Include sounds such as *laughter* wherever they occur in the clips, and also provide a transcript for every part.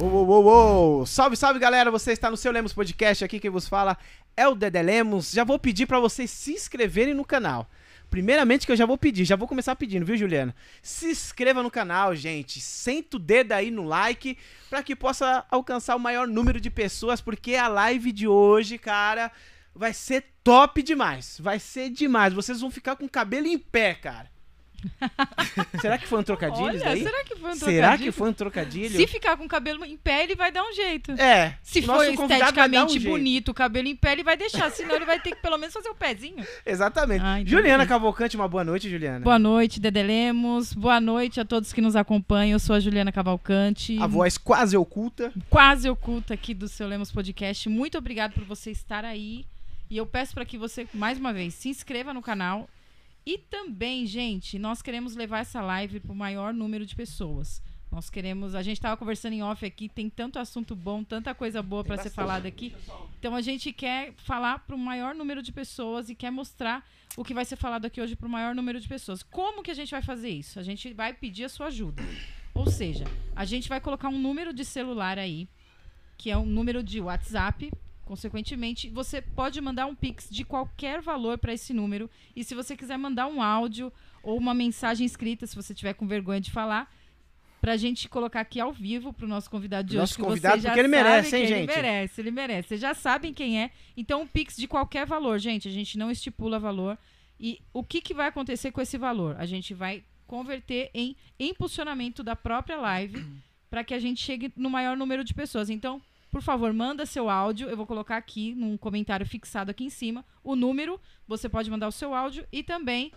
Uou, uou, uou, uou. Salve, salve, galera. Você está no seu Lemos Podcast. Aqui quem vos fala é o Dedé Lemos. Já vou pedir para vocês se inscreverem no canal. Primeiramente que eu já vou pedir, já vou começar pedindo, viu, Juliana? Se inscreva no canal, gente. Senta o dedo aí no like para que possa alcançar o maior número de pessoas, porque a live de hoje, cara, vai ser top demais. Vai ser demais. Vocês vão ficar com o cabelo em pé, cara. Será que foi um trocadilho Olha, daí? será que foi um Será trocadilho? que foi um trocadilho? Se ficar com o cabelo em pé, ele vai dar um jeito. É. Se for um esteticamente jeito. bonito o cabelo em pé, ele vai deixar. Senão ele vai ter que pelo menos fazer o pezinho. Exatamente. Ah, Juliana. Cavalcante, uma boa noite, Juliana. Boa noite, Dede Lemos. Boa noite a todos que nos acompanham. Eu sou a Juliana Cavalcante. A voz quase oculta. quase oculta aqui do seu Lemos Podcast. Muito obrigado por você estar aí. E eu peço para que você, mais uma vez, se inscreva no canal. E também, gente, nós queremos levar essa live para o maior número de pessoas. Nós queremos. A gente estava conversando em off aqui, tem tanto assunto bom, tanta coisa boa para ser falada aqui. Então a gente quer falar para o maior número de pessoas e quer mostrar o que vai ser falado aqui hoje para o maior número de pessoas. Como que a gente vai fazer isso? A gente vai pedir a sua ajuda. Ou seja, a gente vai colocar um número de celular aí, que é um número de WhatsApp. Consequentemente, você pode mandar um pix de qualquer valor para esse número. E se você quiser mandar um áudio ou uma mensagem escrita, se você tiver com vergonha de falar, pra gente colocar aqui ao vivo pro nosso convidado de Nosso hoje. que convidado, porque ele merece, hein, gente? Ele merece, ele merece. Vocês já sabem quem é. Então, um pix de qualquer valor, gente. A gente não estipula valor. E o que, que vai acontecer com esse valor? A gente vai converter em impulsionamento da própria live para que a gente chegue no maior número de pessoas. Então, por favor, manda seu áudio. Eu vou colocar aqui num comentário fixado aqui em cima o número. Você pode mandar o seu áudio e também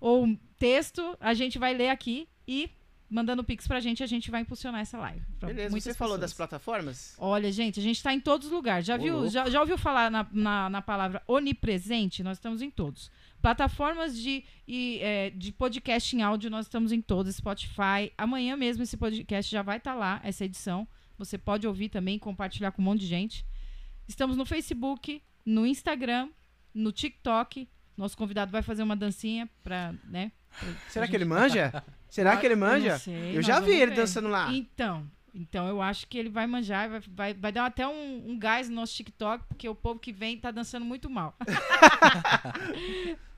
ou texto. A gente vai ler aqui e mandando pix pra gente, a gente vai impulsionar essa live. Beleza, você falou pessoas. das plataformas? Olha, gente, a gente está em todos os lugares. Já, Ô, viu, já, já ouviu falar na, na, na palavra onipresente? Nós estamos em todos. Plataformas de, e, é, de podcast em áudio, nós estamos em todos. Spotify. Amanhã mesmo esse podcast já vai estar lá, essa edição. Você pode ouvir também e compartilhar com um monte de gente. Estamos no Facebook, no Instagram, no TikTok. Nosso convidado vai fazer uma dancinha para, né? pra- Será pra que ele manja? Será que ele eu manja? sei, Eu já vi ele ver. dançando lá. Então, então eu acho que ele vai manjar, e vai, vai, vai dar até um, um gás no nosso TikTok, porque o povo que vem tá dançando muito mal. *laughs*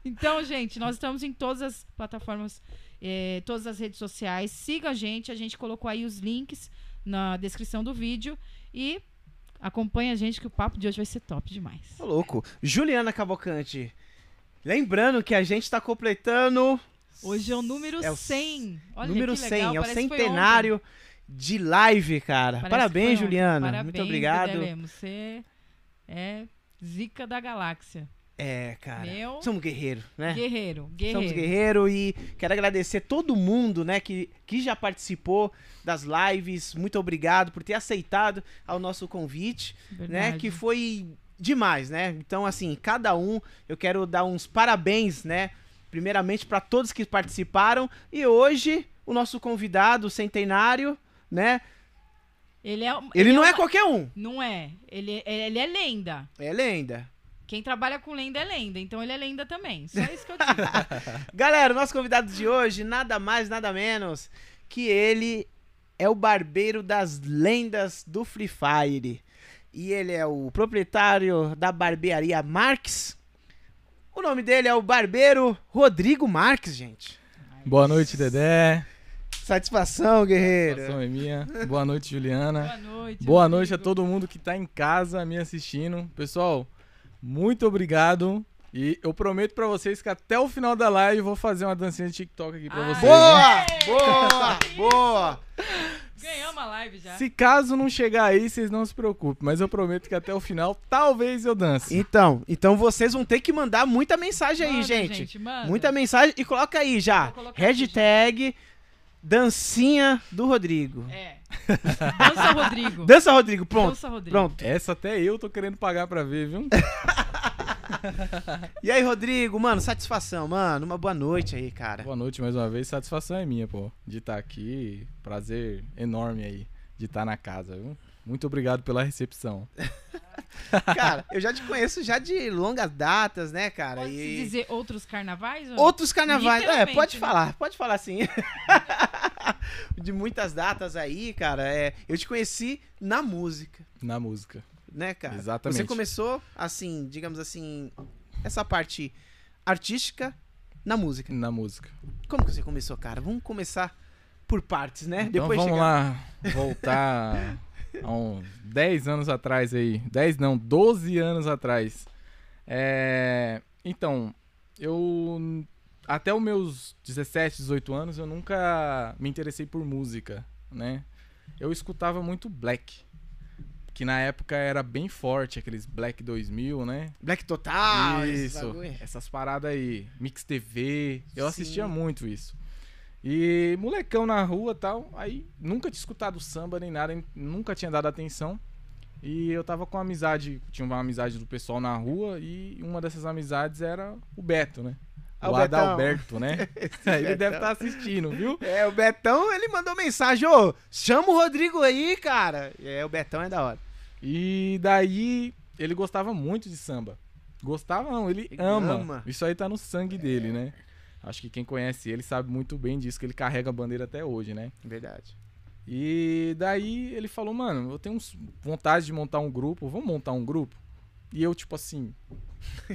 então, gente, nós estamos em todas as plataformas, eh, todas as redes sociais. Siga a gente, a gente colocou aí os links na descrição do vídeo e acompanha a gente que o papo de hoje vai ser top demais. Ô, louco. Juliana Cavalcante. Lembrando que a gente tá completando Hoje é o número É o 100. Olha número que legal, 100, é o centenário de live, cara. Parece Parabéns. Juliana. Parabéns, Muito obrigado. Você é zica da galáxia. É, cara. Meu Somos guerreiros, né? guerreiro, guerreiro. Somos guerreiros e quero agradecer todo mundo, né, que, que já participou das lives. Muito obrigado por ter aceitado ao nosso convite, né, Verdade. que foi demais, né? Então, assim, cada um, eu quero dar uns parabéns, né, primeiramente para todos que participaram e hoje o nosso convidado o centenário, né? Ele, é, Ele, não é uma- qualquer um, Não é. Ele, ele é lenda. é lenda. Quem trabalha com lenda é lenda. Então ele é lenda também. Só isso que eu digo. *laughs* Galera, o nosso convidado de hoje, nada mais, nada menos que ele é o barbeiro das lendas do Free Fire. E ele é o proprietário da barbearia Marques. O nome dele é o barbeiro Rodrigo Marques, gente. Boa noite, Dedé. Satisfação, guerreiro. Satisfação é minha. Boa noite, Juliana. Boa noite. Boa noite a todo mundo que tá em casa me assistindo. Pessoal, muito obrigado. E eu prometo pra vocês que até o final da live eu vou fazer uma dancinha de TikTok aqui pra Ah, vocês. hein? Boa! Boa! Boa! Ganhamos a live já. Se caso não chegar aí, vocês não se preocupem. Mas eu prometo que até o final talvez eu dance. Então, então vocês vão ter que mandar muita mensagem aí, Manda, gente. manda. Muita mensagem e coloca aí já. Hashtag dancinha do Rodrigo. É. Dança Rodrigo. *laughs* Dança, Rodrigo. Pronto. Dança Rodrigo. Pronto. Essa até eu tô querendo pagar pra ver, viu? *laughs* E aí, Rodrigo, mano, satisfação, mano. Uma boa noite aí, cara. Boa noite mais uma vez. Satisfação é minha, pô, de estar aqui. Prazer enorme aí de estar na casa, viu? Muito obrigado pela recepção. *laughs* Cara, eu já te conheço já de longas datas, né, cara? Pode E dizer outros carnavais? ou- outros carnavais. É, pode né? falar, pode falar sim. *laughs* de muitas datas aí, cara. É, eu te conheci na música, Na música. né, cara? Exatamente. Você começou, assim, digamos assim, essa parte artística na música. Na música. Como que você começou, cara? Vamos começar por partes, né? Então vamos chegar- lá voltar *laughs* a uns 10 anos atrás aí. 10 não, 12 anos atrás. É, Então, eu até os meus 17, 18 anos eu nunca me interessei por música, né? Eu escutava muito black, que na época era bem forte, aqueles Black 2000, né? Black Total, Isso, essas paradas aí, Mix TV, eu Sim. assistia muito isso. E molecão na rua tal, aí nunca tinha escutado samba nem nada, nunca tinha dado atenção. E eu tava com amizade, tinha uma amizade do pessoal na rua e uma dessas amizades era o Beto, né? Ah, o Betão. Adalberto, né? *laughs* *laughs* Ele deve estar assistindo, viu? É, o Betão, ele mandou mensagem, ô, chama o Rodrigo aí, cara. É, o Betão é da hora. E daí ele gostava muito de samba. Gostava não, ele Ele ama. ama. Isso aí tá no sangue dele, né? Acho que quem conhece ele sabe muito bem disso, que ele carrega a bandeira até hoje, né? Verdade. E daí ele falou, mano, eu tenho vontade de montar um grupo, vamos montar um grupo? E eu, tipo assim,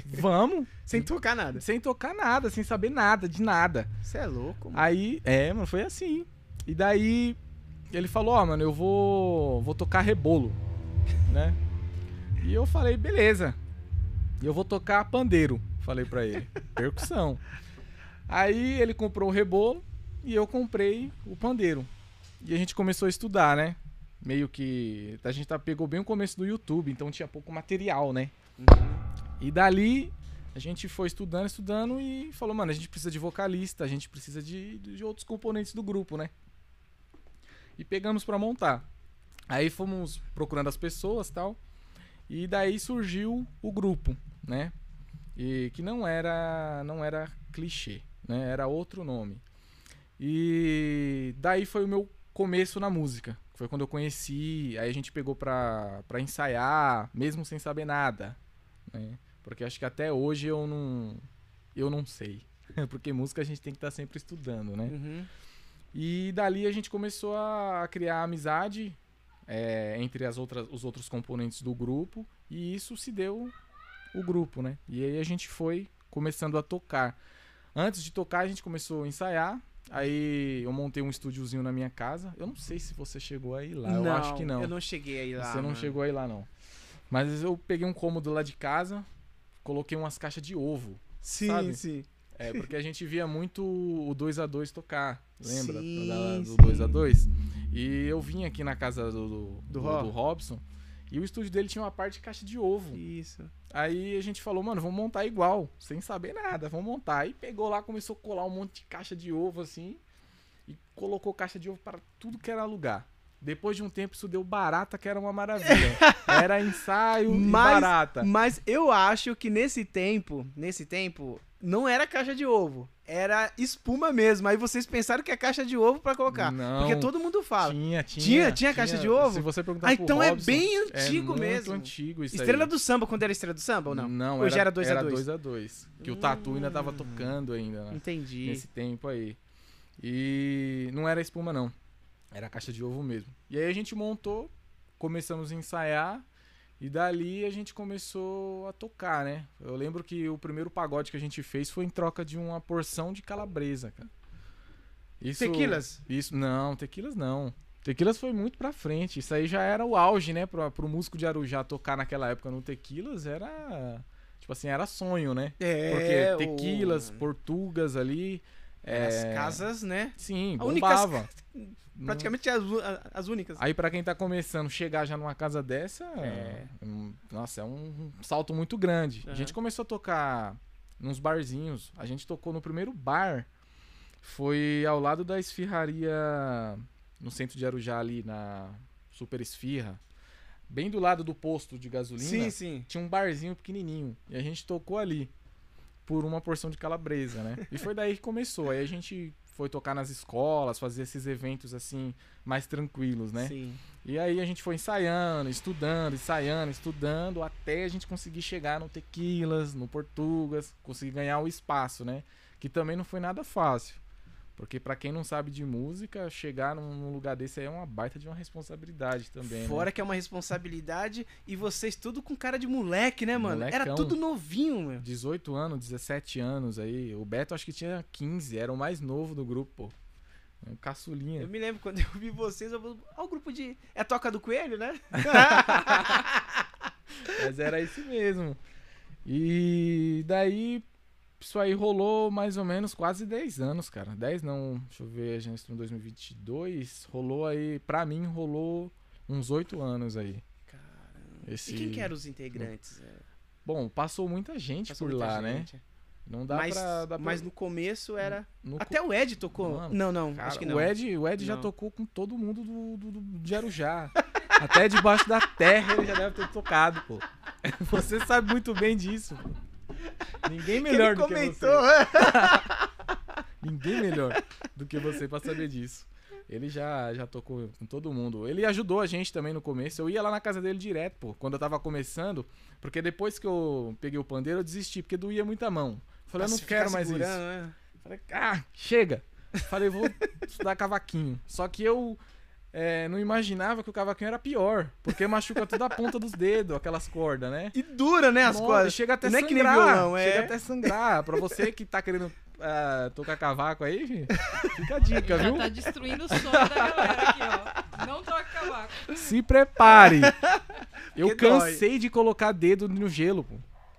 vamos, *laughs* Sem tocar nada. sem tocar nada, sem saber nada, de nada. Você é louco, mano. Aí, é, mano, foi assim. E daí ele falou, ó, mano, eu vou vou tocar rebolo, né? E eu falei, beleza. E eu vou tocar pandeiro, falei pra ele. *laughs* Percussão. Aí ele comprou o rebolo e eu comprei o pandeiro. E a gente começou a estudar, né? Meio que a gente tá, pegou bem o começo do YouTube, então tinha pouco material, né? E dali a gente foi estudando, estudando e falou, mano, a gente precisa de vocalista, a gente precisa de, de outros componentes do grupo, né? E pegamos pra montar. Aí fomos procurando as pessoas tal. E daí surgiu o grupo, né? E que não era não era clichê, né? Era outro nome. E daí foi o meu começo na música. Foi quando eu conheci, aí a gente pegou pra, pra ensaiar, mesmo sem saber nada, né? Porque acho que até hoje eu não eu não sei. *laughs* Porque música a gente tem que estar sempre estudando, né? Uhum. E dali a gente começou a criar amizade é, entre as outras, os outros componentes do grupo e isso se deu o grupo, né? E aí a gente foi começando a tocar. Antes de tocar a gente começou a ensaiar. Aí eu montei um estúdiozinho na minha casa. Eu não sei se você chegou aí lá. eu acho que não. Eu não cheguei aí lá. Você não mano. chegou aí lá não. Mas eu peguei um cômodo lá de casa, coloquei umas caixas de ovo. Sim, sabe? sim. É, porque a gente via muito o 2 a 2 tocar, lembra? Sim, Da- do sim. 2 a 2 E eu vim aqui na casa do, do, Do do, do Robson, e o estúdio dele tinha uma parte de caixa de ovo. Isso. Aí a gente falou, mano, vamos montar igual, sem saber nada, vamos montar. Aí pegou lá, começou a colar um monte de caixa de ovo assim, e colocou caixa de ovo para tudo que era lugar. Depois de um tempo isso deu barata, que era uma maravilha. *laughs* Era ensaio e Mas- barata. Mas eu acho que nesse tempo, nesse tempo, não era caixa de ovo. Era espuma mesmo. Aí vocês pensaram que é caixa de ovo pra colocar. Não. Porque todo mundo fala. Tinha, tinha. Tinha? Tinha caixa de ovo? Se você perguntar Ah, então é Robson, bem é antigo muito mesmo. antigo isso Estrela aí. do samba, quando era estrela do samba ou não? Não, Ou era, já era 2 a era 2? 2 a 2 Que o Tatu ainda tava Hum. tocando ainda, né? Entendi. Nesse tempo aí. E não era espuma, não. Era caixa de ovo mesmo. E aí a gente montou, começamos a ensaiar. E dali a gente começou a tocar, né? Eu lembro que o primeiro pagode que a gente fez foi em troca de uma porção de calabresa, cara. Isso, Tequilas? Isso, não, tequilas não. Tequilas foi muito pra frente. Isso aí já era o auge, né? Pra, pro músico de Arujá tocar naquela época no Tequilas era. Tipo assim, era sonho, né? É, Porque tequilas, o- portugas ali. As é, casas, né? Sim, A única- bombava. Não- Praticamente as, u- a- as únicas. Aí pra quem tá começando, chegar já numa casa dessa, É. hum, nossa, é um salto muito grande. A Aham. gente começou a tocar nos barzinhos. A gente tocou no primeiro bar. Foi ao lado da esfirraria no centro de Arujá ali na Super Esfirra. Bem do lado do posto de gasolina. Sim, sim. tinha um barzinho pequenininho e a gente tocou ali por uma porção de calabresa, né? E foi daí que começou. Aí a gente foi tocar nas escolas, fazer esses eventos assim mais tranquilos, né? Sim. E aí a gente foi ensaiando, estudando, ensaiando, estudando até a gente conseguir chegar no Tequilas, no Portugas, conseguir ganhar o espaço, né? Que também não foi nada fácil. Porque pra quem não sabe de música, chegar num, lugar desse aí é uma baita de uma responsabilidade também. Fora né? que é uma responsabilidade e vocês tudo com cara de moleque, né, mano? Era Molecão. tudo novinho, meu. 18 anos, 17 anos aí. O Beto acho que tinha 15, era o mais novo do grupo, pô. É Um caçulinha. Eu me lembro quando eu vi vocês, eu vou. Olha o grupo de. É a Toca do Coelho, né? *laughs* Mas era isso mesmo. E daí, isso aí rolou mais ou menos quase 10 anos, cara. 10 não, deixa eu ver, a gente está em 2022. Rolou aí, pra mim, rolou uns 8 anos aí. Caramba. Esse... E quem que eram os integrantes? Bom, passou muita gente passou por muita lá, né? gente. Não dá mas, pra. Dá pra- mas no começo era. no Até o Ed tocou. Mano, não, não, Cara, acho que não. O Ed, o Ed já Não. tocou com todo mundo do, do, do de Arujá. Até debaixo da terra ele já deve ter tocado, pô. *laughs* Você sabe muito bem disso, pô. Ninguém melhor do que comentou. você. *laughs* Ninguém melhor do que você pra saber disso. Ele já, já tocou com todo mundo. Ele ajudou a gente também no começo. Eu ia lá na casa dele direto, pô, quando eu tava começando. Porque depois que eu peguei o pandeiro, eu desisti, porque doía muita mão. Falei, eu não quero mais isso. né? Falei, ah, chega. Falei, vou estudar cavaquinho. Só que eu é, não imaginava que o cavaquinho era pior. Porque machuca toda a ponta dos dedos, aquelas cordas, né? E dura, né, as Nossa, coisas. Chega até Não é sangrar. que nem violão, é. Chega até sangrar. Pra você que tá querendo ah, tocar cavaco aí, fica a dica, Já viu? tá destruindo o sonho da galera aqui, ó. Não toque cavaco. Se prepare. *laughs* Eu dói. cansei de colocar dedo no gelo, pô.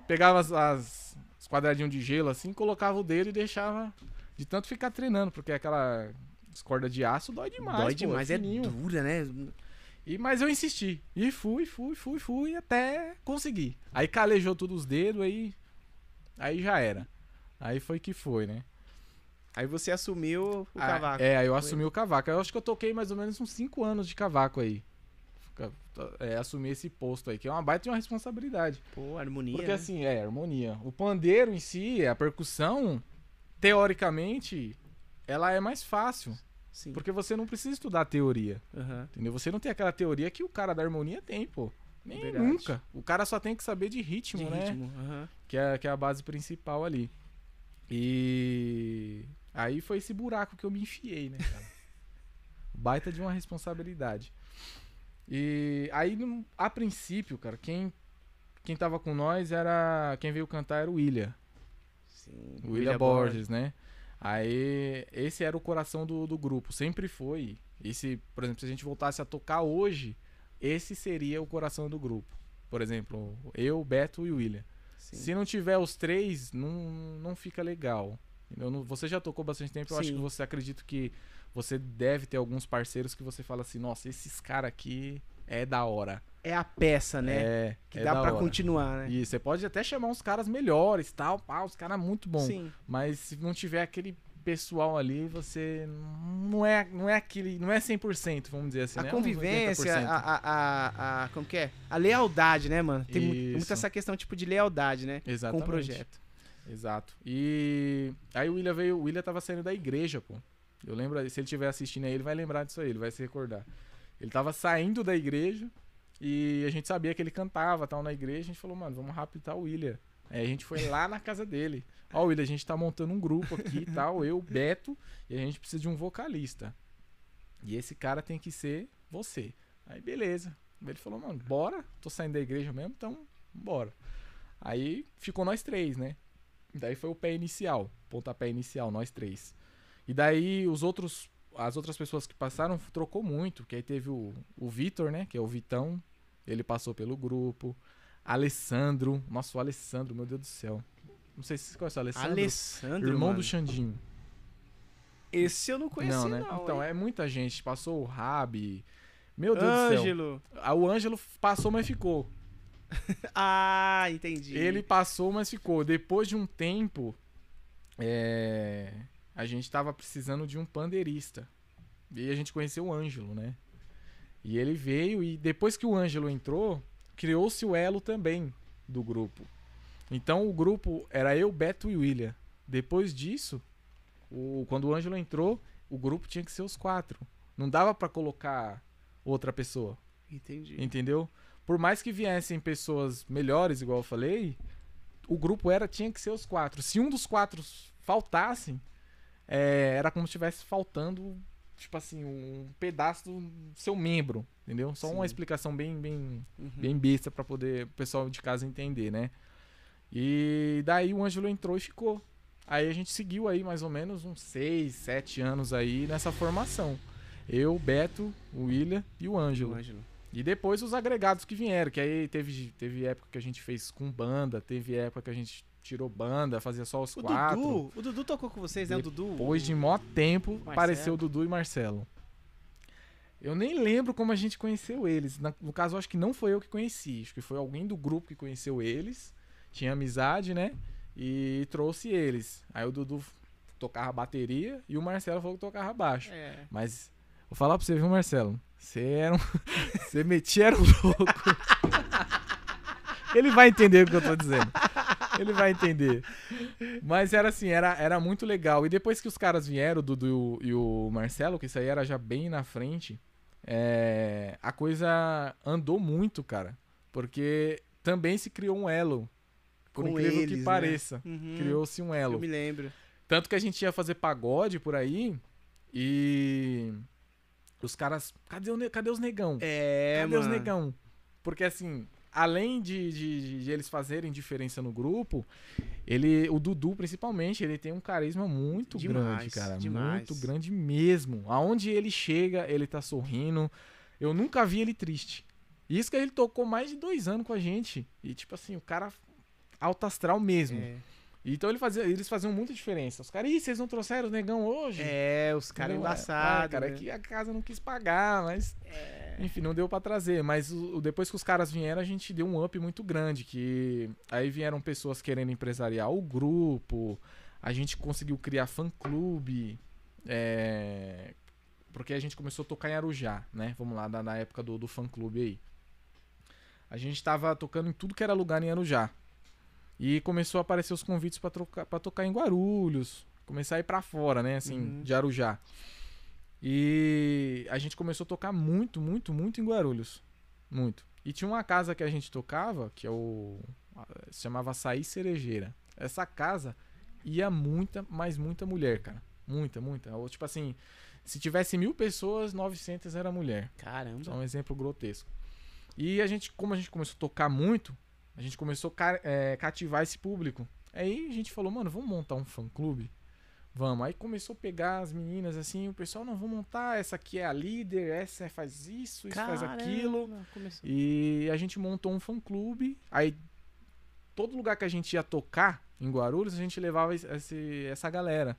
Pegava as, as- os quadradinhos de gelo assim, colocava o dedo e deixava de tanto ficar treinando, porque aquela corda de aço dói demais. Dói pô, demais, é fininho. dura, né? E, mas eu insisti. E fui, fui, fui, fui, até conseguir. Aí calejou todos os dedos, aí. Aí já era. Aí foi que foi, né? Aí você assumiu o Ah, cavaco. É, aí eu assumi o cavaco. Eu acho que eu toquei mais ou menos uns 5 anos de cavaco aí. É, assumir esse posto aí, que é uma baita de uma responsabilidade. Pô, harmonia. Porque né? assim, é, harmonia. O pandeiro em si, a percussão, teoricamente, ela é mais fácil. Sim. Porque você não precisa estudar teoria. Aham. Entendeu? Você não tem aquela teoria que o cara da harmonia tem, pô. Nem Verdade. nunca. O cara só tem que saber de ritmo, De né? ritmo. aham. Que é, que é a base principal ali. E aí foi esse buraco que eu me enfiei, né, cara? *laughs* Baita de uma responsabilidade. E aí, a princípio, cara, quem, quem tava com nós era. Quem veio cantar era o William. Sim. O William Borges, né? Aí, esse era o coração do, do grupo, sempre foi. E se, por exemplo, se a gente voltasse a tocar hoje, esse seria o coração do grupo. Por exemplo, eu, Beto e William. Sim. Se não tiver os três, não, não fica legal. Não- você já tocou bastante tempo, eu acho que você acredita que você deve ter alguns parceiros que você fala assim, nossa, esses caras aqui é da hora. É a peça, né? É, que é dá hora. continuar, né? E você pode até chamar uns caras melhores, tal, pá, os caras muito bons. Sim. Mas se não tiver aquele pessoal ali, você não é, não é aquele, não é 100%, vamos dizer assim, A né? Convivência, 80%. a, a, a, a- Como que é? A lealdade, né, mano? Tem Isso. muito essa questão, tipo, de lealdade, né? Exatamente. Com o projeto. Exato. E aí o William veio, o William tava saindo da igreja, pô. Eu lembro, se ele estiver assistindo aí, ele vai lembrar disso aí, ele vai se recordar. Ele tava saindo da igreja e a gente sabia que ele cantava, tal, na igreja, a gente falou, mano, vamos raptar o William. Aí a gente foi lá na casa dele. Ó, William, a gente tá montando um grupo aqui e tal, eu, Beto, e a gente precisa de um vocalista. E esse cara tem que ser você. Aí beleza. Ele falou, mano, bora, tô saindo da igreja mesmo, então bora. Aí ficou nós três, né? Daí foi o pé inicial, pontapé inicial, nós três. E daí os outros, as outras pessoas que passaram trocou muito, que aí teve o, o Vitor, né, que é o Vitão, ele passou pelo grupo. Alessandro, nossa, o Alessandro, meu Deus do céu. Não sei se você conhece o Alessandro. Alessandro, irmão mano. do Xandinho. Esse eu não conheci, não, não. né? então, hein? é muita gente. Passou o Rabi. Meu Deus do céu. Ângelo. Ah, O Ângelo passou, mas ficou. *laughs* Ah, entendi. Ele passou, mas ficou. Depois de um tempo, é, a gente tava precisando de um pandeirista. E a gente conheceu o Ângelo, né? E ele veio e depois que o Ângelo entrou, criou-se o elo também do grupo. Então o grupo era eu, Beto e William. Depois disso, o- quando o Ângelo entrou, o grupo tinha que ser os quatro. Não dava pra colocar outra pessoa. Entendi. Entendeu? Por mais que viessem pessoas melhores, igual eu falei, o grupo era tinha que ser os quatro. Se um dos quatro faltassem, é, era como se estivesse faltando, tipo assim, um pedaço do seu membro, entendeu? Só Sim. uma explicação bem, bem, Uhum. bem besta pra poder o pessoal de casa entender, né? E daí o Ângelo entrou e ficou. Aí a gente seguiu aí mais ou menos uns 6, 7 anos aí nessa formação. Eu, Beto, o William e o Ângelo. O Ângelo. E depois os agregados que vieram, que aí teve, teve época que a gente fez com banda, teve época que a gente tirou banda, fazia só os O quatro. Dudu, o Dudu tocou com vocês, né? O Dudu. Depois de mó tempo, Marcelo. apareceu o Dudu e Marcelo. Eu nem lembro como a gente conheceu eles. No caso, acho que não foi eu que conheci. Acho que foi alguém do grupo que conheceu eles. Tinha amizade, né? E trouxe eles. Aí o Dudu tocava bateria e o Marcelo falou que tocava baixo. É. Mas vou falar pra você, viu, Marcelo? Você era um. *laughs* Você metia era um louco. *laughs* Ele vai entender o que eu tô dizendo. Ele vai entender. Mas era assim, era, era muito legal. E depois que os caras vieram, o Dudu e o, Marcelo, que isso aí era já bem na frente, é, a coisa andou muito, cara. Porque também se criou um elo. Por Com incrível eles, que né? pareça. Uhum. Criou-se um elo. Eu me lembro. Tanto que a gente ia fazer pagode por aí e os caras, cadê, o cadê os negão? É, cadê os mano. negão? Porque assim, além de, de- de- eles fazerem diferença no grupo, ele, o Dudu principalmente, ele tem um carisma muito Demais, grande, cara, demais. muito grande mesmo. Aonde ele chega, ele tá sorrindo. Eu nunca vi ele triste. Isso que ele tocou mais de dois anos com a gente e tipo assim, o cara alto astral mesmo. É. Então ele fazia, eles faziam muita diferença. Os caras, ih, vocês não trouxeram o negão hoje? É, os caras Entendeu? embaçados. Ah, cara, né? é que a casa não quis pagar, mas. É. Enfim, não deu pra trazer. Mas o- depois que os caras vieram, a gente deu um up muito grande. Que aí vieram pessoas querendo empresariar o grupo. A gente conseguiu criar fã-clube. é, Porque a gente começou a tocar em Arujá, né? Vamos lá, na, época do, do fã-clube aí. A gente tava tocando em tudo que era lugar em Arujá. E começou a aparecer os convites pra tocar em Guarulhos. Começar a ir pra fora, né? Assim, Uhum. de Arujá. E a gente começou a tocar muito, muito, muito em Guarulhos. Muito. E tinha uma casa que a gente tocava, que é o. Se chamava Açaí Cerejeira. Essa casa ia muita, mas muita mulher, cara. Muita, muita. Ou, Tipo assim, se tivesse mil pessoas, 900 era mulher. Caramba. Só um exemplo grotesco. E a gente, como a gente começou a tocar muito, a gente começou a é, cativar esse público. Aí a gente falou, mano, vamos montar um fã clube? Vamos. Aí começou a pegar as meninas assim, o pessoal, não, vamos montar, essa aqui é a líder, essa faz isso, isso faz aquilo. Caramba, começou. E a gente montou um fã clube. Aí todo lugar que a gente ia tocar em Guarulhos, a gente levava esse- essa galera.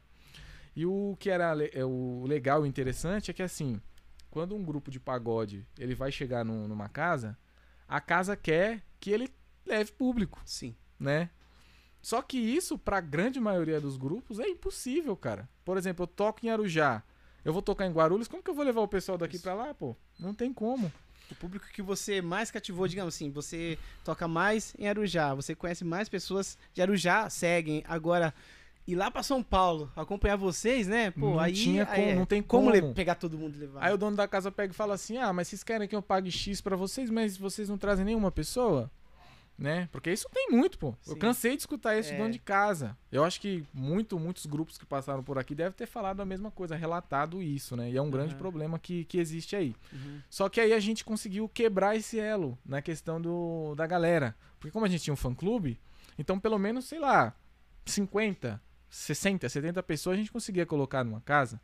E o que era le- é, o legal e interessante é que assim, quando um grupo de pagode ele vai chegar num- numa casa, a casa quer que ele leve público, Sim. né? Só que isso, pra grande maioria dos grupos, é impossível, cara. Por exemplo, eu toco em Arujá. Eu vou tocar em Guarulhos, como que eu vou levar o pessoal daqui pra lá, pô? Não tem como. O público que você mais cativou, digamos assim, você toca mais em Arujá, você conhece mais pessoas de Arujá, seguem. Agora, ir lá pra São Paulo, acompanhar vocês, né? Pô, Não aí, tinha aí como, é. não tem como como. pegar todo mundo e levar. Aí o dono da casa pega e fala assim: Ah, mas vocês querem que eu pague X pra vocês, mas vocês não trazem nenhuma pessoa? Né? Porque isso tem muito, pô. Eu Sim. cansei de escutar isso É. do dono de casa. Eu acho que muito, muitos grupos que passaram por aqui devem ter falado a mesma coisa, relatado isso, né? E é um grande Aham. problema que, que existe aí. Uhum. Só que aí a gente conseguiu quebrar esse elo na questão do, da galera. Porque como a gente tinha um fã-clube, então pelo menos, sei lá, 50, 60, 70 pessoas a gente conseguia colocar numa casa.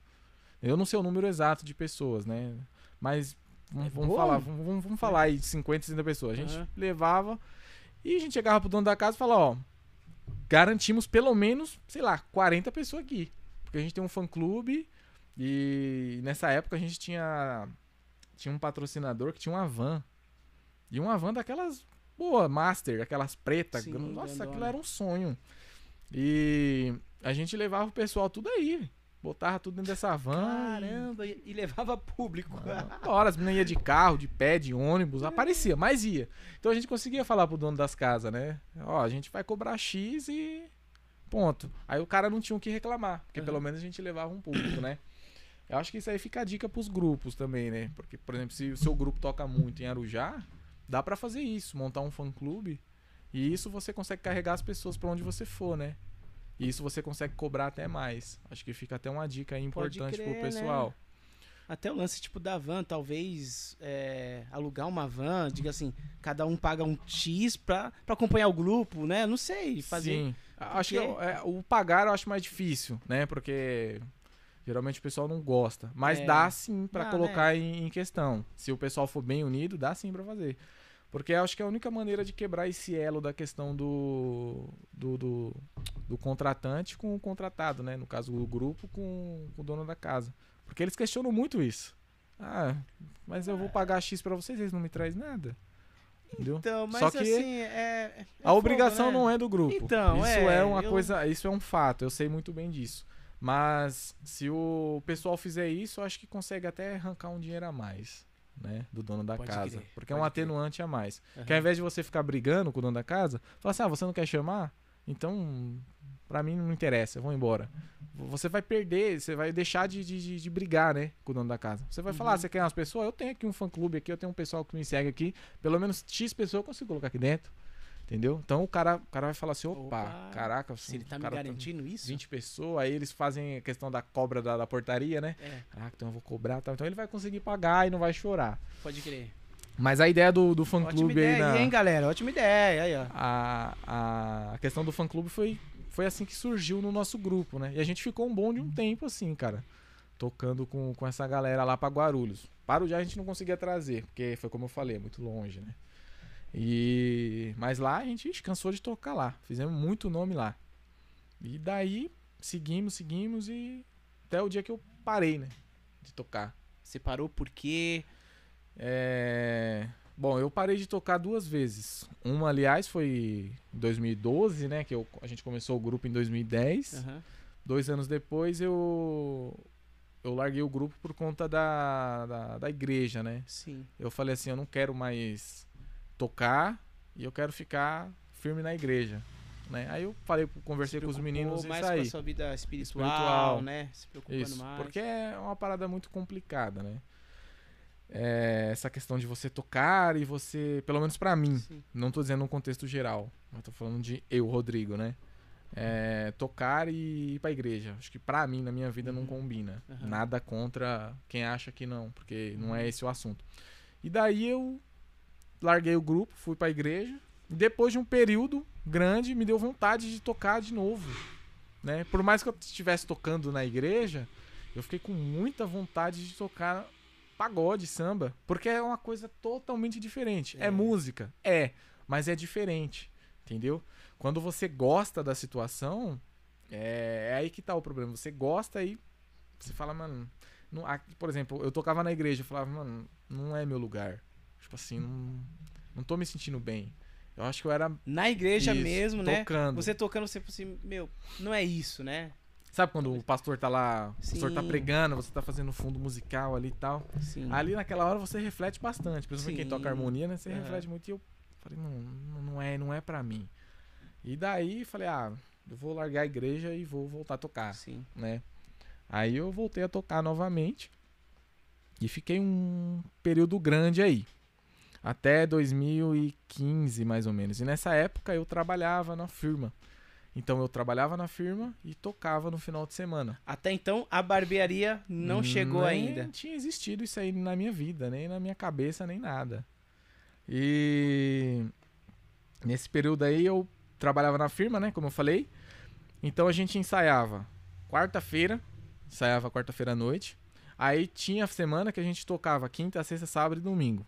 Eu não sei o número exato de pessoas, né? Mas vamos, É vamos falar, vamos, vamos- falar aí de 50, 60 pessoas. A gente Aham. levava e a gente chegava pro dono da casa e falava, ó, garantimos pelo menos, sei lá, 40 pessoas aqui. Porque a gente tem um fã-clube e nessa época a gente tinha tinha um patrocinador que tinha uma van. E uma van daquelas boa, master, aquelas pretas. Nossa, grandona. aquilo era um sonho. E a gente levava o pessoal tudo aí. Botava tudo dentro dessa van. e- Caramba, e, e levava público. Bora, as meninas iam de carro, de pé, de ônibus, aparecia, mas ia. Então a gente conseguia falar pro dono das casas, né? Ó, a gente vai cobrar X e ponto. Aí o cara não tinha o que reclamar, porque Aham. pelo menos a gente levava um público, né? Eu acho que isso aí fica a dica pros grupos também, né? Porque, por exemplo, se o seu grupo toca muito em Arujá, dá pra fazer isso, montar um fã-clube. E isso você consegue carregar as pessoas pra onde você for, né? E isso você consegue cobrar até mais. Acho que fica até uma dica importante crer, pro pessoal. né? Até o lance tipo da van, talvez é, alugar uma van, diga assim, cada um paga um X pra, pra acompanhar o grupo, né? Não sei, fazer. Sim. Acho que Porque- é, o pagar eu acho mais difícil, né? Porque geralmente o pessoal não gosta. Mas É. dá sim pra Dá, colocar em, em questão. Se o pessoal for bem unido, dá sim pra fazer. Porque acho que é a única maneira de quebrar esse elo da questão do, do, do, do contratante com o contratado, né? No caso, o grupo com, com o dono da casa. Porque eles questionam muito isso. Ah, mas eu vou pagar X pra vocês, eles não me trazem nada. Entendeu? Então, mas Só que assim, é. é A obrigação fogo, né? não é do grupo. Então, isso é, é, uma eu- coisa, isso é um fato, eu sei muito bem disso. Mas se o pessoal fizer isso, eu acho que consegue até arrancar um dinheiro a mais, né, do dono da Pode casa, crer, porque é um pode crer. atenuante a mais. Aham. Que ao invés de você ficar brigando com o dono da casa, fala assim: "Ah, você não quer chamar? Então, pra mim não interessa, eu vou embora". Você vai perder, você vai deixar de, de, de- brigar, né, com o dono da casa. Você vai falar: Uhum. ah, "Você quer umas pessoas? Eu tenho aqui um fã clube aqui, eu tenho um pessoal que me segue aqui, pelo menos X pessoas eu consigo colocar aqui dentro". Entendeu? Então o cara, o cara vai falar assim: opa, Opa, caraca, Se ele tá me cara garantindo isso. 20 pessoas, aí eles fazem a questão da cobra da, da portaria, né? É, Caraca, então eu vou cobrar, tal. então ele vai conseguir pagar e não vai chorar. pode crer. Mas a ideia do, do fã Ótima clube aí, ideia, na, hein, galera? Ótima ideia. Aí, ó. a, a, a questão do fã clube foi, foi assim que surgiu no nosso grupo, né? E a gente ficou um bom de um tempo assim, cara, tocando com, com essa galera lá pra Guarulhos. Para o dia a gente não conseguia trazer, porque foi como eu falei, muito longe, né? E mas lá a gente cansou de tocar lá, fizemos muito nome lá. E daí seguimos, seguimos e até o dia que eu parei, né, de tocar. Você parou por quê? É... Bom, eu parei de tocar duas vezes. Uma, aliás, foi em 2012, né? Que eu- a gente começou o grupo em 2010. Aham. Dois anos depois eu eu larguei o grupo por conta da, da, da igreja, né? Sim. Eu falei assim, eu não quero mais tocar e eu quero ficar firme na igreja. Né? Aí eu falei, conversei Se com os meninos e mais com saí. a sua vida espiritual, Espiritual. né? Se preocupando Isso, mais. porque é uma parada muito complicada, né? É, essa questão de você tocar e você, pelo menos pra mim, Sim. não tô dizendo num contexto geral, eu tô falando de eu, Rodrigo, né? É, tocar e ir pra igreja. Acho que pra mim, na minha vida, não Uhum. combina. Aham. Nada contra quem acha que não, porque não é esse o assunto. E daí eu larguei o grupo, fui pra igreja. E depois de um período grande, me deu vontade de tocar de novo. Né? Por mais que eu estivesse tocando na igreja, eu fiquei com muita vontade de tocar pagode, samba. Porque é uma coisa totalmente diferente. É, É. música? É, mas é diferente. Entendeu? Quando você gosta da situação, é, é aí que tá o problema. Você gosta e você fala, mano. Não, por exemplo, eu tocava na igreja, eu falava, mano, não é meu lugar. Tipo assim, não, não tô me sentindo bem. Eu acho que eu era Na igreja Isso, mesmo, né? tocando. Você tocando, você assim, meu, não é isso, né? Sabe quando o pastor tá lá, o pastor tá Sim. pregando, você tá fazendo fundo musical ali e tal. Sim. Ali naquela hora você reflete bastante, principalmente quem Sim. toca harmonia, né? Você Aham. reflete muito e eu falei, não, não- é, não é para mim. E daí falei, ah, eu vou largar a igreja e vou voltar a tocar, Sim. né? Aí eu voltei a tocar novamente e fiquei um período grande aí. Até 2015, mais ou menos. E nessa época eu trabalhava na firma. Então eu trabalhava na firma e tocava no final de semana. Até então, a barbearia não chegou Nem ainda. tinha existido isso aí na minha vida, nem na minha cabeça, nem nada. E nesse período aí eu trabalhava na firma, né? Como eu falei. Então a gente ensaiava quarta-feira, ensaiava quarta-feira à noite. Aí tinha a semana que a gente tocava quinta, sexta, sábado e domingo.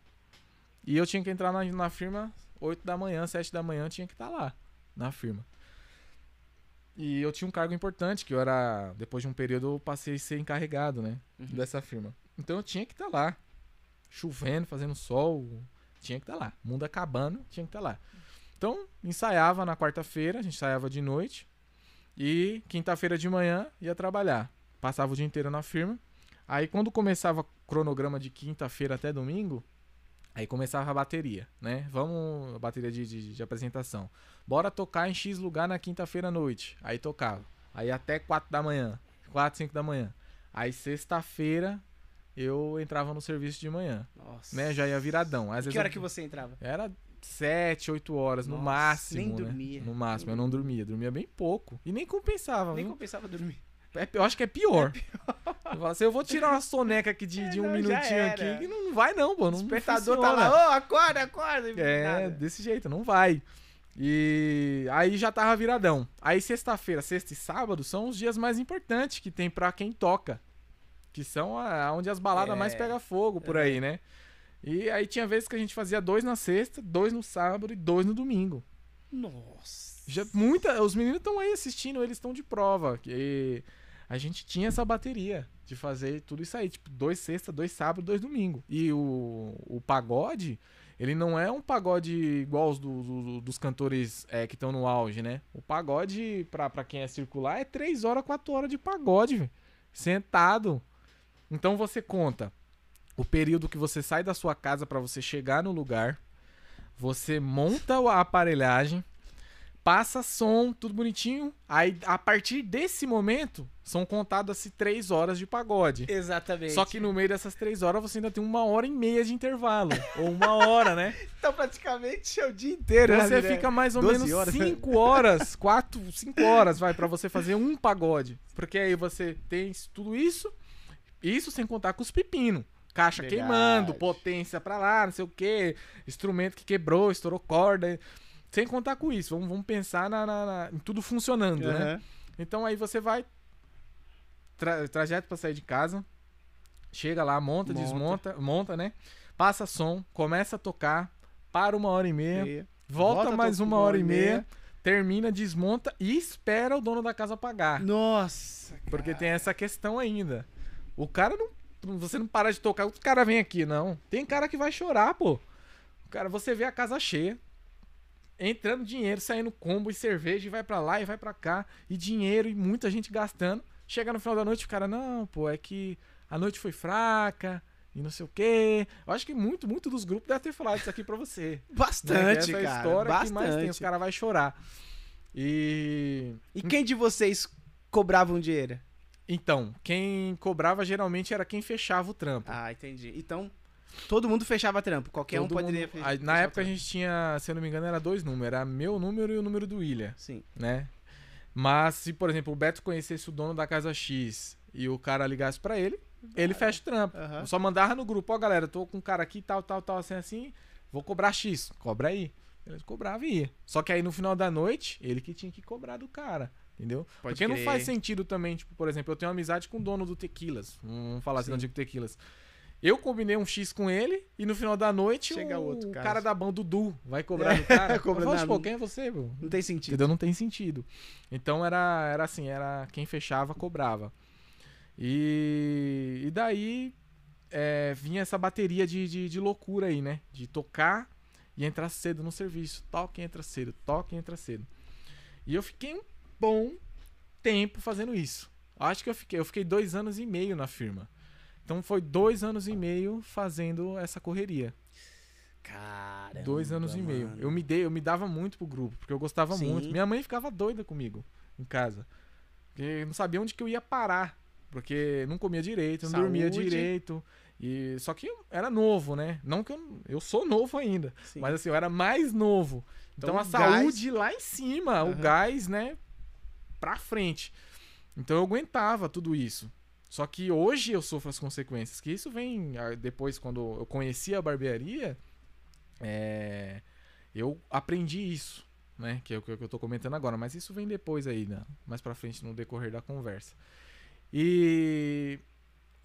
E eu tinha que entrar na, na firma 8 da manhã, 7 da manhã, eu tinha que estar lá na firma. E eu tinha um cargo importante, que eu era. Depois de um período eu passei a ser encarregado, né? Uhum. Dessa firma. Então eu tinha que estar lá. Chovendo, fazendo sol. Tinha que estar lá. Mundo acabando, tinha que estar lá. Então, ensaiava na quarta-feira, a gente ensaiava de noite. E quinta-feira de manhã ia trabalhar. Passava o dia inteiro na firma. Aí quando começava o cronograma de quinta-feira até domingo, aí começava a bateria, né? Vamos, a bateria de, de, de apresentação. Bora tocar em X lugar na quinta-feira à noite. Aí tocava. Aí até 4 da manhã. 4, 5 da manhã. Aí sexta-feira eu entrava no serviço de manhã, Nossa. né? Já ia viradão. Às Que vezes hora eu- que você entrava? Era sete, oito horas, no Nossa, máximo. nem né? dormia. No máximo, eu Nem não dormia. Dormia bem pouco. E nem compensava, Nem viu? compensava dormir. É, eu acho que é pior. Eu falo assim, eu vou tirar uma soneca aqui de, É, de um não, minutinho aqui. Que não vai, não, pô. O Não despertador tá funciona. lá, ô, acorda, acorda. e É, nada. desse jeito, não vai. E aí já tava viradão. Aí sexta-feira, sexta e sábado são os dias mais importantes que tem pra quem toca. Que são a, onde as baladas É. mais pegam fogo por aí, né? E aí tinha vezes que a gente fazia dois na sexta, dois no sábado e dois no domingo. Nossa. Já, muita, os meninos estão aí assistindo, eles estão de prova. Que a gente tinha essa bateria de fazer tudo isso aí, tipo, dois sexta, dois sábado, dois domingo. E o, o pagode, ele não é um pagode igual os do- do- dos cantores é, que estão no auge, né? O pagode, pra, pra quem é circular, é três horas, quatro horas de pagode, velho. Sentado. Então você conta o período que você sai da sua casa pra você chegar no lugar. Você monta a aparelhagem, passa som, tudo bonitinho. Aí, a partir desse momento, são contadas-se três horas de pagode. Exatamente. Só que no meio dessas três horas você ainda tem uma hora e meia de intervalo. *laughs* ou uma hora, né? Então praticamente é o dia inteiro. Você né? fica mais ou 12 menos horas. cinco horas, *laughs* quatro, cinco horas, vai, pra você fazer um pagode. Porque aí você tem tudo isso, isso sem contar com os pepinos. Caixa Verdade. queimando, potência pra lá, não sei o que, instrumento que quebrou, estourou corda. Sem contar com isso, vamos, vamos pensar na, na- na- em tudo funcionando, né? Aham. Então aí você vai. Tra trajeto pra sair de casa. Chega lá, monta, Monta. desmonta, monta, né? Passa som, começa a tocar, para uma hora e meia, E- volta, Volta, mais uma hora e meia, termina, desmonta e espera o dono da casa pagar. Nossa. Porque tem essa questão ainda. O cara não. Você não para de tocar, o cara vem aqui, não. Tem cara que vai chorar, pô. O cara, você vê a casa cheia, entrando dinheiro, saindo combo e cerveja, e vai pra lá e vai pra cá, e dinheiro, e muita gente gastando. Chega no final da noite, o cara, não, pô, é que a noite foi fraca, e não sei o quê. Eu acho que muito, muito dos grupos deve ter falado isso aqui pra você. *laughs* né? Bastante, Que essa cara. história bastante. que mais tem, os caras vão chorar. E. E quem de vocês cobrava um dinheiro? Então, quem cobrava geralmente era quem fechava o trampo. Ah, entendi. Então, todo mundo fechava trampo. Qualquer um Todo poderia mundo- fechar. Na época a gente tinha, se eu não me engano, era dois números. Era meu número e o número do William, Sim. né? Mas se, por exemplo, o Beto conhecesse o dono da casa X e o cara ligasse pra ele, ele fecha o trampo. Eu só mandava no grupo, ó, galera, tô com um cara aqui, tal, tal, tal, assim, assim, vou cobrar X. Cobra aí. Ele cobrava e ia. Só que aí no final da noite, ele que tinha que cobrar do cara. Entendeu? Pode Porque não crer. faz sentido também, tipo, por exemplo, eu tenho amizade com o dono do Tequilas. Vamos falar assim, Sim. não digo Tequilas. Eu combinei um X com ele e no final da noite Chega o, outro cara. cara da banda Dudu *laughs* vai cobrar do cara. Cobra tipo, quem é você, meu? Não tem sentido. Entendeu? Não tem sentido. Então era, era assim, era quem fechava, cobrava. E, e daí é, vinha essa bateria de, de, de loucura aí, né? De tocar e entrar cedo no serviço. Toca e entra cedo, toca e entra cedo. E eu fiquei um bom tempo fazendo isso. Acho que eu fiquei, eu fiquei dois anos e meio na firma. Então foi dois anos e meio fazendo essa correria. Caramba. Dois anos e meio. mano. Eu me dei, eu me dava muito pro grupo, porque eu gostava Sim. muito. Minha mãe ficava doida comigo em casa. Porque não sabia onde que eu ia parar. Porque não comia direito, não dormia Saúde. direito. E só que eu era novo, né? Não que eu eu sou novo ainda, Sim. mas assim, eu era mais novo. Então, Então, a o gás- saúde lá em cima, o Aham. gás, né, pra frente. Então eu aguentava tudo isso. Só que hoje eu sofro as consequências. Que isso vem ah, depois, quando eu conheci a barbearia, é, eu aprendi isso, né? Que é o que eu tô comentando agora. Mas isso vem depois aí, né? mais pra frente no decorrer da conversa. E,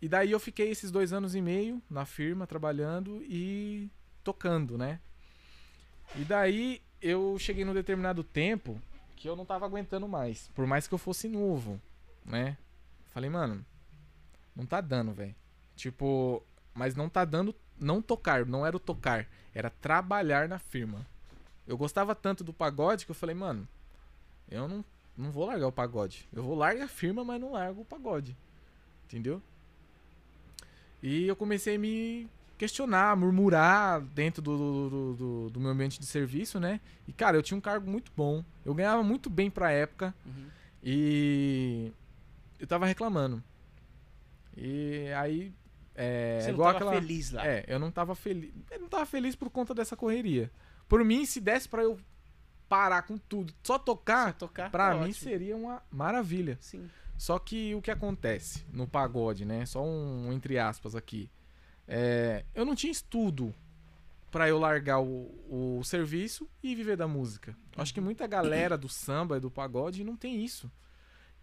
e daí eu fiquei esses dois anos e meio na firma, trabalhando e tocando, né? E daí eu cheguei num determinado tempo que eu não tava aguentando mais. Por mais que eu fosse novo, né? Falei, mano, não tá dando, velho. Tipo, mas não tá dando não tocar, não era o tocar, era trabalhar na firma. Eu gostava tanto do pagode que eu falei, mano, eu não, não vou largar o pagode. Eu vou largar a firma, mas não largo o pagode. Entendeu? E eu comecei a me questionar, murmurar dentro do, do, do- do- meu ambiente de serviço, né? E, cara, eu tinha um cargo muito bom. Eu ganhava muito bem pra época. Uhum. E eu tava reclamando. E aí. É, Você não igual tava aquela. feliz lá. É, eu não tava feliz. Eu não tava feliz por conta dessa correria. Por mim, se desse pra eu parar com tudo, só tocar, Só tocar. pra tá mim ótimo. seria uma maravilha. Sim. Só que o que acontece no pagode, né? Só um entre aspas aqui. É, eu não tinha estudo pra eu largar o, o serviço e viver da música. Acho que muita galera do samba e do pagode não tem isso.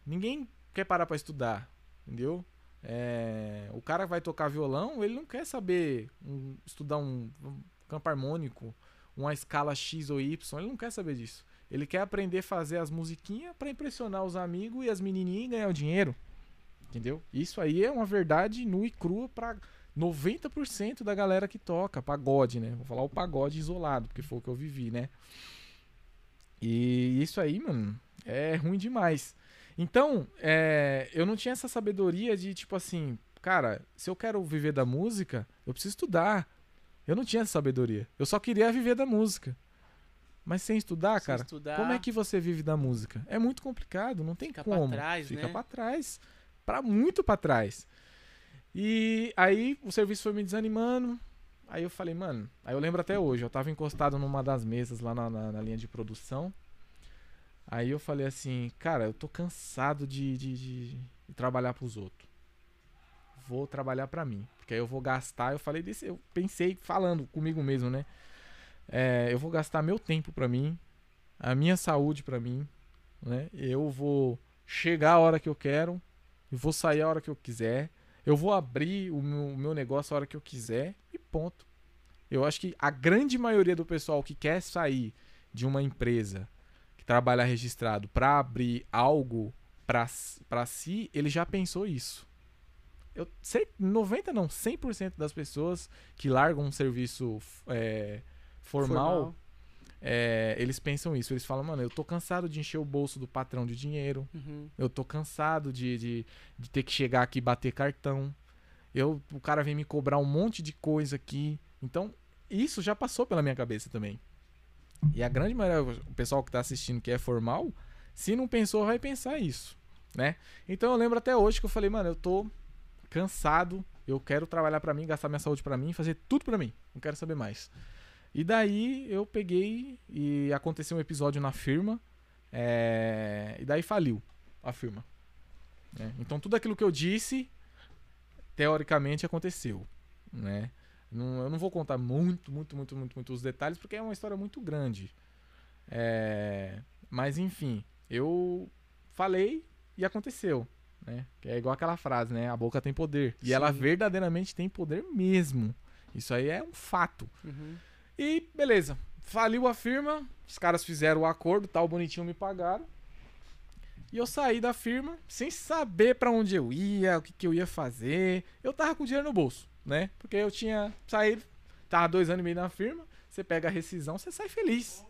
Ninguém quer parar pra estudar, entendeu? É, o cara vai tocar violão, ele não quer saber um- estudar um, um campo harmônico, uma escala X ou Y, ele não quer saber disso. Ele quer aprender a fazer as musiquinhas pra impressionar os amigos e as menininhas e ganhar o dinheiro. Entendeu? Isso aí é uma verdade nua e crua pra 90% da galera que toca pagode, né? Vou falar o pagode isolado, porque foi o que eu vivi, né? E isso aí, mano, é ruim demais. Então, é, eu não tinha essa sabedoria de, tipo assim, cara, se eu quero viver da música, eu preciso estudar. Eu não tinha essa sabedoria. Eu só queria viver da música. Mas sem estudar, Se cara, estudar, como é que você vive da música? É muito complicado, não tem Fica pra como. trás, Fica né? pra trás. Pra muito pra trás. E aí o serviço foi me desanimando. Aí eu falei, mano. Aí eu lembro até hoje, eu tava encostado numa das mesas lá na, na- na linha de produção. Aí eu falei assim, cara, eu tô cansado de, de, de- de trabalhar pros outros. Vou trabalhar pra mim. Porque aí eu vou gastar. Eu falei desse. Eu pensei falando comigo mesmo, né? É, eu vou gastar meu tempo pra mim, a minha saúde pra mim, né? Eu vou chegar a hora que eu quero, e vou sair a hora que eu quiser. Eu vou abrir o meu, o meu negócio a hora que eu quiser e ponto. Eu acho que a grande maioria do pessoal que quer sair de uma empresa que trabalha registrado para abrir algo para si, ele já pensou isso. Eu sei, 90 não, 100% das pessoas que largam um serviço é, formal, é, eles pensam isso. Eles falam, mano, eu tô cansado de encher o bolso do patrão de dinheiro. Uhum. Eu tô cansado de, de, de ter que chegar aqui e bater cartão. Eu, o cara vem me cobrar um monte de coisa aqui. Então, isso já passou pela minha cabeça também. E a grande maioria, o pessoal que tá assistindo que é formal, se não pensou, vai pensar isso, né? Então eu lembro até hoje que eu falei, mano, eu tô cansado, eu quero trabalhar pra mim, gastar minha saúde pra mim, fazer tudo pra mim. Não quero saber mais. E daí eu peguei e aconteceu um episódio na firma, é, e daí faliu a firma. né? Então tudo aquilo que eu disse, teoricamente aconteceu, né? Não- eu não vou contar muito, muito, muito, muito, muito os detalhes, porque é uma história muito grande. É, mas enfim, eu falei e aconteceu, né? Que é igual aquela frase, né? A boca tem poder. E ela verdadeiramente tem poder mesmo. Isso aí é um fato. Uhum. E beleza, faliu a firma, os caras fizeram o acordo, tal, bonitinho me pagaram. E eu saí da firma sem saber pra onde eu ia, o que, que eu ia fazer. Eu tava com dinheiro no bolso, né? Porque eu tinha saído, tava dois anos e meio na firma, você pega a rescisão, você sai feliz.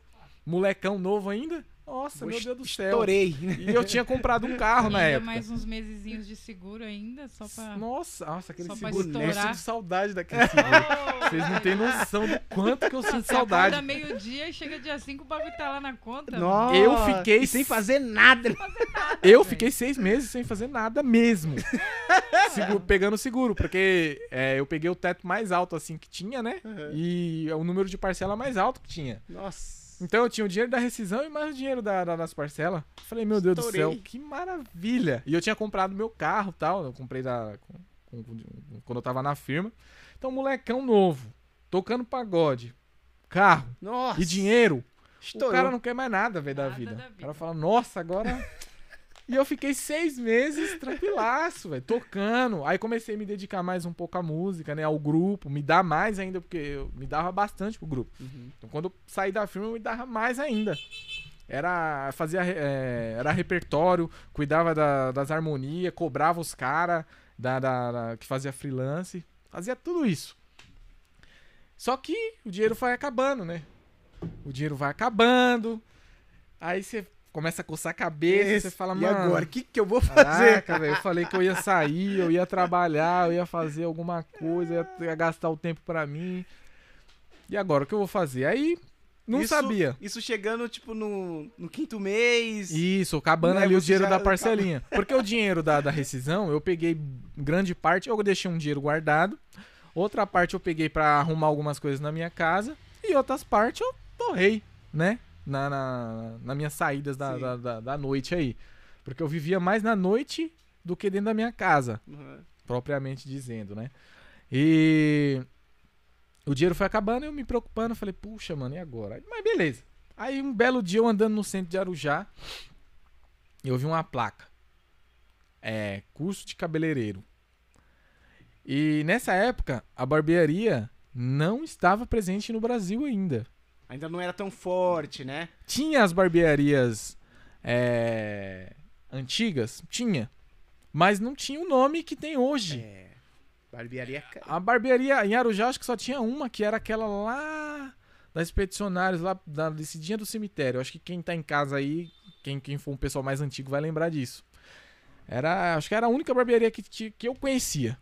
Molecão novo ainda. Nossa, meu Deus do céu. Estourei. E eu tinha comprado um carro na época. mais uns mesezinhos de seguro ainda, só pra... Nossa, nossa, aquele Só seguro. Eu estourar. sinto saudade daquele *laughs* seguro. Vocês não têm noção do quanto que eu sinto Você saudade. acorda meio-dia e chega dia 5 o bagulho tá lá na conta. Nossa, Eu fiquei e sem fazer nada. Eu fiquei seis meses sem fazer nada mesmo. *laughs* Segu- pegando seguro, porque é, eu peguei o teto mais alto assim que tinha, né? E é o número de parcela mais alto que tinha. Nossa. Então eu tinha o dinheiro da rescisão e mais o dinheiro da, da- das parcelas. Falei, meu Deus Estourei. do céu, que maravilha. E eu tinha comprado meu carro e tal. Eu comprei da, com- com- com- quando eu tava na firma. Então, molecão novo, tocando pagode, carro Nossa. e dinheiro. Estourou. O cara não quer mais nada, velho, da Nada vida. da O vida. cara fala, nossa, agora. *laughs* e eu fiquei seis meses tranquilaço, velho, tocando. Aí comecei a me dedicar mais um pouco à música, né? Ao grupo, me dar mais ainda, porque eu me dava bastante pro grupo. Uhum. Então quando eu saí da firma, eu me dava mais ainda. Era. Fazia. é, era repertório, cuidava da- das harmonias, cobrava os caras da, da- da- que fazia freelance. Fazia tudo isso. Só que o dinheiro vai acabando, né? O dinheiro vai acabando. Aí você começa a coçar a cabeça, você fala, e mano. agora? O que, que eu vou fazer? Caraca, *laughs* eu falei que eu ia sair, eu ia trabalhar, eu ia fazer alguma coisa, ia, ia gastar o tempo pra mim. E agora, o que eu vou fazer? Aí, não Isso- sabia. Isso chegando, tipo, no, no quinto mês. Isso, acabando Né, ali o dinheiro já da parcelinha. Porque o dinheiro da, da rescisão, eu peguei grande parte, eu deixei um dinheiro guardado. Outra parte eu peguei pra arrumar algumas coisas na minha casa. E outras partes eu torrei, né? Na, na, na minhas saídas da, da, da, da noite aí. Porque eu vivia mais na noite do que dentro da minha casa, Uhum. propriamente dizendo, né? E o dinheiro foi acabando, eu me preocupando, falei, puxa, mano, e agora? Mas beleza. Aí um belo dia eu andando no centro de Arujá, eu vi uma placa. É, curso de cabeleireiro. E nessa época, a barbearia não estava presente no Brasil ainda. Ainda não era tão forte, né? Tinha as barbearias é, antigas? Tinha. Mas não tinha o nome que tem hoje. É. Barbearia. A barbearia em Arujá acho que só tinha uma, que era aquela lá da Expedicionários, lá da descidinha do cemitério. Acho que quem tá em casa aí, quem, quem for um pessoal mais antigo vai lembrar disso. Era, acho que era a única barbearia que, que eu conhecia.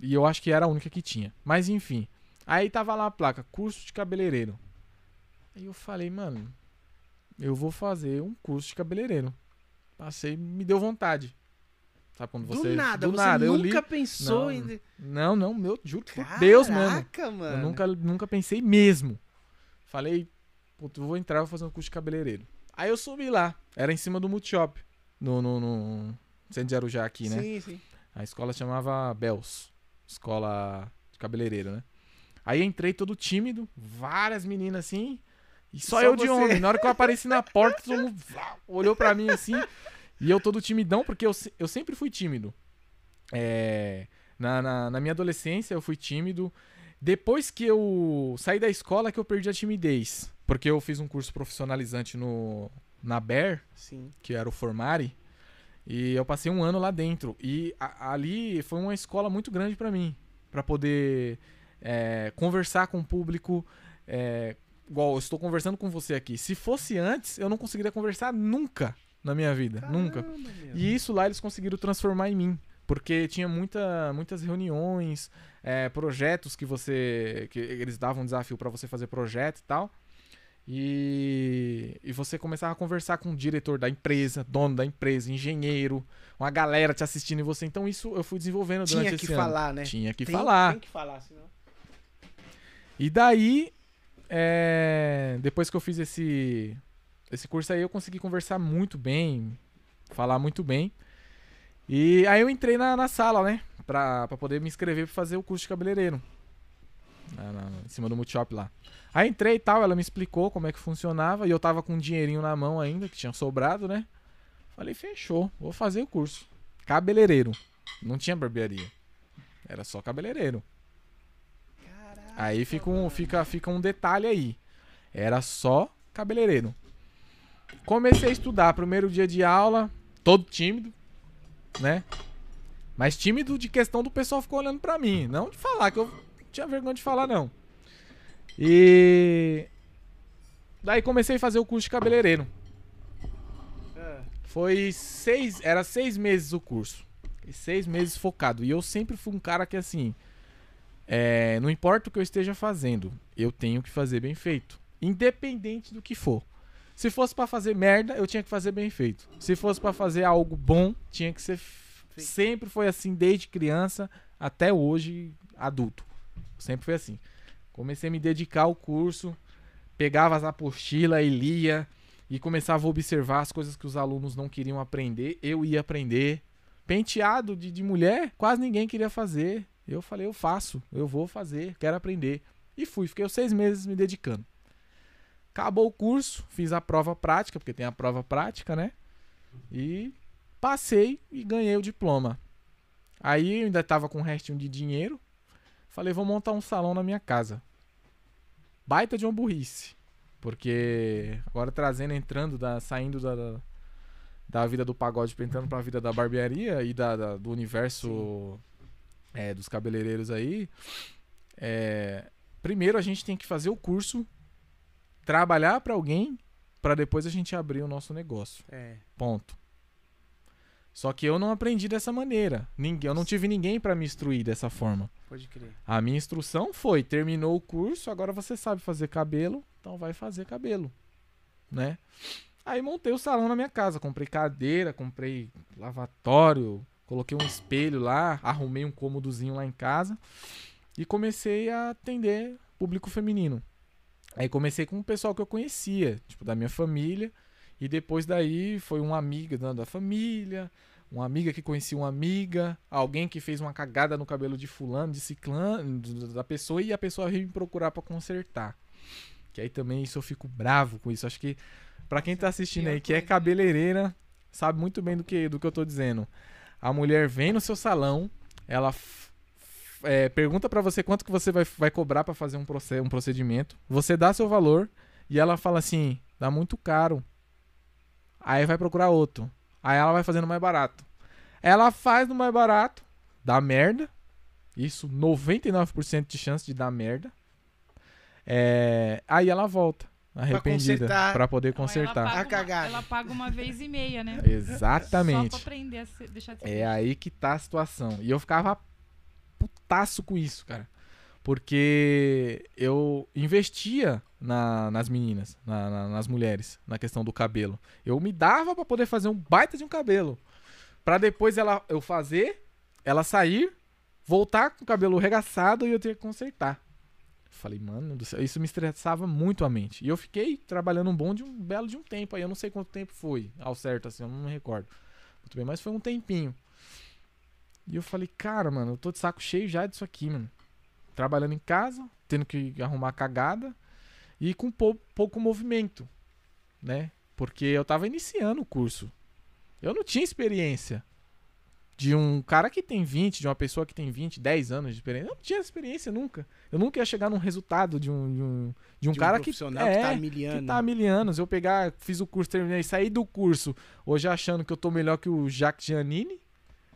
E eu acho que era a única que tinha. Mas enfim. Aí tava lá a placa, curso de cabeleireiro. Aí eu falei, mano, eu vou fazer um curso de cabeleireiro. Passei, me deu vontade. Sabe quando você. do nada, do você nada, eu li. nunca pensou Não, em. Não, não, meu, juro por Deus mesmo. Caraca, mano. Eu nunca, nunca pensei mesmo. Falei, puto, eu vou entrar, vou fazer um curso de cabeleireiro. Aí eu subi lá, era em cima do Multishop, no, no, no centro de Arujá aqui, né? Sim, sim. A escola chamava Bells, escola de cabeleireiro, né? Aí entrei todo tímido, várias meninas assim, e só, Só eu de você. homem. Na hora que eu apareci na porta, todo mundo olhou pra mim assim, e eu todo timidão, porque eu, eu sempre fui tímido. É, na, na, na minha adolescência eu fui tímido. Depois que eu saí da escola que eu perdi a timidez. Porque eu fiz um curso profissionalizante no, na BER, Sim. que era o Formari. E eu passei um ano lá dentro. E a- ali foi uma escola muito grande pra mim. pra poder é, conversar com o público. É, igual eu estou conversando com você aqui. Se fosse antes, eu não conseguiria conversar nunca na minha vida. nunca. Caramba, meu. E isso lá eles conseguiram transformar em mim. Porque tinha muita, muitas reuniões, é, projetos que você. que eles davam um desafio pra você fazer projeto e tal. E, e você começava a conversar com o diretor da empresa, dono da empresa, engenheiro, uma galera te assistindo em você. Então isso eu fui desenvolvendo durante Tinha que ano. falar, né? Tinha que Tem- falar. Tem que falar, senão. E daí, é, depois que eu fiz esse, esse curso aí, eu consegui conversar muito bem, falar muito bem. E aí eu entrei na, na sala, né? Pra, pra poder me inscrever pra fazer o curso de cabeleireiro. Na- na- em cima do Multishop lá. Aí entrei e tal, ela me explicou como é que funcionava. E eu tava com um dinheirinho na mão ainda, que tinha sobrado, né? Falei, fechou, vou fazer o curso. Cabeleireiro. Não tinha barbearia. Era só cabeleireiro. Aí fica um, fica, fica um detalhe aí. Era só cabeleireiro. Comecei a estudar, primeiro dia de aula, todo tímido, né? Mas tímido de questão do pessoal ficou olhando pra mim, não de falar, que eu tinha vergonha de falar, não. E. Daí comecei a fazer o curso de cabeleireiro. Ah, Foi seis. Era seis meses o curso. E seis meses focado. E eu sempre fui um cara que assim. É, não importa o que eu esteja fazendo, eu tenho que fazer bem feito. Independente do que for. Se fosse pra fazer merda, eu tinha que fazer bem feito. Se fosse pra fazer algo bom, tinha que ser. Sim. Sempre foi assim, desde criança até hoje, adulto. Sempre foi assim. Comecei a me dedicar ao curso, pegava as apostilas e lia e começava a observar as coisas que os alunos não queriam aprender, eu ia aprender. Penteado de, de mulher, quase ninguém queria fazer. Eu falei, eu faço, eu vou fazer, quero aprender. E fui, fiquei seis meses me dedicando. Acabou o curso, fiz a prova prática, porque tem a prova prática, né? E passei e ganhei o diploma. Aí eu ainda tava com um restinho de dinheiro. Falei, vou montar um salão na minha casa. Baita de uma burrice. Porque agora trazendo, entrando, da, saindo da, da, da vida do pagode, entrando pra vida da barbearia e da, da- do universo é, dos cabeleireiros aí. é, primeiro a gente tem que fazer o curso, trabalhar pra alguém, pra depois a gente abrir o nosso negócio. é. Ponto. Só que eu não aprendi dessa maneira. Ninguém, eu não tive ninguém pra me instruir dessa forma. Pode crer. A minha instrução foi: terminou o curso, agora você sabe fazer cabelo, então vai fazer cabelo, né? Aí montei o salão na minha casa, comprei cadeira, comprei lavatório, coloquei um espelho lá, arrumei um cômodozinho lá em casa e comecei a atender público feminino. Aí comecei com o pessoal que eu conhecia, tipo, da minha família. E depois daí foi uma amiga da, família, uma amiga que conhecia uma amiga, alguém que fez uma cagada no cabelo de fulano, de ciclano, da pessoa, e a pessoa veio me procurar pra consertar. Que aí também isso eu fico bravo com isso. Acho que pra quem tá assistindo aí, que é né? cabeleireira, sabe muito bem do que, do que eu tô dizendo. A mulher vem no seu salão, ela é, pergunta pra você quanto que você vai, vai cobrar pra fazer um, proce- um procedimento. Você dá seu valor e ela fala assim, dá muito caro. Aí vai procurar outro. Aí ela vai fazendo mais barato. Ela faz no mais barato, dá merda. Isso, 99% de chance de dar merda. É, aí ela volta, arrependida, consertar. pra poder Então, ela consertar. paga A uma- cagada. Ela paga uma vez e meia, né? Exatamente. Só pra aprender a ser- deixar de ser É aí que tá a situação. E eu ficava putaço com isso, cara. Porque eu investia na- nas meninas, na- na- nas mulheres, na questão do cabelo. Eu me dava pra poder fazer um baita de um cabelo. Pra depois ela, eu fazer, ela sair, voltar com o cabelo regaçado e eu ter que consertar. Falei, mano do céu, isso me estressava muito a mente. E eu fiquei trabalhando um bom de um belo de um tempo aí. Eu não sei quanto tempo foi, ao certo, assim, eu não me recordo. Muito bem, mas foi um tempinho. E eu falei, cara, mano, eu tô de saco cheio já disso aqui, mano. Trabalhando em casa, tendo que arrumar cagada e com pou- pouco movimento, né? Porque eu tava iniciando o curso. Eu não tinha experiência. De um cara que tem 20, de uma pessoa que tem 20, 10 anos de experiência. Eu não tinha experiência nunca. Eu nunca ia chegar num resultado de um, de um, de um De cara que, profissional é, que tá que miliano. tá há mil anos. Eu pegar, fiz o curso, terminei, saí do curso, hoje achando que eu tô melhor que o Jacques Giannini.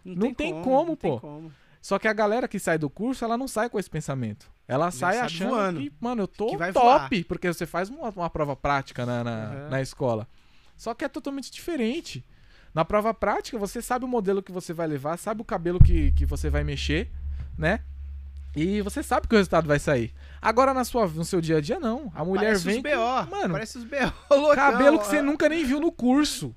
não tem como, não tem pô. como. Só que a galera que sai do curso, ela não sai com esse pensamento. Ela sai sai achando voando. que, mano, eu tô Que vai top, porque você faz uma, uma prova prática na, na, Uhum. na escola. Só que é totalmente diferente. Na prova prática, você sabe o modelo que você vai levar, sabe o cabelo que, que você vai mexer, né? E você sabe que o resultado vai sair. Agora, na sua, no seu dia a dia, não. A mulher Parece vem. os BO. com- mano, Parece os BO *laughs* loucão. cabelo que você nunca nem viu no curso.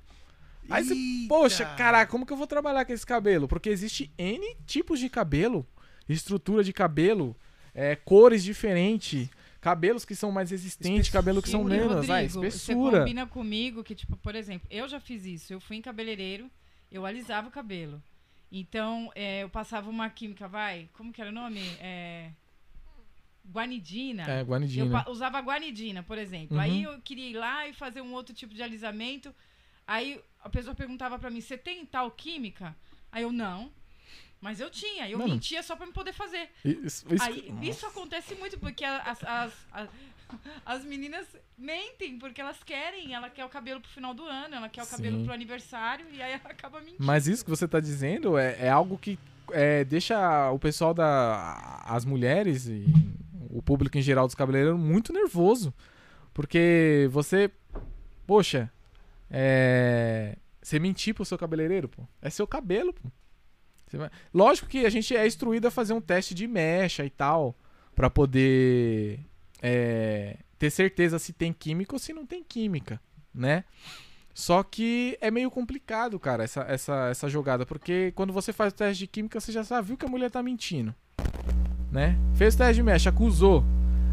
Aí você, Eita. poxa, caraca, como que eu vou trabalhar com esse cabelo? Porque existe N tipos de cabelo, estrutura de cabelo, é, cores diferentes, cabelos que são mais resistentes, cabelo que são E, menos, Rodrigo, ah, Você espessura. combina comigo que, tipo, por exemplo, eu já fiz isso. Eu fui em cabeleireiro, eu alisava o cabelo. Então, é, eu passava uma química, vai, como que era o nome? É, guanidina. É, Eu guanidina. pa- usava guanidina, por exemplo. Uhum. Aí eu queria ir lá e fazer um outro tipo de alisamento. Aí a pessoa perguntava pra mim: "Você tem tal química?" Aí eu não. Mas eu tinha, eu Mano. mentia só pra me poder fazer. Isso, isso- Aí, isso acontece muito porque as, as, as, *laughs* as meninas mentem porque elas querem, ela quer o cabelo pro final do ano, ela quer o cabelo Sim. pro aniversário e aí ela acaba mentindo. Mas isso que você tá dizendo é, é algo que é, deixa o pessoal da. as mulheres e o público em geral dos cabeleireiros muito nervoso. Porque você. Poxa, é. Você mentir pro seu cabeleireiro, pô. É seu cabelo, pô. Vai- Lógico que a gente é instruído a fazer um teste de mecha e tal. Pra poder é, ter certeza se tem química ou se não tem química, né? Só que é meio complicado, cara, essa, essa, essa jogada. Porque quando você faz o teste de química, você já sabe, viu que a mulher tá mentindo. Né? Fez o teste de mecha, acusou.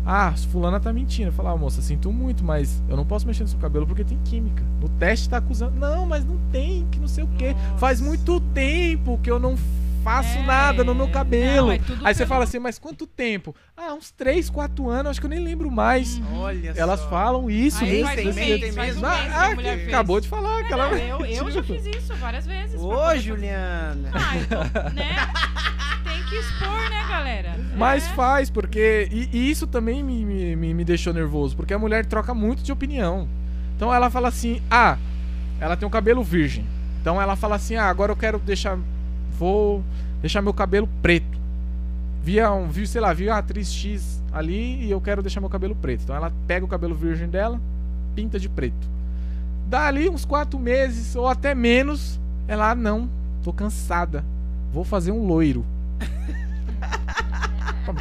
Ah, fulana tá mentindo. Falar, ah, moça, sinto muito, mas eu não posso mexer no seu cabelo porque tem química. No teste tá acusando. Não, mas não tem, que não sei o quê. Nossa. Faz muito tempo que eu não faço É, nada no meu cabelo. não, é Aí você pelo- fala assim, mas quanto tempo? Ah, uns 3, 4 anos, acho que eu nem lembro mais. Olha Elas só. falam isso Aí mesmo. faz um mês, tem faz um que Ah, fez. acabou de falar que ela Não, eu, eu já fiz isso várias vezes. Ô, Juliana. Ah, então, né? *laughs* Que expor, né, galera? Mas É. faz, porque. E, e isso também me, me, me- deixou nervoso, porque a mulher troca muito de opinião. Então ela fala assim: ah, ela tem um cabelo virgem. Então ela fala assim: ah, agora eu quero deixar. Vou deixar meu cabelo preto. Via um, vi, sei lá, vi uma atriz X ali e eu quero deixar meu cabelo preto. Então ela pega o cabelo virgem dela, pinta de preto. Dá ali uns quatro meses ou até menos. Ela, ah, não, tô cansada. Vou fazer um loiro. *laughs*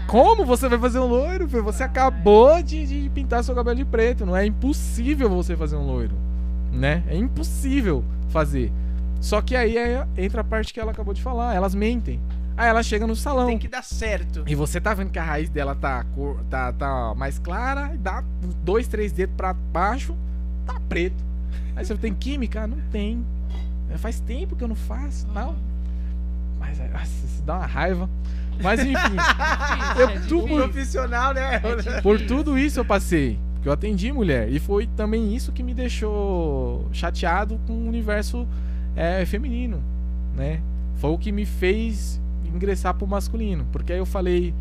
Como você vai fazer um loiro? filho? Você acabou de, de pintar seu cabelo de preto. Não é impossível você fazer um loiro. Né? É impossível fazer. Só que aí é- entra a parte que ela acabou de falar. Elas mentem. Aí ela chega no salão. Tem que dar certo. E você tá vendo que a raiz dela tá, cor- tá, tá mais clara, dá dois, três dedos pra baixo, tá preto. Aí você tem química? Não tem. É, Faz tempo que eu não faço tal. Mas é, nossa, isso dá uma raiva. Mas enfim, *laughs* é tu- Tu profissional, né? É difícil. por tudo isso eu passei. Porque eu atendi mulher. E foi também isso que me deixou chateado com o universo é, feminino, né? Foi o que me fez ingressar pro masculino. Porque aí eu falei,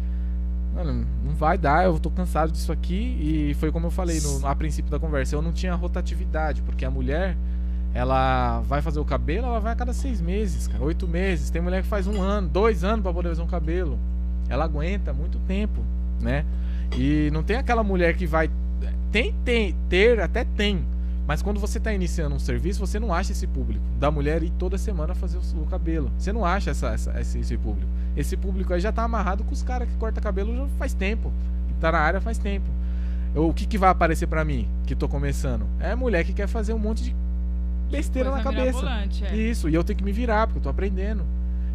mano, não vai dar, eu tô cansado disso aqui. E foi como eu falei no, a princípio da conversa, eu não tinha rotatividade, porque a mulher, ela vai fazer o cabelo, ela vai a cada seis meses, cara, oito meses. Tem mulher que faz um ano, dois anos pra poder fazer um cabelo. Ela aguenta muito tempo, né? E não tem aquela mulher que vai. Tem, tem, ter, até tem. Mas quando você tá iniciando um serviço, você não acha esse público. Da mulher ir toda semana fazer o, cabelo. Você não acha essa, essa- esse, esse público. Esse público aí já tá amarrado com os caras que cortam cabelo já faz tempo. Tá na área faz tempo. O que, que vai aparecer pra mim, que tô começando? É mulher que quer fazer um monte de besteira na cabeça. é. Isso, e eu tenho que me virar, porque eu tô aprendendo.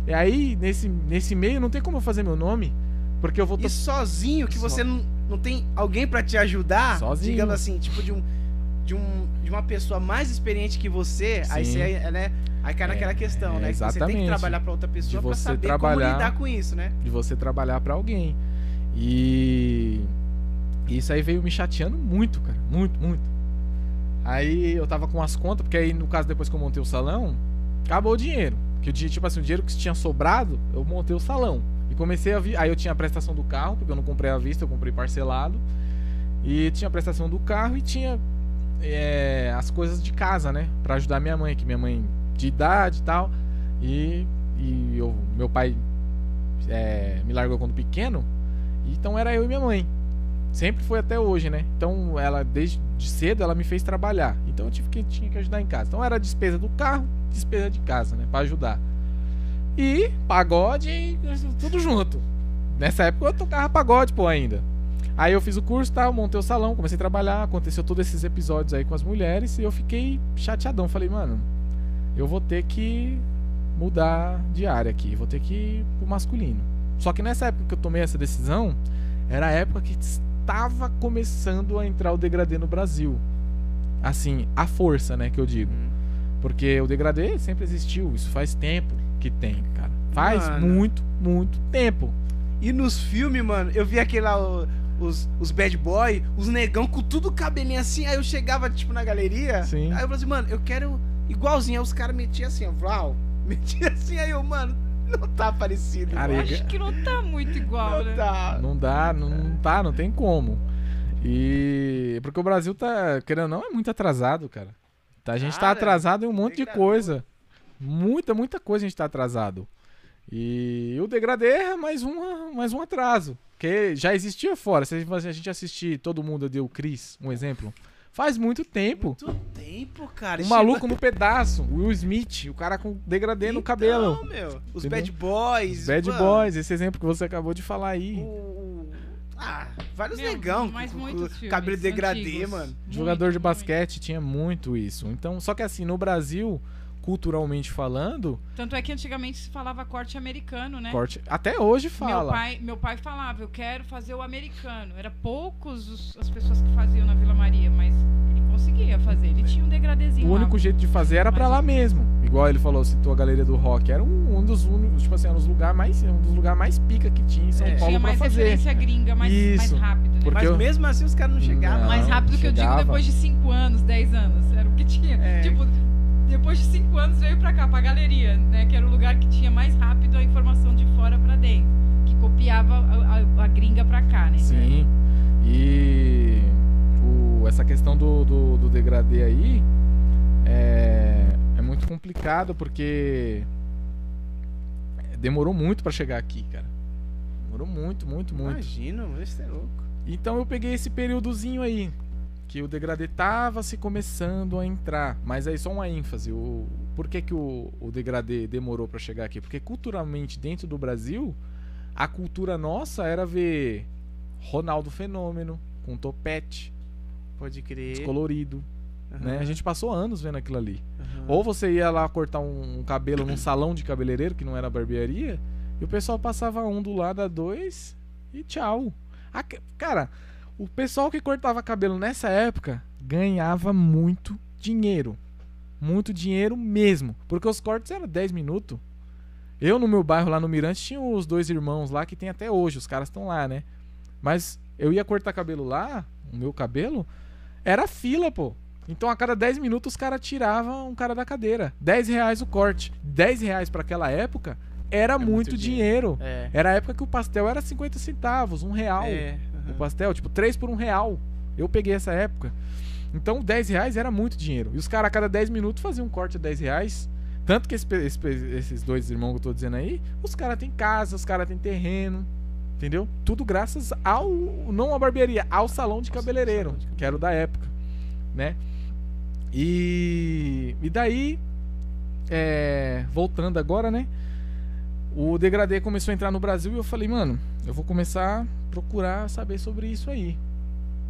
E aí, nesse, nesse meio, não tem como eu fazer meu nome, porque eu vou... E sozinho, que Só- você não, não tem alguém pra te ajudar, Sozinho. digamos assim, tipo de um de um de uma pessoa mais experiente que você, aí Sim. você é, né, aí cai naquela É, questão, né, que você tem que exatamente. trabalhar pra outra pessoa você saber trabalhar- como lidar com isso, né? de você trabalhar pra alguém. E isso aí veio me chateando muito, cara. Muito, muito. Aí eu tava com as contas, porque aí no caso depois que eu montei o salão, acabou o dinheiro. Que o dia, tipo assim, o dinheiro que tinha sobrado, eu montei o salão. E comecei a vi... Aí eu tinha a prestação do carro, porque eu não comprei à vista, eu comprei parcelado. E tinha a prestação do carro e tinha é, as coisas de casa, né? Pra ajudar minha mãe, que minha mãe de idade e tal. E, e eu, meu pai é, me largou quando pequeno, então era eu e minha mãe. Sempre foi até hoje, né? Então ela, desde de cedo, ela me fez trabalhar. Então eu tive que, tinha que ajudar em casa. Então era despesa do carro, despesa de casa, né? Pra ajudar. E pagode, tudo junto. Nessa época eu tocava pagode, pô, ainda. Aí eu fiz o curso, tal, montei o salão, comecei a trabalhar, aconteceu todos esses episódios aí com as mulheres e eu fiquei chateadão. Falei, mano, eu vou ter que mudar de área aqui, vou ter que ir pro masculino. Só que nessa época que eu tomei essa decisão, era a época que estava começando a entrar o degradê no Brasil. Assim, a força, né, que eu digo. Porque o degradê sempre existiu, isso faz tempo que tem, cara. Faz Mano. muito, muito tempo. E nos filmes, mano, eu vi aquele lá, os, os bad boy, os negão com tudo cabelinho assim, aí eu chegava, tipo, na galeria, Sim. aí eu falei assim, mano, eu quero igualzinho, aí os caras metiam assim, ó, vlau, *laughs* metia assim, aí eu, mano, *laughs* não tá parecido. Cara, eu eu- acho que não tá muito igual, que né? não tá. Não dá, não, não tá, não tem como. E. Porque o Brasil tá, querendo ou não, é muito atrasado, cara. Tá, A gente tá Cara, atrasado em um monte de coisa. Muita, muita coisa a gente tá atrasado. E o degradê é mais, uma, mais um atraso. Que já existia fora. Se a gente assistir Todo Mundo Deu Chris, um exemplo. Faz muito tempo. Muito tempo, cara. Um Chegou- maluco no pedaço, Will Smith, o cara com degradê no Então, cabelo. meu, os Entendeu? bad boys. Os Bad mano, Boys, esse exemplo que você acabou de falar aí. o- o- Ah, vários Meu, negão mas com, com muitos filmes cabelo degradê, antigos. mano. Jogador Muito, de basquete tinha muito isso. Então, só que assim, no Brasil, culturalmente falando. Tanto é que antigamente se falava corte americano, né? corte. Até hoje Meu fala. pai, meu pai falava, eu quero fazer o americano. Era poucos os- as pessoas que faziam na Vila Maria, mas ele conseguia fazer. Ele tinha um degradezinho O lá. único jeito de fazer era pra Mas lá mesmo. Igual ele falou, citou a galeria do rock. Era um, um dos únicos, tipo assim, era um dos lugares mais, um dos lugares mais pica que tinha em São É, Paulo Tinha pra mais fazer. referência gringa, mais, mais Isso. rápido, né? Porque Mas eu- mesmo assim os caras não chegavam. Não. mais rápido que eu digo depois de 5 anos, 10 anos. Era o que tinha. É. Tipo, depois de 5 anos veio pra cá, pra galeria, né? Que era o lugar que tinha mais rápido a informação de fora pra dentro. Que copiava a, a- a gringa pra cá, né? Sim. E o- essa questão do, do, do degradê aí é, é muito complicado porque demorou muito pra chegar aqui, cara. Demorou muito, muito, muito. Imagina, mano, isso é louco. Então eu peguei esse períodozinho aí, que o degradê tava se começando a entrar, mas aí só uma ênfase, o por que, que o, o degradê demorou pra chegar aqui? Porque culturalmente dentro do Brasil, a cultura nossa era ver Ronaldo Fenômeno com topete, Pode crer. descolorido, né? A gente passou anos vendo aquilo ali. Aham. Ou você ia lá cortar um, um cabelo num *clears throat* salão de cabeleireiro que não era barbearia, E o pessoal passava um do lado a dois e tchau. A ca- cara, o pessoal que cortava cabelo nessa época ganhava muito dinheiro. Muito dinheiro mesmo. Porque os cortes eram 10 minutos. Eu, no meu bairro lá no Mirante, tinha os dois irmãos lá que tem até hoje. Os caras estão lá, né? Mas eu ia cortar cabelo lá, o meu cabelo, era fila, pô. Então a cada 10 minutos os caras tiravam um cara da cadeira. 10 reais o corte. 10 reais pra aquela época era muito, muito dinheiro. É. Era a época que o pastel era 50 centavos, um real. É. O pastel, tipo, 3 por um real. Eu peguei essa época. Então 10 reais era muito dinheiro. E os caras a cada 10 minutos faziam um corte de 10 reais. Tanto que esse esse esses dois irmãos que eu tô dizendo aí, os caras têm casa, os caras têm terreno. Entendeu? Tudo graças ao. Não à barbearia, ao salão de cabeleireiro, que era o da época. Né? E. E daí. é, voltando agora, né? O degradê começou a entrar no Brasil e eu falei, mano, eu vou começar a procurar saber sobre isso aí.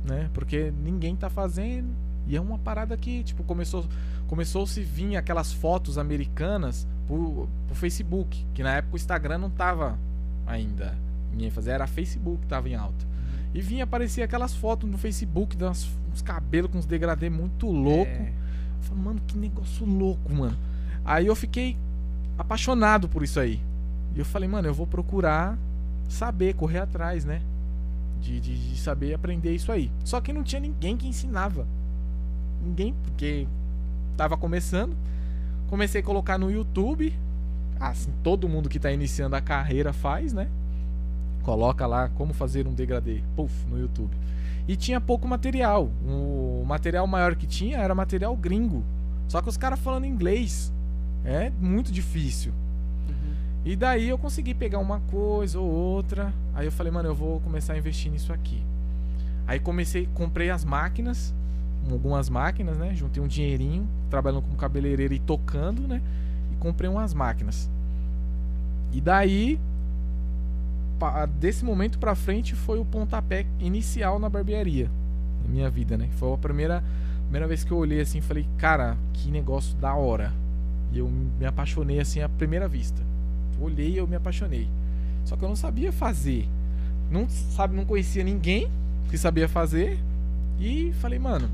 Né? Porque ninguém tá fazendo. E é uma parada que, tipo, começou começou se vir aquelas fotos americanas pro, pro Facebook, que na época o Instagram não tava ainda em ênfase, era Facebook que tava em alta. E vinha aparecer aquelas fotos no Facebook, de umas- uns cabelos com uns degradê muito louco. É. Eu falei, mano, que negócio louco, mano. Aí eu fiquei apaixonado por isso aí. E eu falei, mano, eu vou procurar saber, correr atrás, né? De, de, de saber aprender isso aí. Só que não tinha ninguém que ensinava. Ninguém, porque tava começando. Comecei a colocar no YouTube. Assim, todo mundo que tá iniciando a carreira faz, né? Coloca lá como fazer um degradê. Puf, no YouTube. E tinha pouco material. O material maior que tinha era material gringo. Só que os caras falando inglês. É muito difícil. E daí eu consegui pegar uma coisa ou outra. Aí eu falei, mano, eu vou começar a investir nisso aqui. Aí comecei, comprei as máquinas, algumas máquinas, né? Juntei um dinheirinho, trabalhando como cabeleireiro e tocando, né? E comprei umas máquinas. E daí, desse momento pra frente, foi o pontapé inicial na barbearia. Na minha vida, né? Foi a primeira, primeira vez que eu olhei assim e falei, cara, que negócio da hora. E eu me apaixonei assim à primeira vista. Olhei e eu me apaixonei. Só que eu não sabia fazer. Não, sabe, não conhecia ninguém que sabia fazer. E falei, mano,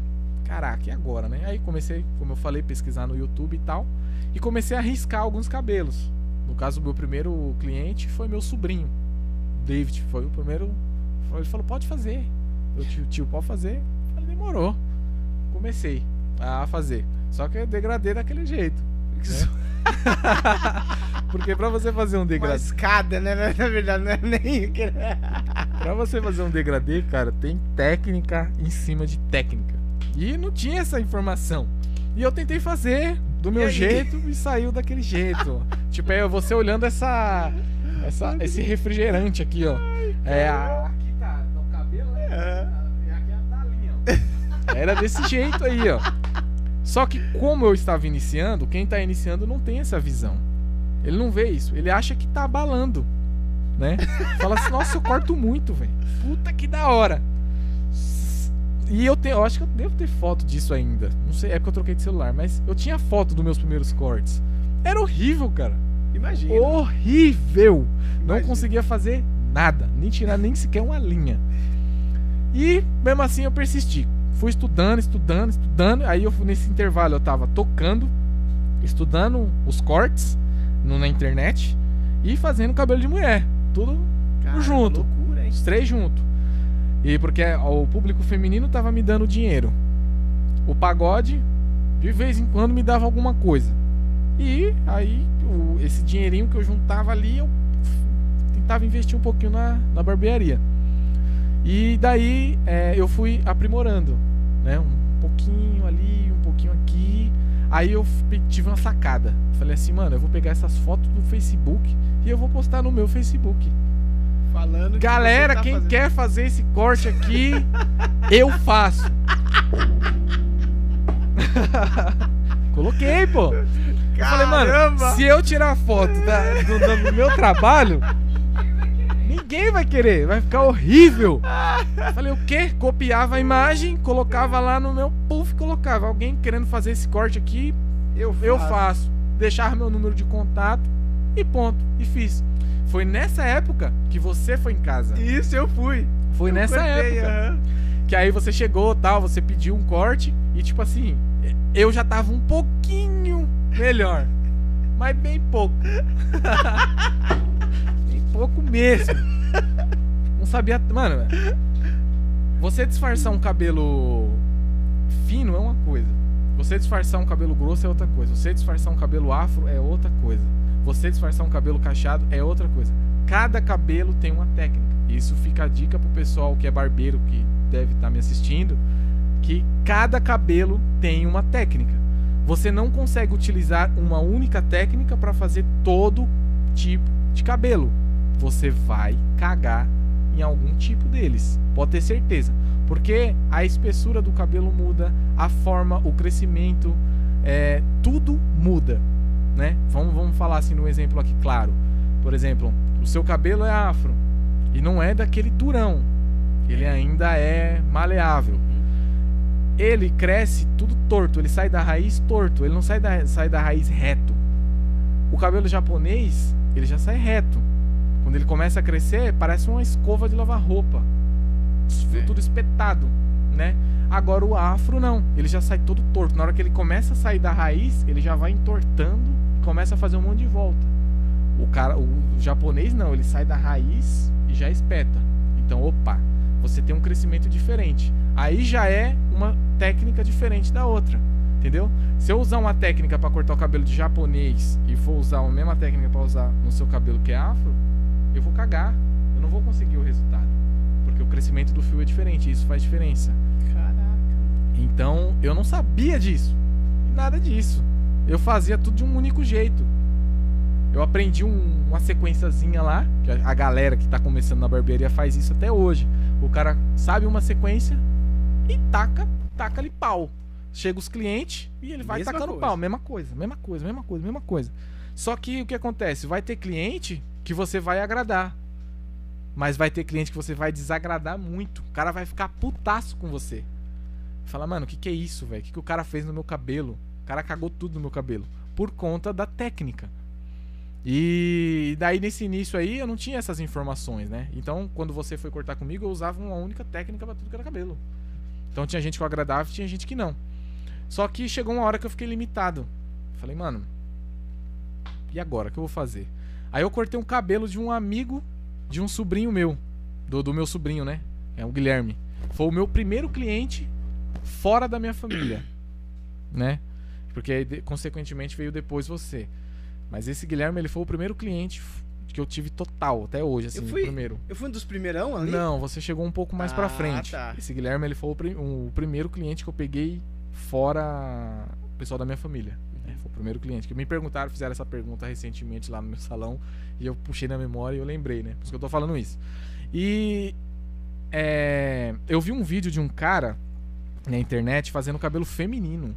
caraca, e agora, né? Aí comecei, como eu falei, pesquisar no YouTube e tal. E comecei a riscar alguns cabelos. No caso, o meu primeiro cliente foi meu sobrinho. David, foi o primeiro. Ele falou, pode fazer. Eu, tio, tio, pode fazer. Falei, demorou. Comecei a fazer. Só que eu degradei daquele jeito. Né? *laughs* Porque pra você fazer um Uma degradê. escada, né? *laughs* Na verdade, não é nem. *laughs* Pra você fazer um degradê, cara, tem técnica em cima de técnica. E não tinha essa informação. E eu tentei fazer do meu aí? jeito e saiu daquele jeito. tipo, é você olhando essa, essa esse refrigerante aqui, ó. É a aqui tá, o cabelo é, é aqui a talinha, ó. Era desse jeito aí, ó. Só que como eu estava iniciando, quem tá iniciando não tem essa visão. Ele não vê isso. Ele acha que tá abalando, né? Fala assim, nossa, eu corto muito, velho. Puta que da hora. E eu tenho, eu acho que eu devo ter foto disso ainda. Não sei, é porque eu troquei de celular, mas eu tinha foto dos meus primeiros cortes. Era horrível, cara. Imagina. Horrível. Não Imagina. conseguia fazer nada, nem tirar nem sequer uma linha. E mesmo assim eu persisti. Fui estudando, estudando, estudando. Aí eu nesse intervalo eu tava tocando, estudando os cortes no- na internet e fazendo cabelo de mulher. Tudo Cara, junto. Loucura, hein? os três juntos. E porque o público feminino tava me dando dinheiro. O pagode, de vez em quando, me dava alguma coisa. E aí, o- esse dinheirinho que eu juntava ali, eu tentava investir um pouquinho na, na barbearia. E daí é, eu fui aprimorando, né? Um pouquinho ali, um pouquinho aqui. Aí eu tive uma sacada. Falei assim, mano, eu vou pegar essas fotos do Facebook e eu vou postar no meu Facebook. Falando Galera, tá quem fazendo. quer fazer esse corte aqui, eu faço. *laughs* Coloquei, pô. Eu falei, mano, Caramba! se eu tirar foto da- do- do meu trabalho, ninguém vai querer, vai ficar horrível. *laughs* Falei, o quê? Copiava a imagem, colocava lá no meu puff, colocava. Alguém querendo fazer esse corte aqui, eu, eu faço. Deixar meu número de contato e ponto. E fiz. Foi nessa época que você foi em casa. Isso, eu fui. Foi Eu nessa cortei, época. aham. Que aí você chegou, tal, você pediu um corte e tipo assim, eu já tava um pouquinho melhor. Mas bem pouco. *laughs* pouco mesmo. Não sabia, mano. Você disfarçar um cabelo fino é uma coisa. Você disfarçar um cabelo grosso é outra coisa. Você disfarçar um cabelo afro é outra coisa. Você disfarçar um cabelo cacheado é outra coisa. Cada cabelo tem uma técnica. Isso fica a dica pro pessoal que é barbeiro, que deve estar me assistindo, que cada cabelo tem uma técnica. Você não consegue utilizar uma única técnica para fazer todo tipo de cabelo. Você vai cagar em algum tipo deles. Pode ter certeza. Porque a espessura do cabelo muda, a forma, o crescimento, é, tudo muda. Né? Vamos, vamos falar assim num exemplo aqui claro. Por exemplo, o seu cabelo é afro e não é daquele durão. Ele ainda é maleável. Ele cresce tudo torto, ele sai da raiz torto, ele não sai da, sai da raiz reto. O cabelo japonês, ele já sai reto. Quando ele começa a crescer, parece uma escova de lavar roupa. Fio É. tudo espetado, né? Agora o afro não, ele já sai todo torto. Na hora que ele começa a sair da raiz, ele já vai entortando e começa a fazer um monte de volta. O cara, o japonês não, ele sai da raiz e já espeta. Então, opa, você tem um crescimento diferente. Aí já é uma técnica diferente da outra, entendeu? Se eu usar uma técnica para cortar o cabelo de japonês e for usar a mesma técnica para usar no seu cabelo que é afro, eu vou cagar. Eu não vou conseguir o resultado, porque o crescimento do fio é diferente, isso faz diferença. Caraca. Então, eu não sabia disso. Nada disso. Eu fazia tudo de um único jeito. Eu aprendi um- uma sequenciazinha lá, que a a galera que tá começando na barbearia faz isso até hoje. O cara sabe uma sequência e taca, taca ali pau. Chega os clientes e ele vai Mesma tacando coisa. pau. Mesma coisa, mesma coisa, mesma coisa, mesma coisa. Só que o que acontece? Vai ter cliente que você vai agradar. Mas vai ter cliente que você vai desagradar muito. O cara vai ficar putaço com você. Fala, mano, o que, que é isso, velho? O que, que o cara fez no meu cabelo? O cara cagou tudo no meu cabelo. Por conta da técnica. E daí nesse início aí eu não tinha essas informações, né? Então, quando você foi cortar comigo, eu usava uma única técnica pra tudo que era cabelo. Então tinha gente que eu agradava tinha gente que não. Só que chegou uma hora que eu fiquei limitado. Falei, mano, e agora? O que eu vou fazer? Aí eu cortei um cabelo de um amigo de um sobrinho meu. Do, do meu sobrinho, né? É o Guilherme. Foi o meu primeiro cliente fora da minha família. *clears throat* Né? Porque consequentemente veio depois você. Mas esse Guilherme, ele foi o primeiro cliente que eu tive total, até hoje, assim, Eu fui primeiro. Eu fui um dos primeirão ali? Não, você chegou um pouco mais pra Ah, frente. tá. Esse Guilherme, ele foi o, prim- o primeiro cliente que eu peguei fora o pessoal da minha família. Primeiro cliente. Que me perguntaram, fizeram essa pergunta recentemente lá no meu salão. E eu puxei na memória e eu lembrei, né? Por isso que eu tô falando isso. E é, eu vi um vídeo de um cara na internet fazendo cabelo feminino.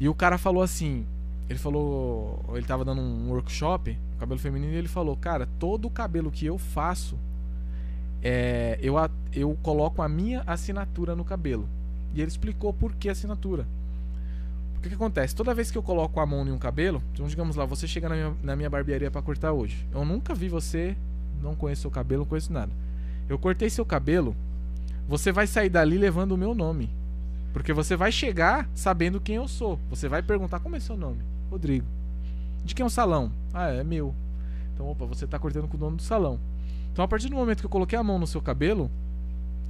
E o cara falou assim: ele falou, ele tava dando um workshop, cabelo feminino, e ele falou: Cara, todo o cabelo que eu faço, é, eu, eu coloco a minha assinatura no cabelo. E ele explicou por que assinatura. O que, acontece? Toda vez que eu coloco a mão em um cabelo, então digamos lá, você chega na minha, na minha barbearia pra cortar hoje. Eu nunca vi você, não conheço seu cabelo, não conheço nada. Eu cortei seu cabelo, você vai sair dali levando o meu nome. Porque você vai chegar sabendo quem eu sou. Você vai perguntar como é seu nome? Rodrigo. De quem é o salão? Ah, é meu. Então, opa, você tá cortando com o dono do salão. Então, a partir do momento que eu coloquei a mão no seu cabelo,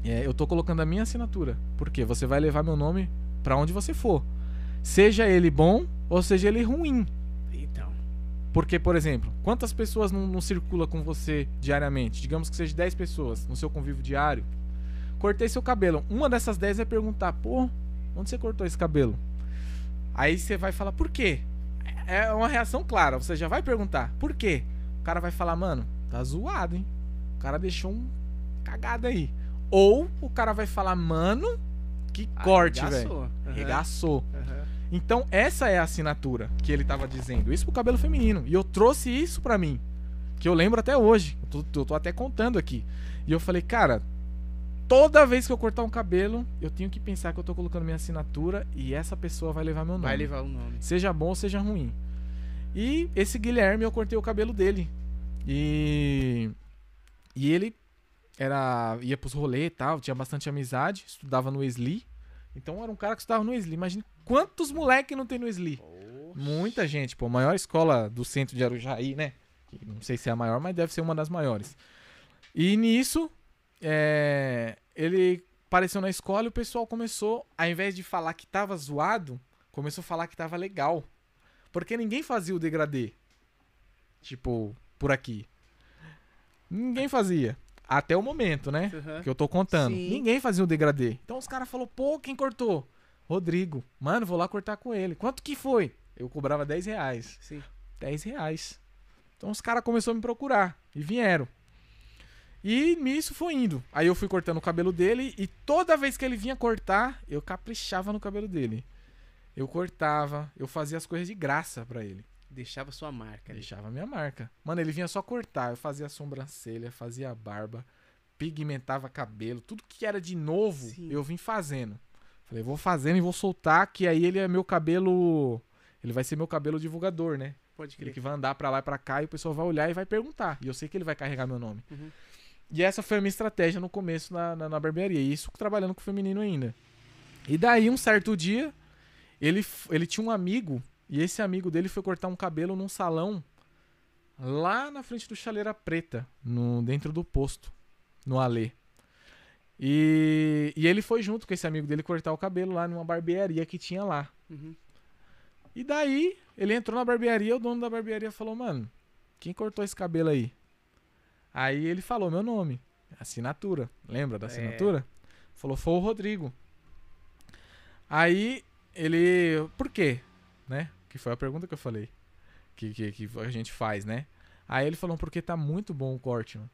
é, eu tô colocando a minha assinatura. Por quê? Você vai levar meu nome pra onde você for. Seja ele bom ou seja ele ruim. Então. Porque, por exemplo, quantas pessoas não, não circula com você diariamente? Digamos que seja 10 pessoas no seu convívio diário. Cortei seu cabelo. Uma dessas 10 vai perguntar: pô, onde você cortou esse cabelo? Aí você vai falar: por quê? É uma reação clara. Você já vai perguntar: por quê? O cara vai falar: mano, tá zoado, hein? O cara deixou um cagada aí. Ou o cara vai falar: mano, que corte, velho. Arregaçou. Aham. Regaçou. Aham. Então, essa é a assinatura que ele tava dizendo. Isso pro cabelo feminino. E eu trouxe isso pra mim. Que eu lembro até hoje. Eu tô, eu tô até contando aqui. E eu falei, cara, toda vez que eu cortar um cabelo, eu tenho que pensar que eu tô colocando minha assinatura e essa pessoa vai levar meu nome. Vai levar o nome. Seja bom ou seja ruim. E esse Guilherme, eu cortei o cabelo dele. E. E ele era ia pros rolês e tal, tinha bastante amizade, estudava no Wesley. Então era um cara que estudava no Wesley. Imagina quantos moleque não tem no Wesley. Muita gente, pô. Maior escola do centro de Arujaí, né? Não sei se é a maior, mas deve ser uma das maiores. E nisso, é, ele apareceu na escola e o pessoal começou, ao invés de falar que tava zoado, começou a falar que tava legal. Porque ninguém fazia o degradê. Tipo, por aqui. Ninguém fazia. Até o momento, né? Aham. Que eu tô contando. Sim. Ninguém fazia o degradê. Então os caras falaram, pô, quem cortou? Rodrigo. Mano, vou lá cortar com ele. Quanto que foi? Eu cobrava 10 reais. Sim. 10 reais. Então os caras começaram a me procurar. E vieram. E nisso foi indo. Aí eu fui cortando o cabelo dele. E toda vez que ele vinha cortar, eu caprichava no cabelo dele. Eu cortava. Eu fazia as coisas de graça pra ele. Deixava sua marca. Deixava minha marca. Mano, ele vinha só cortar. Eu fazia a sobrancelha, fazia a barba, pigmentava cabelo. Tudo que era de novo, Sim. eu vim fazendo. Falei, vou fazendo e vou soltar, que aí ele é meu cabelo. Ele vai ser meu cabelo divulgador, né? Pode Ele crer. que vai andar pra lá e pra cá e o pessoal vai olhar e vai perguntar. E eu sei que ele vai carregar meu nome. Uhum. E essa foi a minha estratégia no começo na, na, na barbearia. E isso trabalhando com o feminino ainda. E daí, um certo dia, ele, ele tinha um amigo. E esse amigo dele foi cortar um cabelo num salão lá na frente do Chaleira Preta, no, dentro do posto, no Alê. E, e ele foi junto com esse amigo dele cortar o cabelo lá numa barbearia que tinha lá. Uhum. E daí, ele entrou na barbearia, o dono da barbearia falou, mano, quem cortou esse cabelo aí? Aí ele falou meu nome, assinatura. Lembra da É. assinatura? Falou, foi o Rodrigo. Aí ele. Por quê? Né? Que foi a pergunta que eu falei. Que, que, que a gente faz, né? Aí ele falou, porque tá muito bom o corte, mano.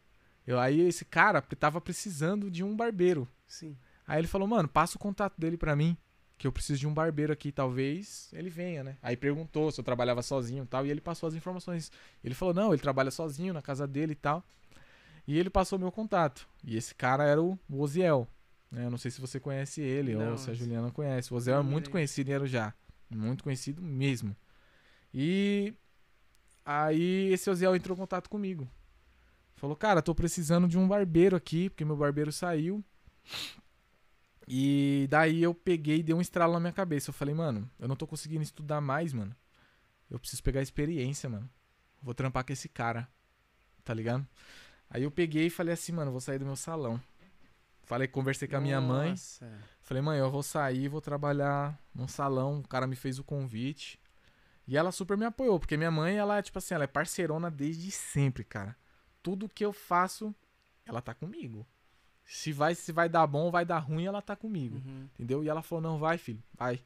Eu, aí esse cara tava precisando de um barbeiro. Sim. Aí ele falou, mano, passa o contato dele pra mim. Que eu preciso de um barbeiro aqui, talvez ele venha, né? Aí perguntou se eu trabalhava sozinho e tal. E ele passou as informações. Ele falou, não, ele trabalha sozinho na casa dele e tal. E ele passou meu contato. E esse cara era o Oziel. né? Eu não sei se você conhece ele Não, ou se a Juliana conhece. O Oziel é muito conhecido em Arujá. Muito conhecido mesmo. E aí esse Oziel entrou em contato comigo. Falou, cara, tô precisando de um barbeiro aqui, porque meu barbeiro saiu. E daí eu peguei e dei um estralo na minha cabeça. Eu falei, mano, eu não tô conseguindo estudar mais, mano. Eu preciso pegar experiência, mano. Vou trampar com esse cara. Tá ligado? Aí eu peguei e falei assim, mano, vou sair do meu salão. Falei, conversei com a minha mãe. Nossa. Falei, mãe, eu vou sair, vou trabalhar num salão. O cara me fez o convite. E ela super me apoiou, porque minha mãe, ela é tipo assim, ela é parceirona desde sempre, cara. Tudo que eu faço, ela tá comigo. Se vai, se vai dar bom, vai dar ruim, ela tá comigo. Uhum. Entendeu? E ela falou: não, vai, filho, vai.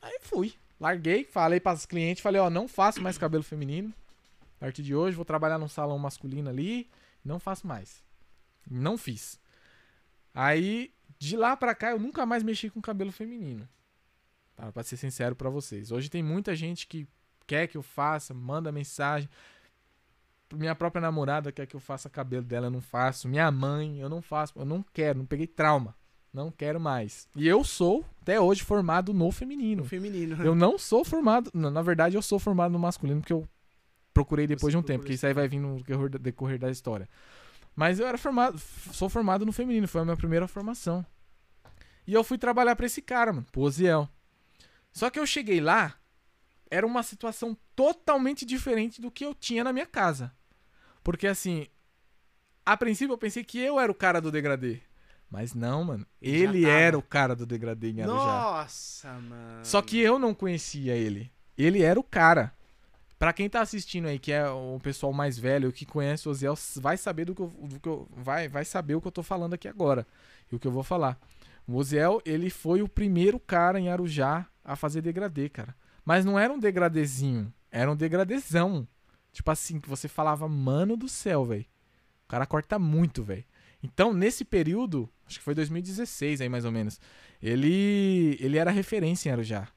Aí fui. Larguei, falei para os clientes, falei, ó, não faço mais cabelo feminino. A partir de hoje, vou trabalhar num salão masculino ali. Não faço mais. Não fiz. Aí, de lá pra cá, eu nunca mais mexi com cabelo feminino. Tá? Pra ser sincero pra vocês. Hoje tem muita gente que quer que eu faça, manda mensagem. Minha própria namorada quer que eu faça cabelo dela, eu não faço. Minha mãe, eu não faço. Eu não quero, não peguei trauma. Não quero mais. E eu sou, até hoje, formado no feminino. No feminino. Eu não sou formado. não, Na verdade, eu sou formado no masculino, porque eu procurei depois Você de um tempo, porque isso aí vai vir no decorrer, da- história. Mas eu era formado, sou formado no feminino, foi a minha primeira formação. E eu fui trabalhar pra esse cara, mano, pro Oziel. Só que eu cheguei lá, era uma situação totalmente diferente do que eu tinha na minha casa. Porque assim, a princípio eu pensei que eu era o cara do degradê. Mas não, mano. Ele era o cara do degradê em Arujá. Nossa, mano. Só que eu não conhecia ele. Ele era o cara. Pra quem tá assistindo aí, que é o pessoal mais velho, que conhece o Oziel, vai saber do que eu, do que eu- vai, vai saber o que eu tô falando aqui agora. E o que eu vou falar. O Oziel, ele foi o primeiro cara em Arujá a fazer degradê, cara. Mas não era um degradêzinho, era um degradezão. Tipo assim, que você falava, mano do céu, velho. O cara corta muito, velho. Então, nesse período, acho que foi 2016 aí mais ou menos, ele ele era referência em Arujá.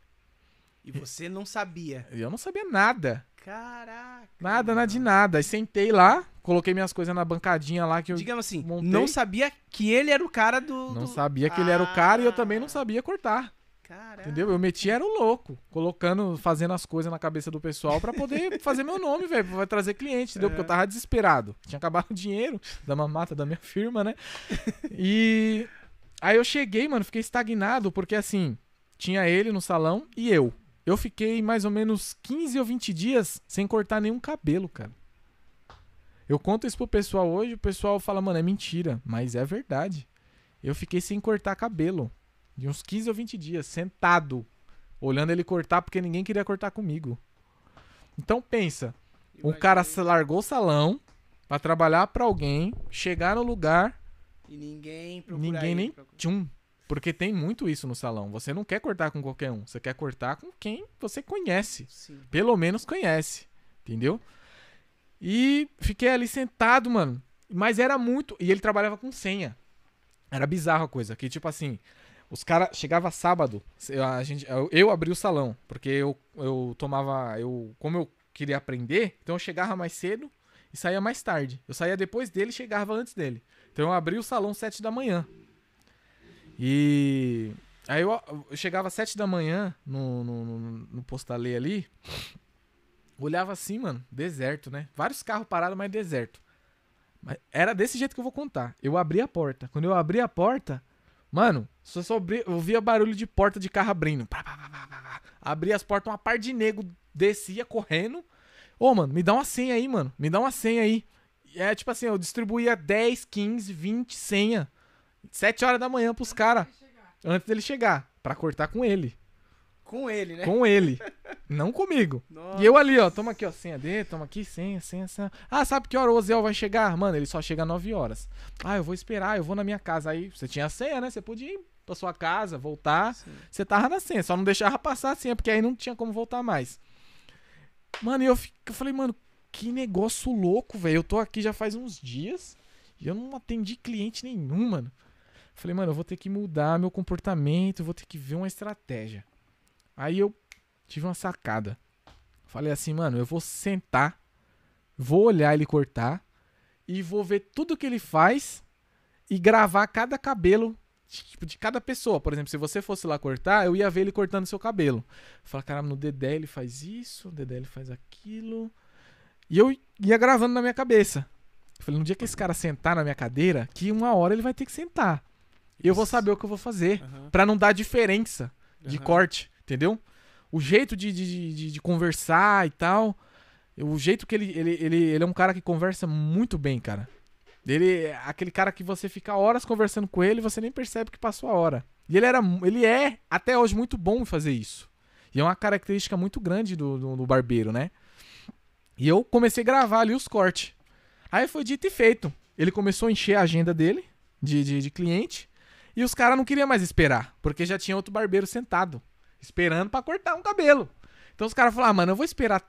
E você não sabia. Eu não sabia nada. Caraca. Nada, nada de nada. Aí sentei lá, coloquei minhas coisas na bancadinha lá que eu Digamos assim, montei. não sabia que ele era o cara do. não do- sabia que ele era o cara e eu também não Ah, sabia cortar. Caralho. Entendeu? Eu meti era o louco, colocando, fazendo as coisas na cabeça do pessoal pra poder *laughs* fazer meu nome, velho, vai trazer cliente, entendeu? Porque eu tava desesperado. Tinha acabado o dinheiro da mamata da minha firma, né? *laughs* E aí eu cheguei, mano, fiquei estagnado porque assim, tinha ele no salão e eu. Eu fiquei mais ou menos 15 ou 20 dias sem cortar nenhum cabelo, cara. Eu conto isso pro pessoal hoje, o pessoal fala, mano, é mentira, mas é verdade. Eu fiquei sem cortar cabelo. De uns 15 ou 20 dias, sentado, olhando ele cortar, porque ninguém queria cortar comigo. Então pensa, um cara se largou o salão pra trabalhar pra alguém, chegar no lugar, E ninguém procura ninguém nem tchum. Porque tem muito isso no salão. Você não quer cortar com qualquer um, você quer cortar com quem você conhece. Sim. Pelo menos conhece. Entendeu? E fiquei ali sentado, mano. Mas era muito. E ele trabalhava com senha. Era bizarro a coisa. Que tipo assim. Os caras. Chegava sábado. eu- A gente, eu, abri o salão. Porque eu, eu tomava. Eu, como eu queria aprender, então eu chegava mais cedo e saía mais tarde. Eu saía depois dele e chegava antes dele. Então eu abri o salão sete da manhã. E. Aí eu, eu chegava sete da manhã no, no, no, no postalê ali. Olhava assim, mano, deserto, né? Vários carros parados, mas deserto. Mas era desse jeito que eu vou contar. Eu abri a porta. Quando eu abri a porta, mano, só só abri, eu via barulho de porta de carro abrindo. Pá, pá, pá, pá, pá, pá. Abri as portas, uma par de nego descia correndo. Ô, mano, me dá uma senha aí, mano. Me dá uma senha aí. É tipo assim, eu distribuía 10, 15, 20 senha. 7 horas da manhã pros caras. Antes dele chegar. Pra cortar com ele. Com ele, né? Com ele. não comigo. Nossa. E eu ali, ó, toma aqui, ó, senha dele, toma aqui, senha, senha, senha. Ah, sabe que hora o Ozel vai chegar? Mano, ele só chega 9 horas. Ah, eu vou esperar, eu vou na minha casa. Aí você tinha a senha, né? Você podia ir pra sua casa, voltar. Sim. Você tava na senha, só não deixava passar a senha, porque aí não tinha como voltar mais. Mano, eu, fi- eu falei, mano, que negócio louco, velho. Eu tô aqui já faz uns dias e eu não atendi cliente nenhum, mano. Falei, mano, eu vou ter que mudar meu comportamento, eu vou ter que ver uma estratégia. Aí eu tive uma sacada. Falei assim, mano, eu vou sentar, vou olhar ele cortar e vou ver tudo que ele faz e gravar cada cabelo tipo, de cada pessoa. Por exemplo, se você fosse lá cortar, eu ia ver ele cortando seu cabelo. Falar, caramba, no Dedé ele faz isso, no Dedé ele faz aquilo. E eu ia gravando na minha cabeça. Falei, no dia que esse cara sentar na minha cadeira, que uma hora ele vai ter que sentar. E eu vou saber o que eu vou fazer. Aham. Pra não dar diferença de Aham. corte, entendeu? O jeito de, de, de, de conversar e tal. O jeito que ele, ele, ele, ele é um cara que conversa muito bem, cara. Ele é aquele cara que você fica horas conversando com ele e você nem percebe que passou a hora. E ele, era, ele é, até hoje, muito bom em fazer isso. E é uma característica muito grande do, do, do barbeiro, né? E eu comecei a gravar ali os cortes. Aí foi dito e feito. Ele começou a encher a agenda dele, de, de, de cliente. E os caras não queriam mais esperar, porque já tinha outro barbeiro sentado, esperando pra cortar um cabelo. Então os caras falaram, ah, mano, eu vou esperar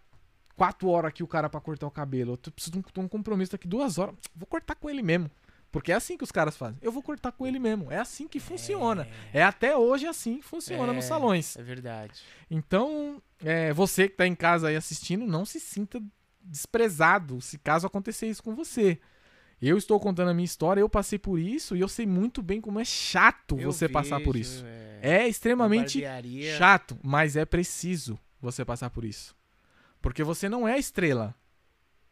quatro horas aqui o cara pra cortar o cabelo. Eu preciso de um, de um compromisso daqui duas horas. Vou cortar com ele mesmo. Porque é assim que os caras fazem. Eu vou cortar com ele mesmo. É assim que funciona. É até hoje assim que funciona É. nos salões. É verdade. Então, é, você que tá em casa aí assistindo, não se sinta desprezado se caso acontecer isso com você. Eu estou contando a minha história, eu passei por isso e eu sei muito bem como é chato Eu você passar por isso. É, É extremamente chato, mas é preciso você passar por isso. Porque você não é a estrela,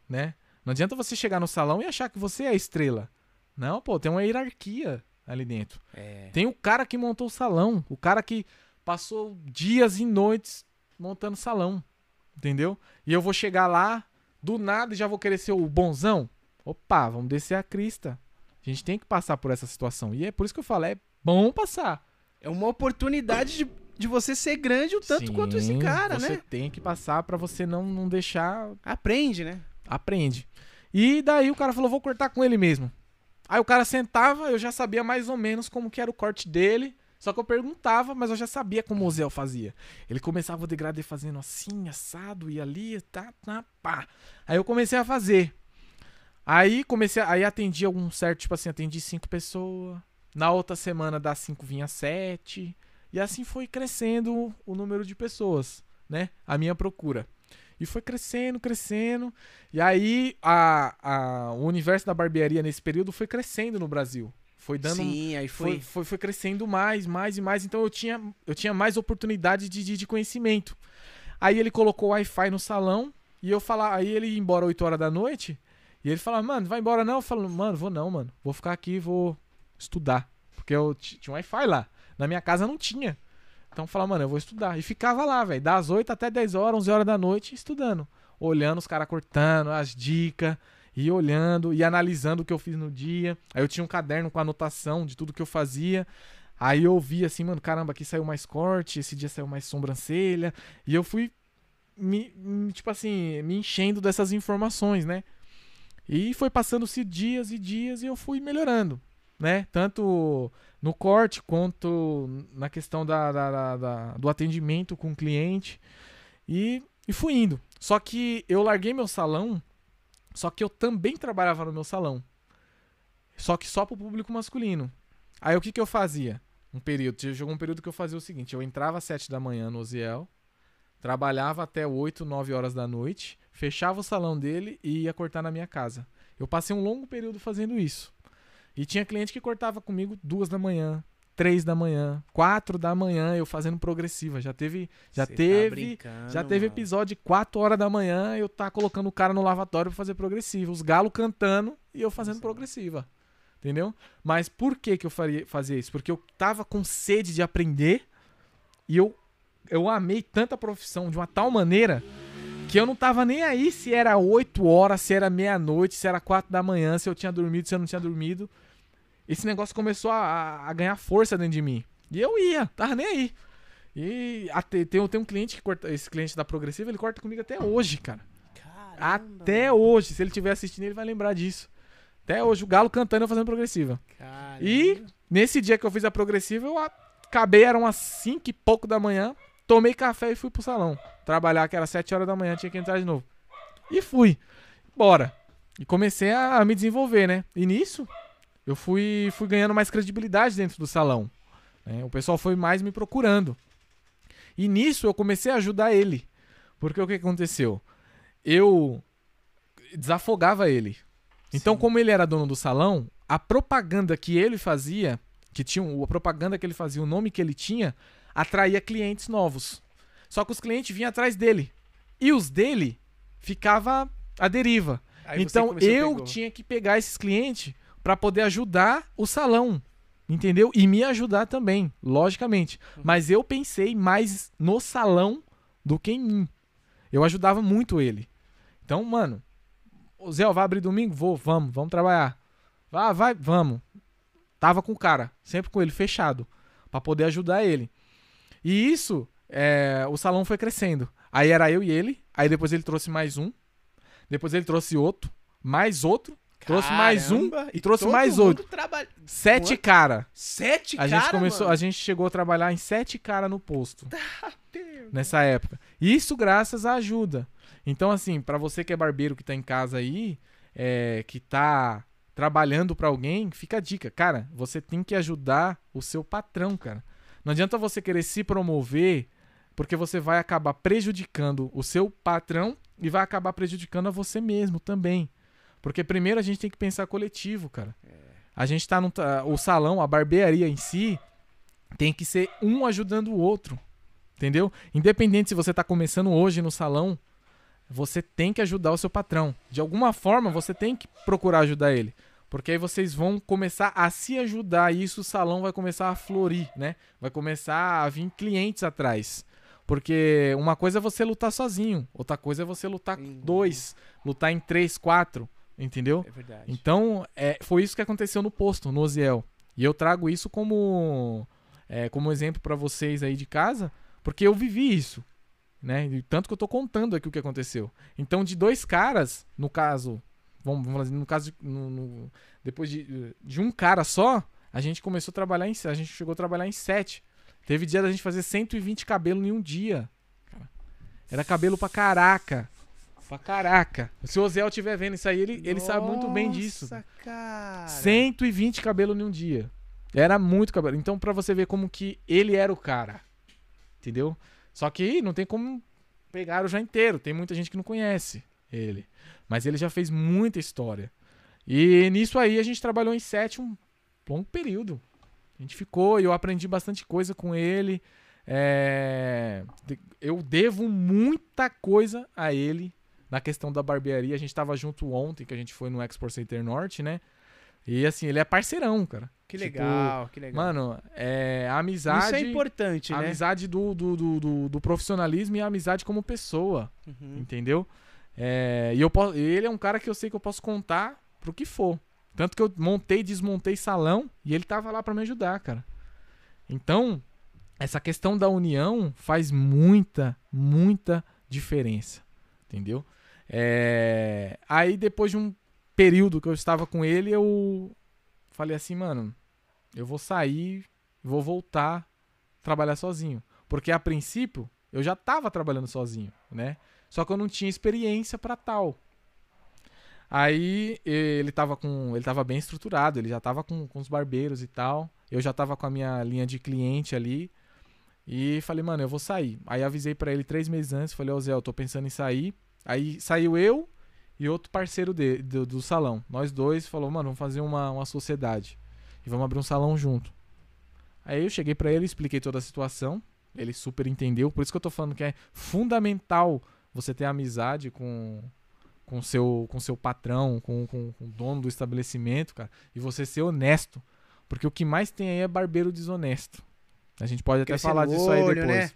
né? Não adianta você chegar no salão e achar que você é a estrela. Não, pô, tem uma hierarquia ali dentro. É. Tem o cara que montou o salão, o cara que passou dias e noites montando salão, entendeu? E eu vou chegar lá, do nada, e já vou querer ser o bonzão? Opa, vamos descer a crista. A gente tem que passar por essa situação. E é por isso que eu falo, é bom passar. É uma oportunidade de, de você ser grande o tanto Sim, quanto esse cara, você né? tem que passar pra você não, não deixar. Aprende, né? Aprende. E daí o cara falou, vou cortar com ele mesmo. Aí o cara sentava, eu já sabia mais ou menos como que era o corte dele. Só que eu perguntava, mas eu já sabia como o Zé fazia. Ele começava o degradê fazendo assim, assado, e ali, tá, tá, pá. Aí eu comecei a fazer. Aí comecei, aí atendi algum certo, tipo assim, atendi cinco pessoas. Na outra semana das cinco vinha sete. E assim foi crescendo o número de pessoas, né? A minha procura. E foi crescendo, crescendo. E aí a, a- o universo da barbearia nesse período foi crescendo no Brasil. Foi dando. Sim, aí foi. Foi, foi, foi crescendo mais, mais e mais. Então eu tinha, eu tinha mais oportunidade de, de, de conhecimento. Aí ele colocou o Wi-Fi no salão e eu falar, aí ele ia embora 8 horas da noite. E ele falava, mano, vai embora não? Eu falo, mano, vou não, mano. Vou ficar aqui, vou estudar. Porque eu tinha um Wi-Fi lá. Na minha casa não tinha. Então eu falava, mano, eu vou estudar. E ficava lá, velho, das 8 até 10 horas, 11 horas da noite, estudando. Olhando os caras cortando, as dicas, e olhando, e analisando o que eu fiz no dia. Aí eu tinha um caderno com anotação de tudo que eu fazia. Aí eu vi assim, mano, caramba, aqui saiu mais corte, esse dia saiu mais sobrancelha. E eu fui, me, me- tipo assim, me enchendo dessas informações, né? E foi passando-se dias e dias e eu fui melhorando, né? Tanto no corte quanto na questão da, da- da- da- do atendimento com o cliente. E, e fui indo. Só que eu larguei meu salão, só que eu também trabalhava no meu salão. Só que só pro público masculino. Aí o que, que eu fazia? Um período, chegou um período que eu fazia o seguinte: eu entrava às 7 da manhã no Oziel, trabalhava até 8, 9 horas da noite, fechava o salão dele e ia cortar na minha casa. Eu passei um longo período fazendo isso. E tinha cliente que cortava comigo duas da manhã, três da manhã, quatro da manhã, eu fazendo progressiva. Já teve, já Cê tá teve, brincando, já teve mano. episódio de 4 horas da manhã, eu tá colocando o cara no lavatório pra fazer progressiva, os galos cantando e eu fazendo Nossa. progressiva. Entendeu? Mas por que que eu faria, fazia isso? Porque eu tava com sede de aprender e eu eu amei tanta profissão de uma tal maneira que eu não tava nem aí se era 8 horas, se era meia-noite, se era 4 da manhã, se eu tinha dormido, se eu não tinha dormido. Esse negócio começou a, a- ganhar força dentro de mim. E eu ia, tava nem aí. E até, tem, tem um cliente que corta, esse cliente da Progressiva, ele corta comigo até hoje, cara. Caramba, Até hoje. Se ele estiver assistindo, ele vai lembrar disso. Até hoje, o Galo cantando e eu fazendo progressiva. caramba. E nesse dia que eu fiz a progressiva, eu acabei, eram umas 5 e pouco da manhã, tomei café e fui pro salão. Trabalhar, que era 7 horas da manhã, tinha que entrar de novo. E fui. Bora. E comecei a, a me desenvolver, né? E nisso, eu fui, fui ganhando mais credibilidade dentro do salão. né? O pessoal foi mais me procurando. E nisso eu comecei a ajudar ele. Porque o que aconteceu? Eu desafogava ele. Então, Sim. como ele era dono do salão, a propaganda que ele fazia, que tinha a propaganda que ele fazia, o nome que ele tinha, atraía clientes novos. Só que os clientes vinham atrás dele. E os dele ficava à deriva. Aí então eu tinha que pegar esses clientes para poder ajudar o salão. Entendeu? E me ajudar também, logicamente. Uhum. Mas eu pensei mais no salão do que em mim. Eu ajudava muito ele. Então, mano, o Zé, vai abrir domingo? Vou, vamos, vamos trabalhar. Vai, vai, vamos. Tava com o cara, sempre com ele fechado, Pra poder ajudar ele. E isso, é, o salão foi crescendo. Aí era eu e ele, aí depois ele trouxe mais um, depois ele trouxe outro, mais outro, trouxe mais um e trouxe mais outro. trabalha- sete Quanto? cara. Sete A cara, gente começou, mano? a gente chegou a trabalhar em sete cara no posto Deus. nessa época. Isso graças à ajuda. Então, assim, pra você que é barbeiro que tá em casa aí, é, que tá trabalhando pra alguém, fica a dica. Cara, você tem que ajudar o seu patrão, cara. Não adianta você querer se promover, porque você vai acabar prejudicando o seu patrão e vai acabar prejudicando a você mesmo também. Porque primeiro a gente tem que pensar coletivo, cara. A gente tá no. O salão, a barbearia em si, tem que ser um ajudando o outro. Entendeu? Independente se você tá começando hoje no salão, você tem que ajudar o seu patrão. De alguma forma, você tem que procurar ajudar ele. Porque aí vocês vão começar a se ajudar e isso o salão vai começar a florir, né? Vai começar a vir clientes atrás. Porque uma coisa é você lutar sozinho, outra coisa é você lutar Em dois, lutar em três, quatro, entendeu? É verdade. Então, é, foi isso que aconteceu no posto, no Oziel. E eu trago isso como, é, como exemplo pra vocês aí de casa, porque eu vivi isso. Né? E tanto que eu tô contando aqui o que aconteceu. Então, de dois caras, no caso, vamos, vamos dizer, no caso, de, no- no- depois de, de um cara só, a gente começou a trabalhar em, a gente chegou a trabalhar em sete. Teve dia da gente fazer 120 cabelos em um dia. cara. Era cabelo pra caraca. Pra caraca. Se o Oziel estiver vendo isso aí, ele, ele sabe muito bem disso. Nossa, cara. 120 cabelo em um dia. Era muito cabelo. Então, pra você ver como que ele era o cara. Entendeu? Só que não tem como pegar o já inteiro. Tem muita gente que não conhece ele. Mas ele já fez muita história. E nisso aí a gente trabalhou em sete um longo período. A gente ficou e eu aprendi bastante coisa com ele. É, eu devo muita coisa a ele na questão da barbearia. A gente tava junto ontem, que a gente foi no Expo Center Norte, né? E assim, ele é parceirão, cara. Que Tipo, legal, que legal. Mano, é a amizade. Isso é importante, a né? amizade do, do, do, do- do profissionalismo e a amizade como pessoa. Uhum. Entendeu? É, e eu posso, ele é um cara que eu sei que eu posso contar pro que for. Tanto que eu montei e desmontei salão e ele tava lá pra me ajudar, cara. Então, essa questão da união faz muita, muita diferença. Entendeu? É, aí depois de um período que eu estava com ele, eu falei assim, mano, eu vou sair, vou voltar trabalhar sozinho. Porque a princípio, eu já tava trabalhando sozinho, né? Só que eu não tinha experiência pra tal. Aí ele tava com. Ele tava bem estruturado, ele já tava com, com os barbeiros e tal. Eu já tava com a minha linha de cliente ali. E falei, mano, eu vou sair. Aí avisei pra ele três meses antes, falei, ô Zé, eu tô pensando em sair. Aí saiu eu e outro parceiro de, do, do salão. Nós dois falou, mano, vamos fazer uma, uma sociedade. E vamos abrir um salão junto. Aí eu cheguei pra ele, expliquei toda a situação. Ele super entendeu. Por isso que eu tô falando que é fundamental você ter amizade com com seu com seu patrão, com, com, com o dono do estabelecimento, cara, e você ser honesto, porque o que mais tem aí é barbeiro desonesto. A gente pode até Crescer falar disso aí olho, depois. né?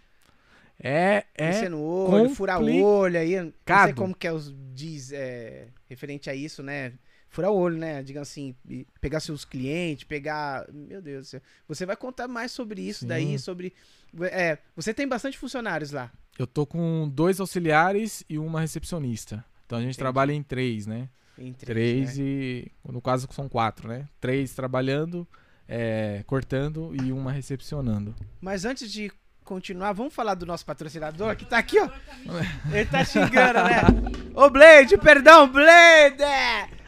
É, é Crescer no olho, furar o olho aí. Não sei complicado. como que é os diz é, referente a isso, né? Furar o olho, né? Digamos assim, pegar seus clientes, pegar. Meu Deus do céu. Você vai contar mais sobre isso Sim. daí, sobre. É, você tem bastante funcionários lá. Eu tô com dois auxiliares e uma recepcionista. Então a gente Entendi. trabalha em três, né? Em Três né? e. No caso são quatro, né? Três trabalhando, é, cortando e uma recepcionando. Mas antes de continuar, vamos falar do nosso patrocinador que tá aqui, ó. Ele tá xingando, né? Ô, Blade, perdão, Blade!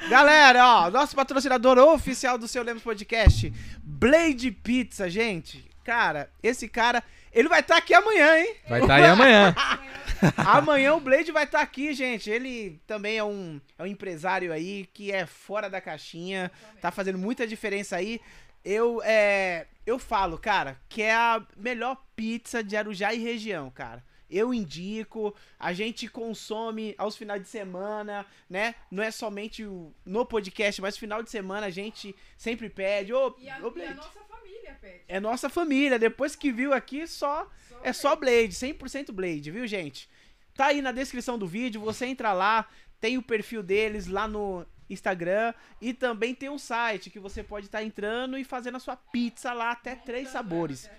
Galera, ó, nosso patrocinador oficial do Seu Lemos Podcast, Blade Pizza, gente. Cara, esse cara, ele vai estar aqui amanhã, hein? Vai estar aí amanhã. *laughs* Amanhã o Blade vai estar aqui, gente. Ele também é um, é um empresário aí que é fora da caixinha, tá fazendo muita diferença aí. Eu, é, eu falo, cara, que é a melhor pizza de Arujá e região, cara. Eu indico, a gente consome aos finais de semana, né? Não é somente o- no podcast, mas final de semana a gente sempre pede. Ô, E a, ô e a Blade, nossa família, Pet. é nossa família. Depois que viu aqui, só é só Blade, 100% Blade, viu, gente? Tá aí na descrição do vídeo, você entra lá, tem o perfil deles lá no Instagram e também tem um site que você pode estar entrando e fazendo a sua pizza lá até três sabores.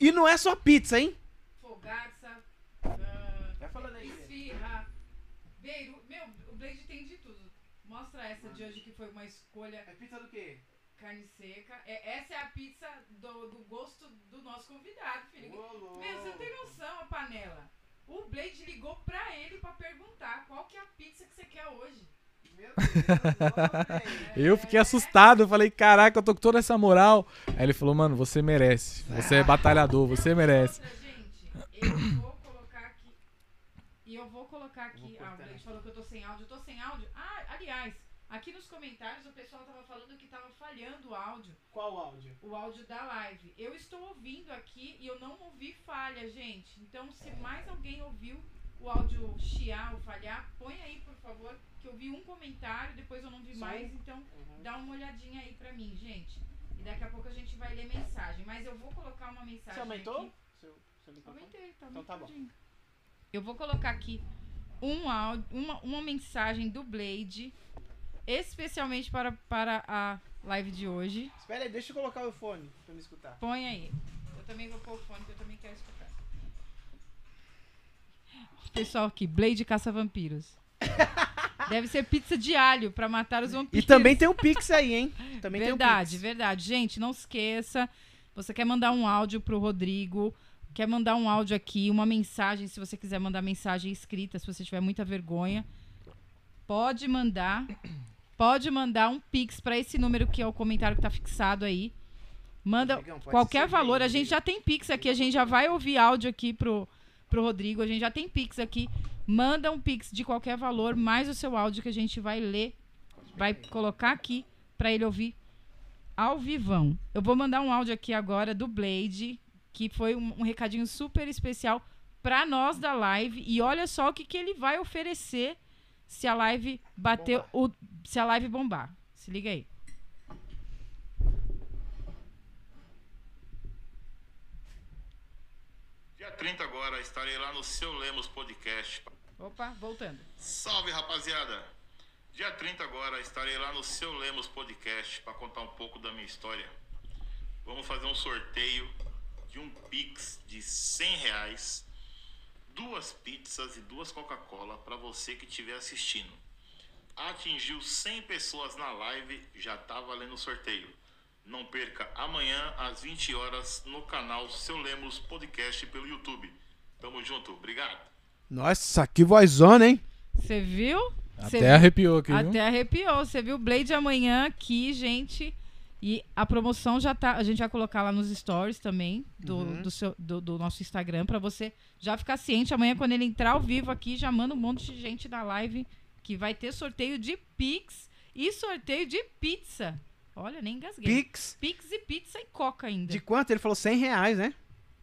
E não é só pizza, hein? Fogaça, ah, Vai falando aí. esfirra, beiru. Meu, o Blade tem de tudo. Mostra essa de hoje que foi uma escolha É pizza do quê? carne seca. É, essa é a pizza do, do gosto do nosso convidado, filho. Meu, você não tem noção a panela. O Blade ligou pra ele pra perguntar qual que é a pizza que você quer hoje. *laughs* Eu fiquei assustado, eu falei, caraca, eu tô com toda essa moral. Aí ele falou, mano, você merece. Você é batalhador, você merece. Gente, eu vou colocar aqui. E eu vou colocar aqui. Vou Ah, o. Blade falou que eu tô sem áudio. Eu tô sem áudio. Ah, aliás, aqui nos comentários o pessoal tava falando que tava falhando o áudio. Qual áudio? O áudio da live. Eu estou ouvindo aqui e eu não ouvi falha, gente. Então, se mais alguém ouviu o áudio chiar ou falhar, põe aí, por favor, que eu vi um comentário, depois eu não vi Só mais, então dá uma olhadinha aí pra mim, gente. E daqui a pouco a gente vai ler mensagem. Mas eu vou colocar uma mensagem Você aumentou? aqui. Seu, seu? Aumentei, tá Então tá bom. Eu vou colocar aqui um áudio, uma, uma mensagem do Blade, especialmente para, para a live de hoje. Espera aí, deixa eu colocar o fone pra me escutar. Põe aí. Eu também vou pôr o fone, que eu também quero escutar. Pessoal aqui, Blade caça vampiros. *laughs* Deve ser pizza de alho pra matar os E vampiros. também tem o Pix aí, hein? Também verdade, tem o Pix. verdade. Gente, não esqueça. Você quer mandar um áudio pro Rodrigo? Quer mandar um áudio aqui, uma mensagem, se você quiser mandar mensagem escrita, se você tiver muita vergonha, pode mandar. Pode mandar um pix pra esse número que é o comentário que tá fixado aí. Manda qualquer valor. bem, A gente já tem pix aqui, a gente já vai ouvir áudio aqui pro, pro Rodrigo. A gente já tem pix aqui. Manda um pix de qualquer valor, mais o seu áudio que a gente vai ler, vai colocar aqui pra ele ouvir ao vivão. Eu vou mandar um áudio aqui agora do Blade, que foi um, um recadinho super especial para nós da live. E olha só o que, que ele vai oferecer se a live bater o. Se a live bombar. Se liga aí. Dia 30 agora estarei lá no Seu Lemos Podcast. Opa, voltando. Salve rapaziada! Dia 30 agora estarei lá no Seu Lemos Podcast para contar um pouco da minha história. Vamos fazer um sorteio de um Pix de 100 reais, duas pizzas e duas Coca-Cola para você que estiver assistindo. Atingiu 100 pessoas na live, já tá valendo o sorteio. Não perca amanhã às 20 horas no canal Seu Lemos Podcast pelo YouTube. Tamo junto, obrigado. Nossa, que vozona, hein? Você viu? Cê Até arrepiou aqui, viu? Até arrepiou. Você viu o Blade amanhã aqui, gente. E a promoção já tá. A gente vai colocar lá nos stories também do, Uhum. do, seu, do, do nosso Instagram pra você já ficar ciente. Amanhã, quando ele entrar ao vivo aqui, já manda um monte de gente na live que vai ter sorteio de Pix e sorteio de pizza. Olha, nem engasguei. Pix. Pix e pizza e coca ainda. De quanto? Ele falou 100 reais, né?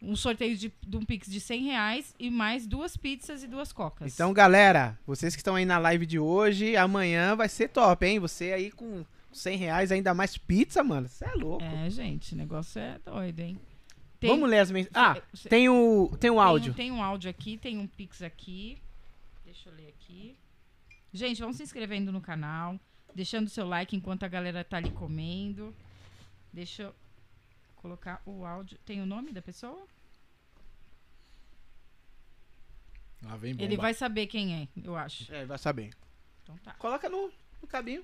Um sorteio de, de um Pix de 100 reais e mais duas pizzas e duas cocas. Então, galera, vocês que estão aí na live de hoje, amanhã vai ser top, hein? Você aí com 100 reais, ainda mais pizza, mano. Você é louco. É, gente, o negócio é doido, hein? Tem- Vamos ler as mensagens. Ah, tem o, tem o Tem áudio. um- Tem um áudio aqui, tem um Pix aqui. Deixa eu ler aqui. Gente, vão se inscrevendo no canal, deixando seu like enquanto a galera tá ali comendo. Deixa eu colocar o áudio. Tem o nome da pessoa? Lá vem bomba. Ele vai saber quem é, eu acho. É, vai saber. Então tá. Coloca no, no cabinho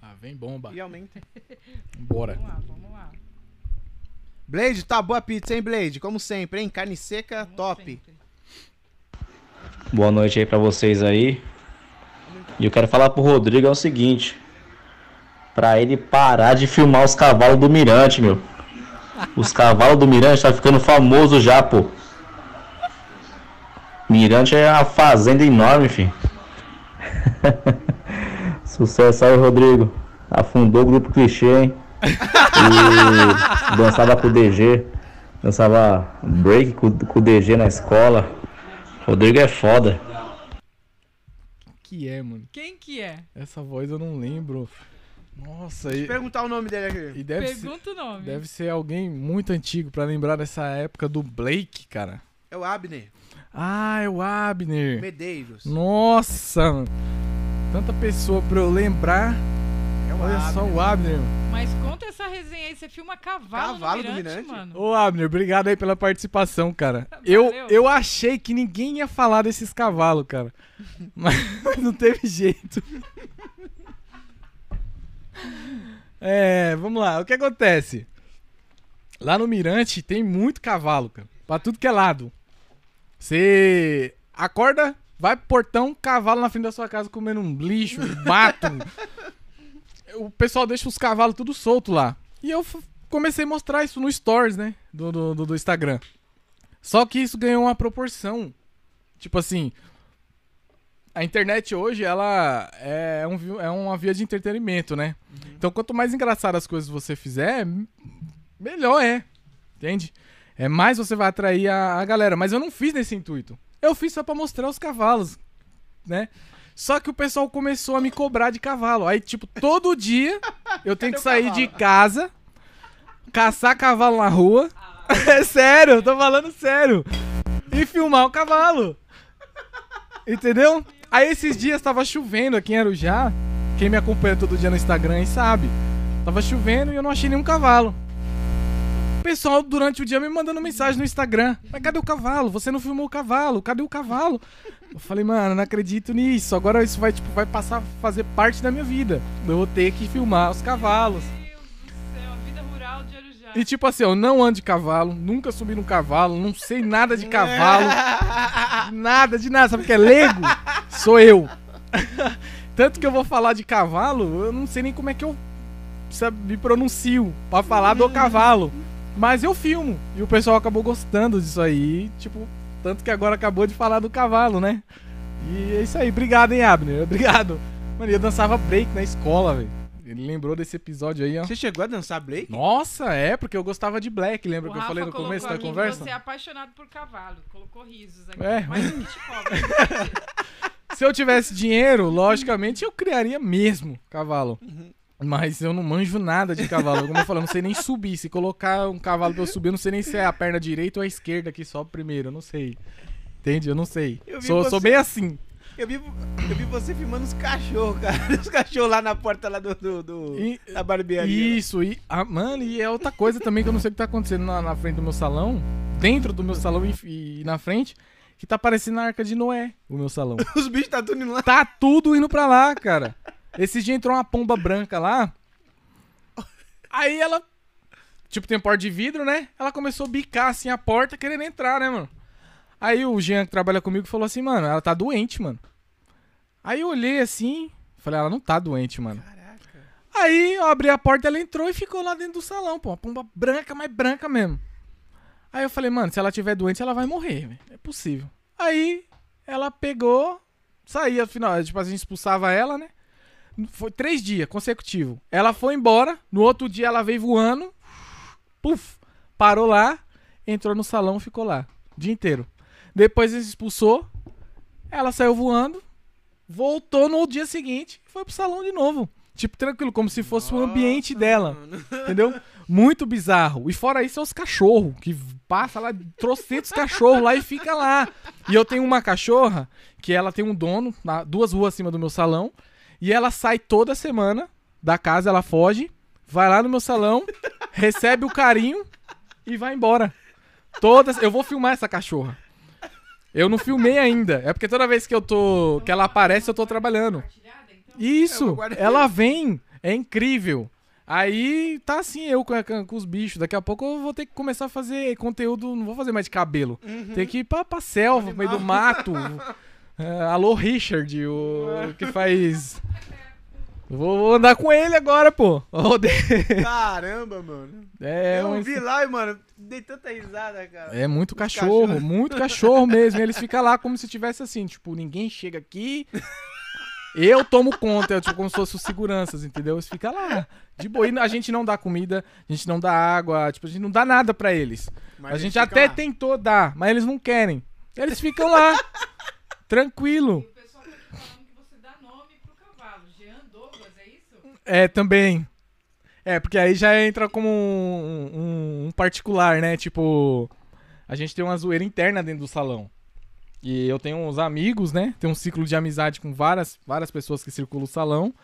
Lá vem bomba. e aumenta. *laughs* Bora. Vamos lá, vamos lá. Blade, tá boa a pizza, hein, Blade? Como sempre, hein? Carne seca, Como top. sempre. Boa noite aí pra vocês aí. E eu quero falar pro Rodrigo é o seguinte. Pra ele parar de filmar os cavalos do Mirante, meu. Os cavalos do Mirante tá ficando famoso já, pô. Mirante é uma fazenda enorme, filho. *laughs* Sucesso aí, Rodrigo. Afundou o grupo clichê, hein? E dançava com o DG. Dançava break com, com o DG na escola. Rodrigo é foda. Que é, mano? Quem que é? Essa voz eu não lembro. Nossa, e, Perguntar o nome dele aqui. e deve, ser, Pergunta o nome. deve ser alguém muito antigo pra lembrar dessa época do Blake, cara. É o Abner Ah, é o Abner. Medeiros. Nossa, mano. Tanta pessoa pra eu lembrar. É Olha Abner. só o Abner. Mas conta essa resenha aí. Você filma cavalo, Cavalo no do Mirante, Mirante? mano. Ô, Abner, obrigado aí pela participação, cara. Eu, eu achei que ninguém ia falar desses cavalos, cara. *laughs* Mas *laughs* não teve jeito. É, vamos lá. O que acontece? Lá no Mirante tem muito cavalo, cara. Pra tudo que é lado. Você acorda, vai pro portão, cavalo na frente da sua casa comendo um lixo, um mato. *laughs* o pessoal deixa os cavalos tudo solto lá. E eu comecei a mostrar isso no stories, né? Do, do, do- Instagram. Só que isso ganhou uma proporção. Tipo assim. A internet hoje, ela é, um, é uma via de entretenimento, né? Então, quanto mais engraçadas as coisas você fizer, melhor é. Entende? É mais você vai atrair a, a galera. Mas eu não fiz nesse intuito. Eu fiz só pra mostrar os cavalos, né? Só que o pessoal começou a me cobrar de cavalo. Aí, tipo, todo dia *laughs* eu tenho que sair de casa, caçar cavalo na rua. *laughs* É sério, tô falando sério. E filmar o cavalo. Entendeu? Aí esses dias tava chovendo aqui em Arujá. Quem me acompanha todo dia no Instagram aí sabe. Tava chovendo e eu não achei nenhum cavalo. Pessoal durante o dia me mandando mensagem no Instagram. Mas cadê o cavalo? Você não filmou o cavalo? Cadê o cavalo? Eu falei, mano, não acredito nisso. Agora isso vai, tipo, vai passar a fazer parte da minha vida. Eu vou ter que filmar os cavalos. Meu Deus do céu, a vida rural de Arujá. E tipo assim, eu não ando de cavalo, nunca subi num cavalo, não sei nada de cavalo, *laughs* nada de nada, sabe o que é leigo? Sou eu. Tanto que eu vou falar de cavalo, eu não sei nem como é que eu sabe, me pronuncio pra falar do cavalo. Mas eu filmo. E o pessoal acabou gostando disso aí, tipo, tanto que agora acabou de falar do cavalo, né? E é isso aí, obrigado, hein, Abner? *laughs* Obrigado. Mano, eu dançava break na escola, velho. ele lembrou desse episódio aí, ó. Você chegou a dançar Blake? Nossa, é, porque eu gostava de Black, lembra O que eu Rafa falei no começo da conversa? Você é apaixonado por cavalo. Colocou risos aqui. É. Mas o que te cobra? Se eu tivesse dinheiro, logicamente eu criaria mesmo cavalo. Uhum. Mas eu não manjo nada de cavalo. Como eu falei, eu não sei nem subir. Se colocar um cavalo pra eu subir, eu não sei nem se é a perna direita ou a esquerda que sobe primeiro. Eu não sei. Entende? Eu não sei. Eu Sou, você- sou bem assim. Eu vi, eu vi você filmando os cachorros, cara. *laughs* Os cachorros lá na porta lá do, do, do- E- da barbearia. Isso, e. Ah, mano, e é outra coisa também que eu não sei o que tá acontecendo na, na frente do meu salão. Dentro do meu salão e, e na frente. Que tá parecendo a arca de Noé, o meu salão. *laughs* Os bichos tá tudo indo lá. Tá tudo indo pra lá, cara. Esse dia entrou uma pomba branca lá. Aí ela. Tipo, tem porta de vidro, né? Ela começou a bicar assim a porta, querendo entrar, né, mano? Aí o Jean que trabalha comigo falou assim, mano, ela tá doente, mano. Aí eu olhei assim, falei, ela não tá doente, mano. Caraca. Aí eu abri a porta, ela entrou e ficou lá dentro do salão, pô. Uma pomba branca, mas branca mesmo. Aí eu falei, mano, se ela tiver doente, ela vai morrer, velho. É possível. Aí ela pegou, saía, afinal, tipo, a gente expulsava ela, né? Foi três dias consecutivos. Ela foi embora, no outro dia ela veio voando, puf, parou lá, entrou no salão, ficou lá, o dia inteiro. Depois ele expulsou, ela saiu voando, voltou no dia seguinte e foi pro salão de novo. Tipo, tranquilo, como se fosse o ambiente Nossa, dela. mano. *laughs* Entendeu? Muito bizarro. E fora isso, é os cachorros, que passa lá, trocentos cachorros lá e fica lá. E eu tenho uma cachorra, que ela tem um dono, na- duas ruas acima do meu salão, e ela sai toda semana da casa, ela foge, vai lá no meu salão, *laughs* recebe o carinho e vai embora. Todas, eu vou filmar essa cachorra. Eu não filmei ainda. É porque toda vez que eu tô, que ela aparece, eu tô trabalhando. É Isso, guarda- ela vem, é incrível. Aí tá assim eu com, com- os bichos. Daqui a pouco eu vou ter que começar a fazer conteúdo. Não vou fazer mais de cabelo. Tem que ir pra, pra selva, pro meio do mato. *laughs* É, alô, Richard, o que faz. Vou, andar com ele agora, pô. Caramba, mano. É, eu um- vi lá e, mano, dei tanta risada, cara. é muito cachorro, cachorros. muito cachorro mesmo. Eles ficam lá como se tivesse assim, tipo, ninguém chega aqui. Eu tomo conta, tipo como se fossem os seguranças, entendeu? Eles ficam lá, de boa. E a gente não dá comida, a gente não dá água, tipo, a gente não dá nada pra eles. Mas a gente até lá. tentou dar, mas eles não querem. Eles ficam lá, tranquilo. O pessoal tá aqui falando que você dá nome pro cavalo. Jean Douglas, é isso? É, também. É, porque aí já entra como um, um- um particular, né? Tipo, a gente tem uma zoeira interna dentro do salão. E eu tenho uns amigos, né? Tem um ciclo de amizade com várias, várias pessoas que circulam o salão.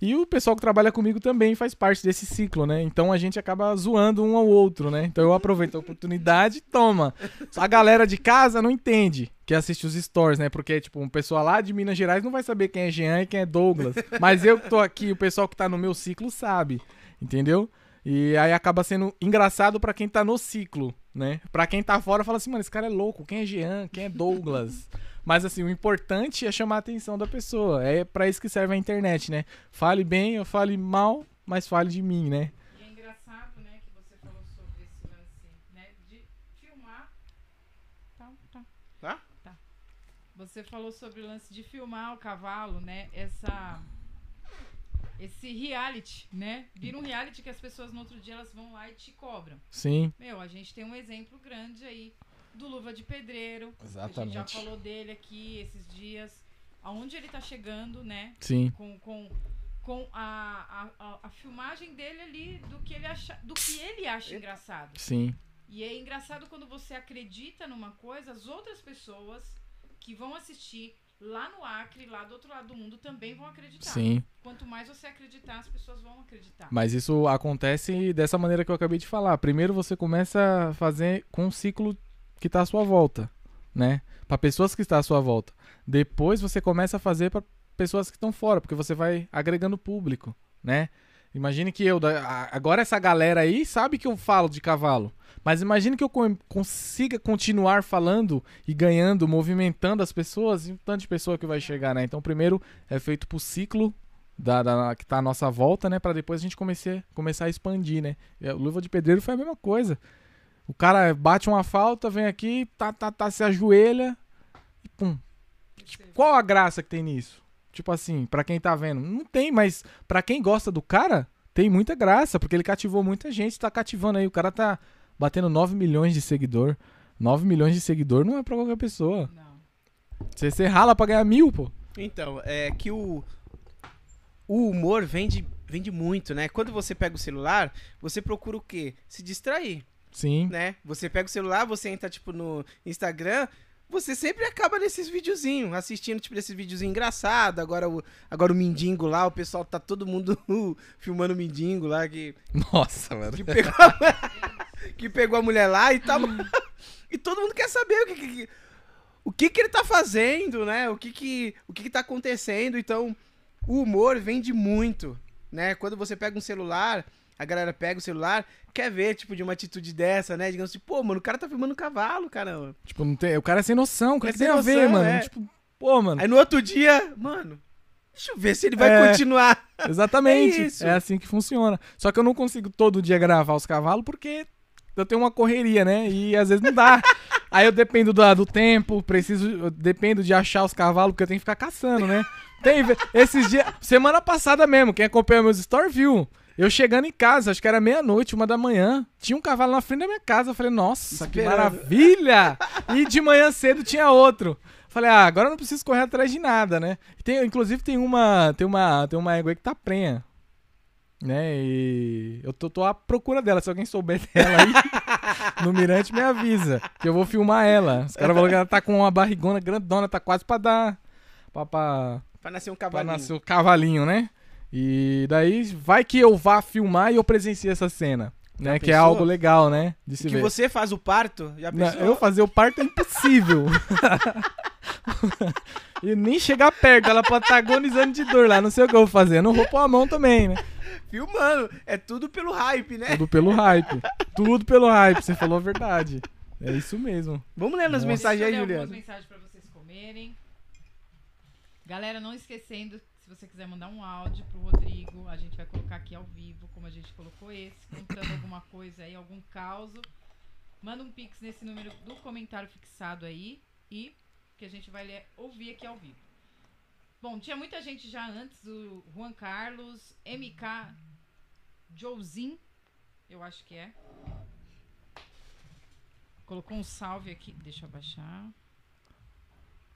E o pessoal que trabalha comigo também faz parte desse ciclo, né? Então a gente acaba zoando um ao outro, né? Então eu aproveito a oportunidade e toma. A galera de casa não entende que assiste os stories, né? Porque, tipo, um pessoal lá de Minas Gerais não vai saber quem é Jean e quem é Douglas. Mas eu que tô aqui, o pessoal que tá no meu ciclo sabe, entendeu? E aí acaba sendo engraçado pra quem tá no ciclo, né? Pra quem tá fora, fala assim, mano, esse cara é louco, quem é Jean, quem é Douglas? Mas assim, o importante é chamar a atenção da pessoa. É pra isso que serve a internet, né? Fale bem ou fale mal, mas fale de mim, né? E é engraçado, né, que você falou sobre esse lance, né, de filmar. Tá, tá. Tá? Tá. Você falou sobre o lance de filmar o cavalo, né? Essa. Esse reality, né? Vira um reality que as pessoas no outro dia elas vão lá e te cobram. Sim, Meu, a gente tem um exemplo grande aí do Luva de Pedreiro. A gente já exatamente. falou dele aqui esses dias. Aonde ele tá chegando, né? Sim, com, com, com a, a, a, a filmagem dele ali do que ele acha, do que ele acha engraçado. sim, E é engraçado quando você acredita numa coisa, as outras pessoas que vão assistir lá no Acre, lá do outro lado do mundo, também vão acreditar. sim. Quanto mais você acreditar, as pessoas vão acreditar. Mas isso acontece dessa maneira que eu acabei de falar. Primeiro você começa a fazer com um ciclo que tá à sua volta, né? Para pessoas que estão à sua volta. Depois você começa a fazer para pessoas que estão fora, porque você vai agregando público, né? Imagine que eu, agora essa galera aí sabe que eu falo de cavalo, mas imagine que eu con- consiga continuar falando e ganhando, movimentando as pessoas e um tanto de pessoa que vai chegar, né? Então, primeiro é feito pro ciclo da, da- que tá à nossa volta, né? Pra depois a gente comece, começar a expandir, né? A Luva de Pedreiro foi a mesma coisa. O cara bate uma falta, vem aqui, tá, tá, tá, se ajoelha e pum. Tipo, qual a graça que tem nisso? Tipo assim, pra quem tá vendo, não tem, mas pra quem gosta do cara, tem muita graça, porque ele cativou muita gente, tá cativando aí. O cara tá batendo 9 milhões de seguidor. 9 milhões de seguidor não é pra qualquer pessoa. Não. Você, você rala pra ganhar mil, pô. Então, é que o, o humor vende, vende muito, né? Quando você pega o celular, você procura o quê? Se distrair, Sim. né? Você pega o celular, você entra, tipo, no Instagram, você sempre acaba nesses videozinhos, assistindo, tipo, desses videozinhos engraçados. Agora o, agora o Mindingo lá, o pessoal tá todo mundo *laughs* filmando o Mindingo lá, que, Nossa, mano. que, pegou, a, que pegou a mulher lá e tal. e todo mundo quer saber o que, que- que- o que, que ele tá fazendo, né? O que que, o que que tá acontecendo. Então, o humor vende muito, né? Quando você pega um celular, a galera pega o celular, quer ver, tipo, de uma atitude dessa, né? Digamos assim, pô, mano, o cara tá filmando um cavalo, caramba. Tipo, não tem, o cara é sem noção. O que, É tem a ver, noção, mano? é. Tipo, pô, mano. Aí no outro dia, mano, deixa eu ver se ele vai É. continuar. *laughs* Exatamente. É É, assim que funciona. Só que eu não consigo todo dia gravar os cavalos porque eu tenho uma correria, né? E às vezes não dá. *laughs* Aí eu dependo do, do tempo, preciso, eu dependo de achar os cavalos, porque eu tenho que ficar caçando, né? Tem, esses dias, semana passada mesmo, quem acompanha meus stories viu. Eu chegando em casa, acho que era meia-noite, uma da manhã, tinha um cavalo na frente da minha casa. Eu falei, nossa, que maravilha! E de manhã cedo tinha outro. Falei, ah, agora eu não preciso correr atrás de nada, né? Tem, inclusive tem uma, tem uma, tem uma égua aí que tá prenha. Né? E eu tô, tô à procura dela. Se alguém souber *laughs* dela aí no Mirante, me avisa. Que eu vou filmar ela. Os caras falaram que ela tá com uma barrigona grandona, tá quase pra dar. Pra, pra, Pra nascer um pra cavalinho. nascer o cavalinho, né? E daí vai que eu vá filmar e eu presencie essa cena. Né? Já Que é pensou? algo legal, né? De se Que ver. você faz o parto, já Não, pensou? eu fazer o parto é impossível. *laughs* e nem chegar perto, ela pode estar agonizando de dor lá. Não sei o que eu vou fazer. Eu não vou pôr a mão também, né? Filmando. É tudo pelo hype, né? Tudo pelo hype. Tudo pelo hype. Você falou a verdade. É isso mesmo. Vamos lendo as mensagens aí, ler Juliano. algumas mensagens pra vocês comerem. Galera, não esquecendo, se você quiser mandar um áudio pro Rodrigo, a gente vai colocar aqui ao vivo, como a gente colocou esse, contando alguma coisa aí, algum caos. Manda um pix nesse número do comentário fixado aí e que a gente vai ler- ouvir aqui ao vivo. Bom, tinha muita gente já antes, o Juan Carlos, MK Jouzin, eu acho que é. Colocou um salve aqui. Deixa eu abaixar.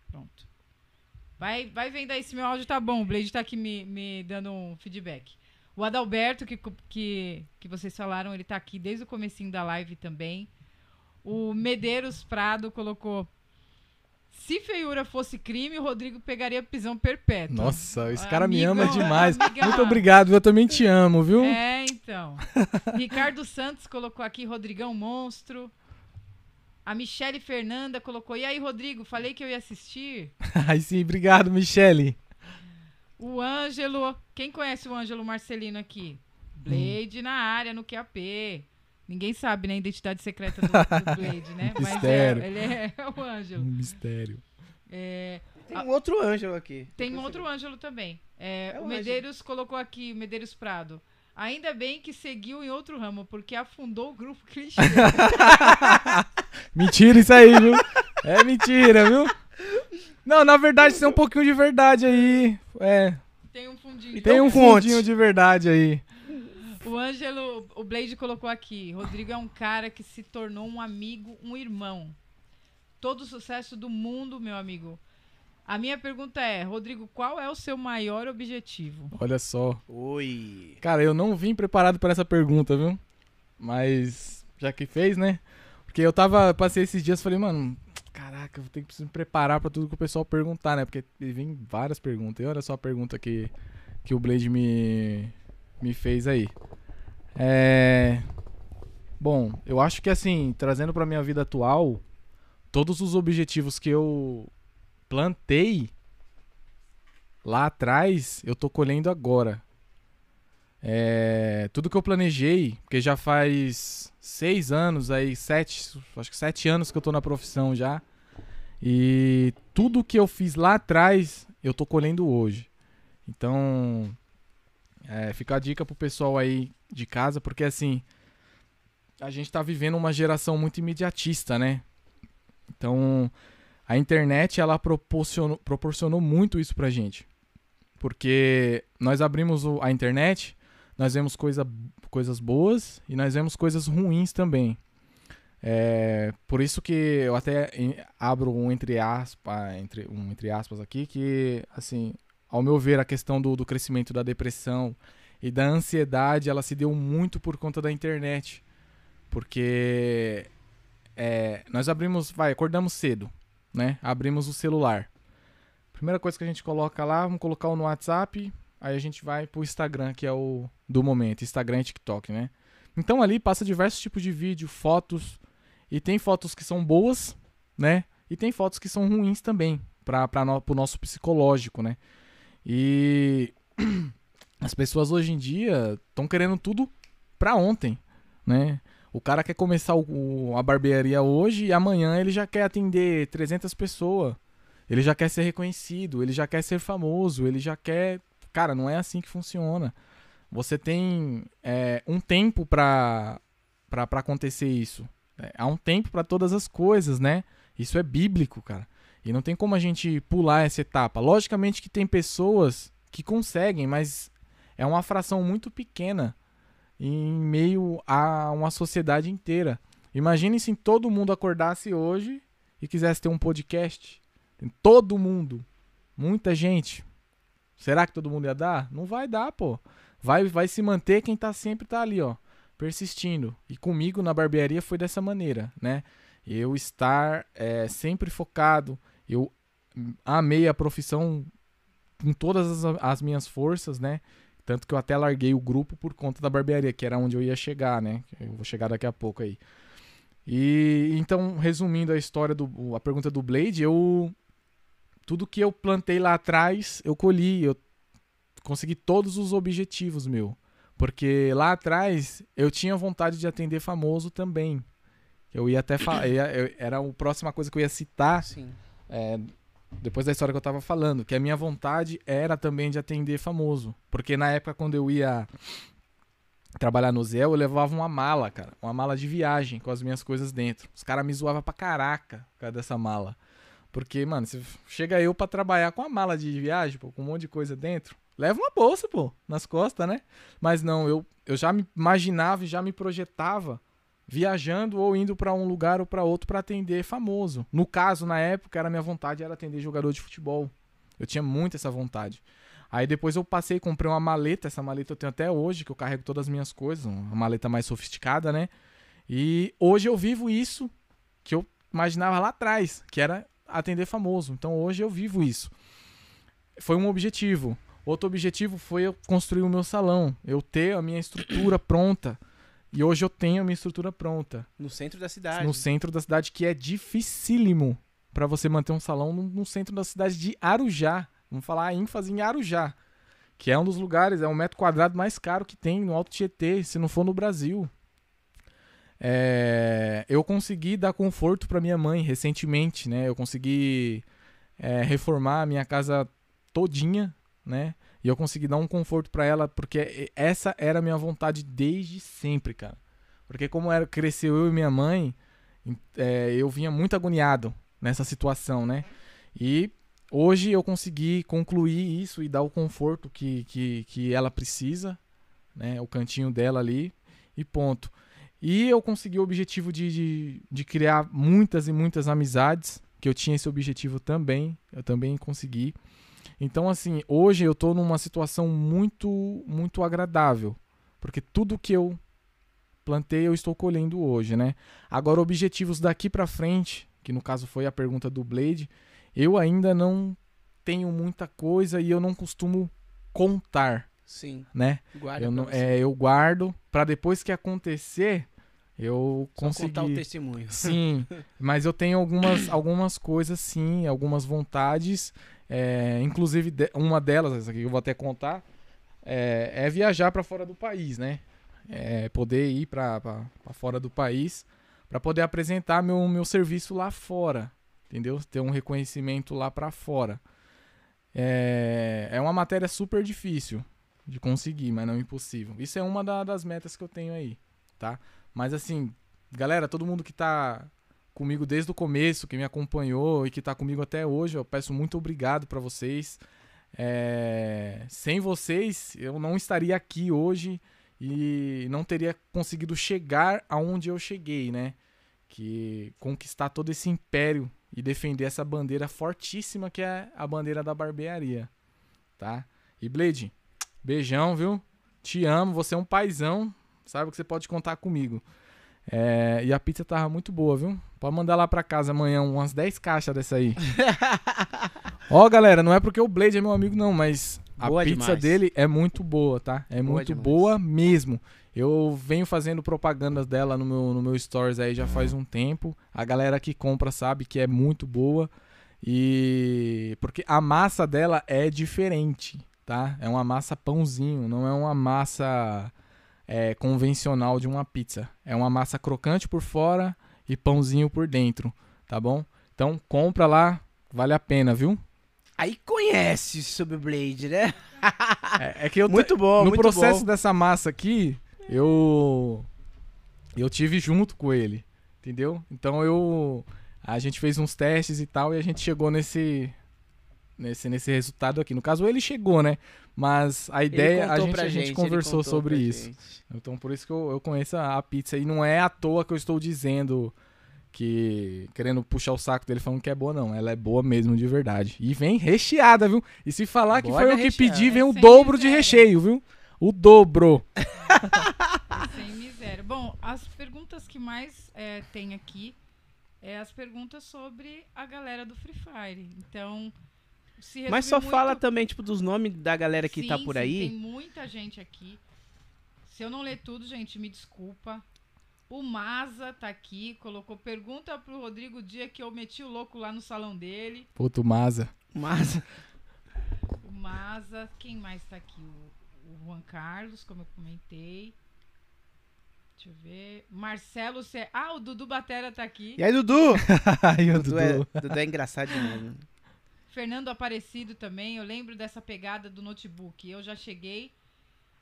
Pronto. Vai, vai vendo aí se meu áudio tá bom. O Blade tá aqui me, me dando um feedback. O Adalberto, que, que, que vocês falaram, ele tá aqui desde o comecinho da live também. O Medeiros Prado colocou. Se feiura fosse crime, o Rodrigo pegaria prisão perpétua. Nossa, esse cara me ama demais. amigão. Muito obrigado. Eu também te amo, viu? É, então. Ricardo Santos colocou aqui Rodrigão Monstro. A Michele Fernanda colocou. E aí, Rodrigo, falei que eu ia assistir. *laughs* Ai, sim, obrigado, Michele. O Ângelo. Quem conhece o Ângelo Marcelino aqui? Blade na área, no QAP. Ninguém sabe, né? A identidade secreta do, do *laughs* Blade, né? Mas é, Mistério. ele é *laughs* o Um Ângelo. mistério. É, Tem um outro Ângelo aqui. Tem um outro Ângelo também. É, É o o Medeiros colocou aqui, o Medeiros Prado. Ainda bem que seguiu em outro ramo, porque afundou o grupo clichê. *laughs* Mentira isso aí, viu? É mentira, viu? Não, na verdade tem um pouquinho de verdade aí. É, Tem um fundinho. Então tem um conte. fundinho de verdade aí. O Ângelo, o Blade colocou aqui. Rodrigo é um cara que se tornou um amigo, um irmão. Todo o sucesso do mundo, meu amigo. A minha pergunta é, Rodrigo, qual é o seu maior objetivo? Olha só. Oi. Cara, eu não vim preparado para essa pergunta, viu? Mas já que fez, né? Porque eu tava, passei esses dias, falei, mano, caraca, eu tenho que me preparar pra tudo que o pessoal perguntar, né? Porque vem várias perguntas. E olha só a pergunta que, que o Blade me, me fez aí. É. Bom, eu acho que assim, trazendo pra minha vida atual, todos os objetivos que eu plantei lá atrás, eu tô colhendo agora. É, tudo que eu planejei, porque já faz seis anos aí, sete, acho que sete anos que eu tô na profissão já. E tudo que eu fiz lá atrás, eu tô colhendo hoje. Então, é, fica a dica pro pessoal aí de casa, porque assim, a gente tá vivendo uma geração muito imediatista, né? Então, a internet, ela proporcionou, proporcionou muito isso pra gente. Porque nós abrimos a internet, nós vemos coisa, coisas boas e nós vemos coisas ruins também. É, por isso que eu até abro um entre aspas, entre, um entre aspas aqui, que assim, ao meu ver, a questão do, do crescimento da depressão e da ansiedade, ela se deu muito por conta da internet. Porque é, nós abrimos, vai, acordamos cedo, né? Abrimos o celular. Primeira coisa que a gente coloca lá, vamos colocar o no WhatsApp, aí a gente vai pro Instagram, que é o do momento, Instagram e TikTok, né? Então ali passa diversos tipos de vídeo, fotos, e tem fotos que são boas, né? E tem fotos que são ruins também, para no, pro nosso psicológico, né? E *clears throat* as pessoas hoje em dia estão querendo tudo pra ontem, né? O cara quer começar o- a barbearia hoje e amanhã ele já quer atender 300 pessoas. Ele já quer ser reconhecido, ele já quer ser famoso, ele já quer. Cara, não é assim que funciona. Você tem é, um tempo pra, pra acontecer isso. É, há um tempo pra todas as coisas, né? Isso é bíblico, cara. E não tem como a gente pular essa etapa. Logicamente que tem pessoas que conseguem, mas é uma fração muito pequena em meio a uma sociedade inteira. Imagine se todo mundo acordasse hoje e quisesse ter um podcast. Todo mundo. Muita gente. Será que todo mundo ia dar? Não vai dar, pô. Vai, vai se manter quem tá sempre tá ali, ó. Persistindo. E comigo na barbearia foi dessa maneira, né? Eu estar é, sempre focado. Eu hum, amei a profissão com todas as, as minhas forças, né? Tanto que eu até larguei o grupo por conta da barbearia, que era onde eu ia chegar, né? Eu vou chegar daqui a pouco aí. E então, resumindo a história do a pergunta do Blade, eu tudo que eu plantei lá atrás, eu colhi, eu consegui todos os objetivos meu. Porque lá atrás eu tinha vontade de atender famoso também. Eu ia até falar, era a próxima coisa que eu ia citar Sim. é, depois da história que eu tava falando, que a minha vontade era também de atender famoso. Porque na época, quando eu ia trabalhar no Zé, eu levava uma mala, cara. Uma mala de viagem com as minhas coisas dentro. Os caras me zoavam pra caraca por causa dessa mala. Porque, mano, se chega eu pra trabalhar com a mala de viagem, pô, com um monte de coisa dentro, leva uma bolsa, pô, nas costas, né? Mas não, eu, eu já me imaginava e já me projetava viajando ou indo pra um lugar ou pra outro pra atender famoso. No caso, na época, era minha vontade era atender jogador de futebol. Eu tinha muito essa vontade. Aí depois eu passei, comprei uma maleta, essa maleta eu tenho até hoje, que eu carrego todas as minhas coisas, uma maleta mais sofisticada, né? E hoje eu vivo isso que eu imaginava lá atrás, que era atender famoso. Então hoje eu vivo isso. Foi um objetivo. Outro objetivo foi eu construir o meu salão, eu ter a minha estrutura pronta. E hoje eu tenho a minha estrutura pronta No centro da cidade. no centro da cidade, que é dificílimo para você manter um salão no, no centro da cidade de Arujá. Vamos falar a ênfase em Arujá, que é um dos lugares, é um metro quadrado mais caro que tem no Alto Tietê, se não for no Brasil. É, eu consegui dar conforto para minha mãe recentemente, né? Eu consegui é, reformar a minha casa todinha, né? E eu consegui dar um conforto para ela, porque essa era a minha vontade desde sempre, cara. Porque como era, cresceu eu e minha mãe, é, eu vinha muito agoniado nessa situação, né? E hoje eu consegui concluir isso e dar o conforto que, que, que ela precisa, né? O cantinho dela ali e ponto. E eu consegui o objetivo de, de, de criar muitas e muitas amizades, que eu tinha esse objetivo também, eu também consegui. Então, assim, hoje eu tô numa situação muito, muito agradável, porque tudo que eu plantei eu estou colhendo hoje, né? Agora, objetivos daqui pra frente, que no caso foi a pergunta do Blade, eu ainda não tenho muita coisa e eu não costumo contar, Sim. né? Guarda Eu, não, é, eu guardo pra depois que acontecer eu Só contar o testemunho. Sim, *laughs* mas eu tenho algumas, algumas coisas sim, algumas vontades. É, inclusive, uma delas, essa aqui que eu vou até contar, é, é viajar pra fora do país, né? É, poder ir pra fora do país pra poder apresentar meu, meu serviço lá fora, entendeu? Ter um reconhecimento lá pra fora. É, é uma matéria super difícil de conseguir, mas não impossível. Isso é uma da- das metas que eu tenho aí, tá? Mas assim, galera, todo mundo que tá comigo desde o começo, que me acompanhou e que tá comigo até hoje, eu peço muito obrigado pra vocês. é, sem vocês, eu não estaria aqui hoje e não teria conseguido chegar aonde eu cheguei, né? Que conquistar todo esse império e defender essa bandeira fortíssima que é a bandeira da barbearia, tá? E Blade, beijão, viu? Te amo, você é um paizão, sabe que você pode contar comigo. É, e a pizza tava muito boa, viu? Pode mandar lá pra casa amanhã umas 10 caixas dessa aí. *laughs* Ó, galera, não é porque o Blade é meu amigo, não, mas a Boa pizza demais. dele é muito boa, tá? É Boa muito demais. boa mesmo. Eu venho fazendo propagandas dela no meu, no meu stories aí já faz um tempo. A galera que compra sabe que é muito boa. E. Porque a massa dela é diferente, tá? É uma massa pãozinho, não é uma massa é, convencional de uma pizza. É uma massa crocante por fora e pãozinho por dentro, tá bom? Então compra lá, vale a pena, viu? Aí conhece sobre o Blade, né? É, é que eu Muito bom, no muito processo bom. dessa massa aqui, eu eu tive junto com ele, entendeu? Então eu a gente fez uns testes e tal e a gente chegou nesse nesse nesse resultado aqui. No caso ele chegou, né? Mas a ideia a gente, pra a gente conversou sobre pra isso. gente. Então por isso que eu, eu conheço a, pizza e não é à toa que eu estou dizendo que querendo puxar o saco dele falando que é boa não, ela é boa mesmo de verdade. E vem recheada, viu? E se falar que Boa foi da eu que pedi, vem É o dobro de miséria. recheio, viu? O dobro. *laughs* Sem miséria. Bom, as perguntas que mais é, tem aqui é as perguntas sobre a galera do Free Fire. Então, Mas só resume fala muito- também, tipo, dos nomes da galera que tá Sim, por sim, aí. Tem muita gente aqui. Se eu não ler tudo, gente, me desculpa. O Maza tá aqui, colocou pergunta pro Rodrigo o dia que eu meti o louco lá no salão dele. Puto Maza. Mas O Maza, quem mais tá aqui? O, o Juan Carlos, como eu comentei. Deixa eu ver. Marcelo Ce... Ah, o Dudu Batera tá aqui. E aí, Dudu? Ai, *laughs* *laughs* o Dudu, é, Dudu é engraçado demais. Fernando Aparecido também. Eu lembro dessa pegada do notebook. Eu já cheguei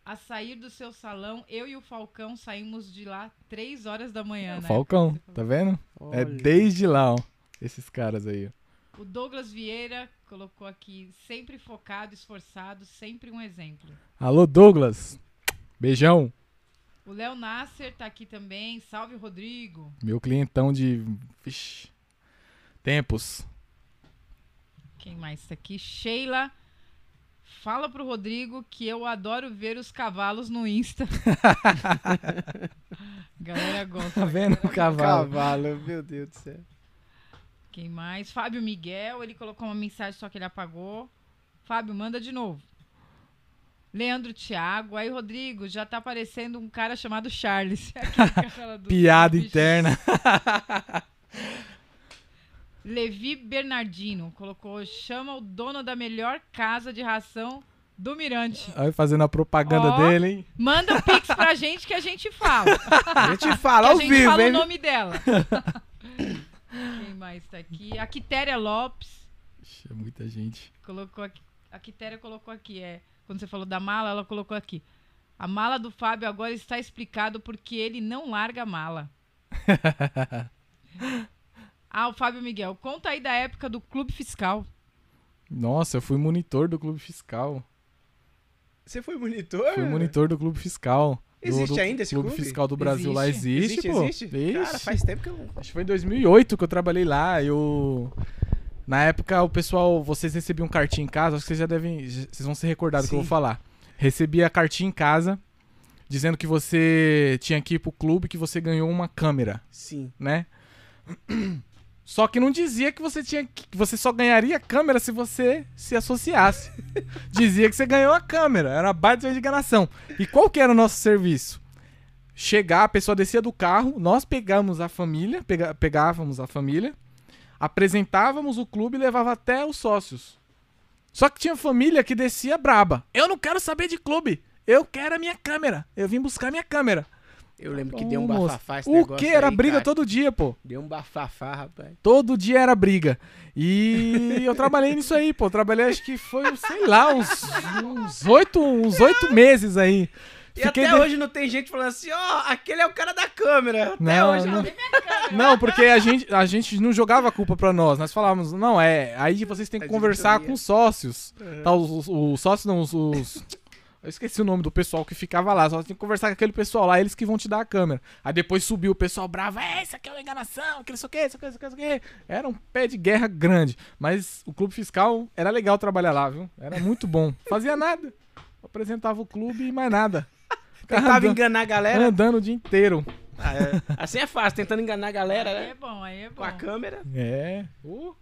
a sair do seu salão. Eu e o Falcão saímos de lá três horas da manhã, né? Falcão, tá vendo? É Olha. desde lá, ó. Esses caras aí, ó. O Douglas Vieira colocou aqui, sempre focado, esforçado, sempre um exemplo. Alô, Douglas. Beijão. O Léo Nasser tá aqui também. Salve, Rodrigo. Meu clientão de. Vixe. Tempos. Quem mais tá aqui? Sheila. Fala pro Rodrigo que eu adoro ver os cavalos no Insta. *laughs* Galera gosta. Tá vendo o cavalo? Cavalo, meu Deus do céu. Quem mais? Fábio Miguel, ele colocou uma mensagem só que ele apagou. Fábio, manda de novo. Leandro Thiago. Aí, Rodrigo, já tá aparecendo um cara chamado Charles. *laughs* Piada interna. *laughs* Levi Bernardino colocou: chama o dono da melhor casa de ração do Mirante. Aí fazendo a propaganda Ó. dele, hein? Manda um pix pra gente que a gente fala. *laughs* A gente fala ao a gente vivo, fala hein? o nome dela. *laughs* Quem mais tá aqui? A Quitéria Lopes Ixi, é muita gente. colocou aqui. A Quitéria colocou aqui, é. Quando você falou da mala, ela colocou aqui. A mala do Fábio agora está explicado porque ele não larga a mala. *laughs* Ah, o Fábio Miguel, conta aí da época do Clube Fiscal. Nossa, eu fui monitor do Clube Fiscal. Você foi monitor? Fui monitor do Clube Fiscal. Existe do ainda esse Clube clube? Fiscal do Brasil lá existe, pô. existe? Cara, Ixi. faz tempo que eu. Acho que foi em 2008 que eu trabalhei lá. Eu. Na época, o pessoal, vocês recebiam cartinha em casa, acho que vocês já devem. Vocês vão se recordar do que eu vou Sim. falar. Recebia a cartinha em casa, dizendo que você tinha que ir pro clube que você ganhou uma câmera, Sim. né? Só que não dizia que você tinha que você só ganharia a câmera se você se associasse. *laughs* dizia que você ganhou a câmera, era uma baita de enganação. E qual que era o nosso serviço? Chegar, a pessoa descia do carro, nós pegamos a família, pega- pegávamos a família, apresentávamos o clube e levava até os sócios. Só que tinha família que descia braba. Eu não quero saber de clube. Eu quero a minha câmera. Eu vim buscar minha câmera. Eu lembro que Ô, deu um moço, bafafá esse O negócio que? Era aí, briga cara. todo dia, pô. Deu um bafafá, rapaz. Todo dia era briga. E *laughs* eu trabalhei nisso aí, pô. Trabalhei acho que foi, sei lá, uns uns oito uns oito meses aí. E Fiquei até de- hoje não tem gente falando assim, ó, aquele é o cara da câmera. Até Não, hoje. não. ó. Não, porque a gente, a gente não jogava a culpa pra nós. Nós falávamos, não, é. Aí vocês têm que É conversar diretoria. com os sócios. Tá, os, os- os sócios não, os, os- *laughs* Eu esqueci o nome do pessoal que ficava lá. Só tem que conversar com aquele pessoal lá, eles que vão te dar a câmera. Aí depois subiu o pessoal bravo, é, isso aqui é uma enganação, que não sei o que, isso aqui, isso aqui, isso aqui. Era um pé de guerra grande. Mas o clube fiscal era legal trabalhar lá, viu? Era muito bom. *laughs* Fazia nada. Apresentava o clube e mais nada. *laughs* Tentava andando, enganar a galera. andando o dia inteiro. Ah, é. Assim é fácil, tentando enganar a galera, Aí né? é bom, aí é bom. Com a câmera. É. Uh,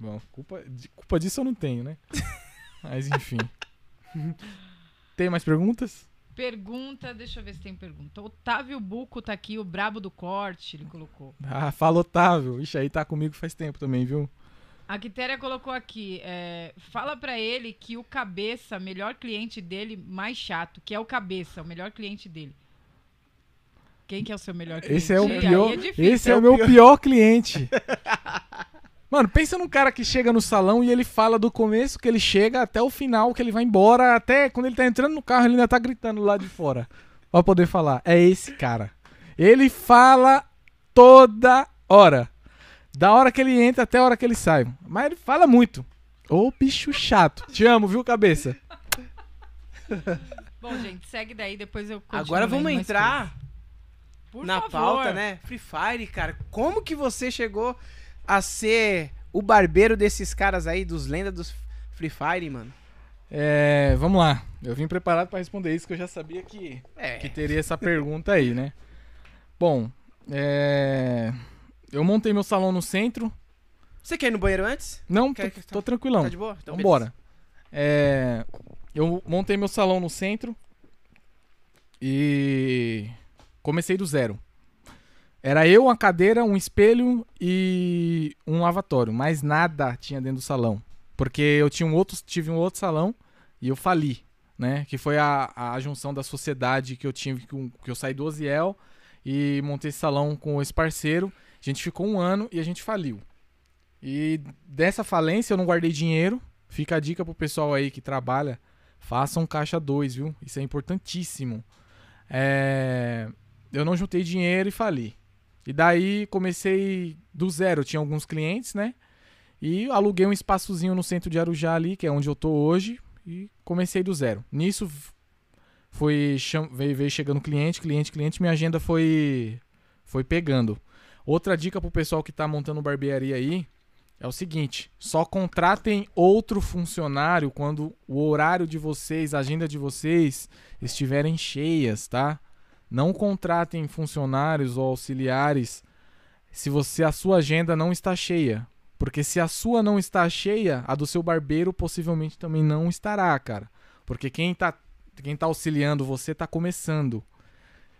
bom, culpa, de- culpa disso eu não tenho, né? *laughs* Mas enfim. Tem mais perguntas? Pergunta, deixa eu ver se tem pergunta. Otávio Buco tá aqui, o brabo do corte, ele colocou. Ah, fala Otávio. Ixi, aí tá comigo faz tempo também, viu? A Quitéria colocou aqui, é, fala pra ele que o cabeça, melhor cliente dele, mais chato, que é o cabeça, o melhor cliente dele. Quem que é o seu melhor cliente? Esse é o Aí pior. é difícil. esse é, o meu pior, cliente. *laughs* Mano, pensa num cara que chega no salão e ele fala do começo que ele chega até o final, que ele vai embora, até quando ele tá entrando no carro, ele ainda tá gritando lá de fora. Pra poder falar. É esse cara. Ele fala toda hora. Da hora que ele entra até a hora que ele sai. Mas ele fala muito. Ô bicho chato. Te amo, viu, cabeça? *laughs* Bom, gente, segue daí, depois eu continuo Agora vamos entrar na favor. pauta, né? Free Fire, cara. Como que você chegou a ser o barbeiro desses caras aí, dos lendas dos Free Fire, mano? É, vamos lá. Eu vim preparado pra responder isso, que eu já sabia que É. que teria essa pergunta aí, né? Bom, é... eu montei meu salão no centro. Você quer ir no banheiro antes? Não, tô, Quer que- tô tranquilão. Tá de boa? Então, Vambora. É... Eu montei meu salão no centro e comecei do zero. Era eu, uma cadeira, um espelho e um lavatório. Mais nada tinha dentro do salão. Porque eu tinha um outro, tive um outro salão e eu fali, né? Que foi a, a junção da sociedade que eu tive, que eu saí do Oziel e montei esse salão com esse parceiro. A gente ficou um ano e a gente faliu. E dessa falência eu não guardei dinheiro. Fica a dica pro pessoal aí que trabalha. Faça um caixa 2, viu? Isso é importantíssimo. É, Eu não juntei dinheiro e fali. E daí comecei do zero. Tinha alguns clientes, né? E aluguei um espaçozinho no centro de Arujá ali, que é onde eu tô hoje. E comecei do zero. Nisso foi veio, veio chegando cliente, cliente, cliente. Minha agenda foi, foi pegando. Outra dica pro pessoal que tá montando barbearia aí é o seguinte: só contratem outro funcionário quando o horário de vocês, a agenda de vocês estiverem cheias, tá? Não contratem funcionários ou auxiliares se você a sua agenda não está cheia, porque se a sua não está cheia, a do seu barbeiro possivelmente também não estará, cara. Porque quem tá quem tá auxiliando você tá começando.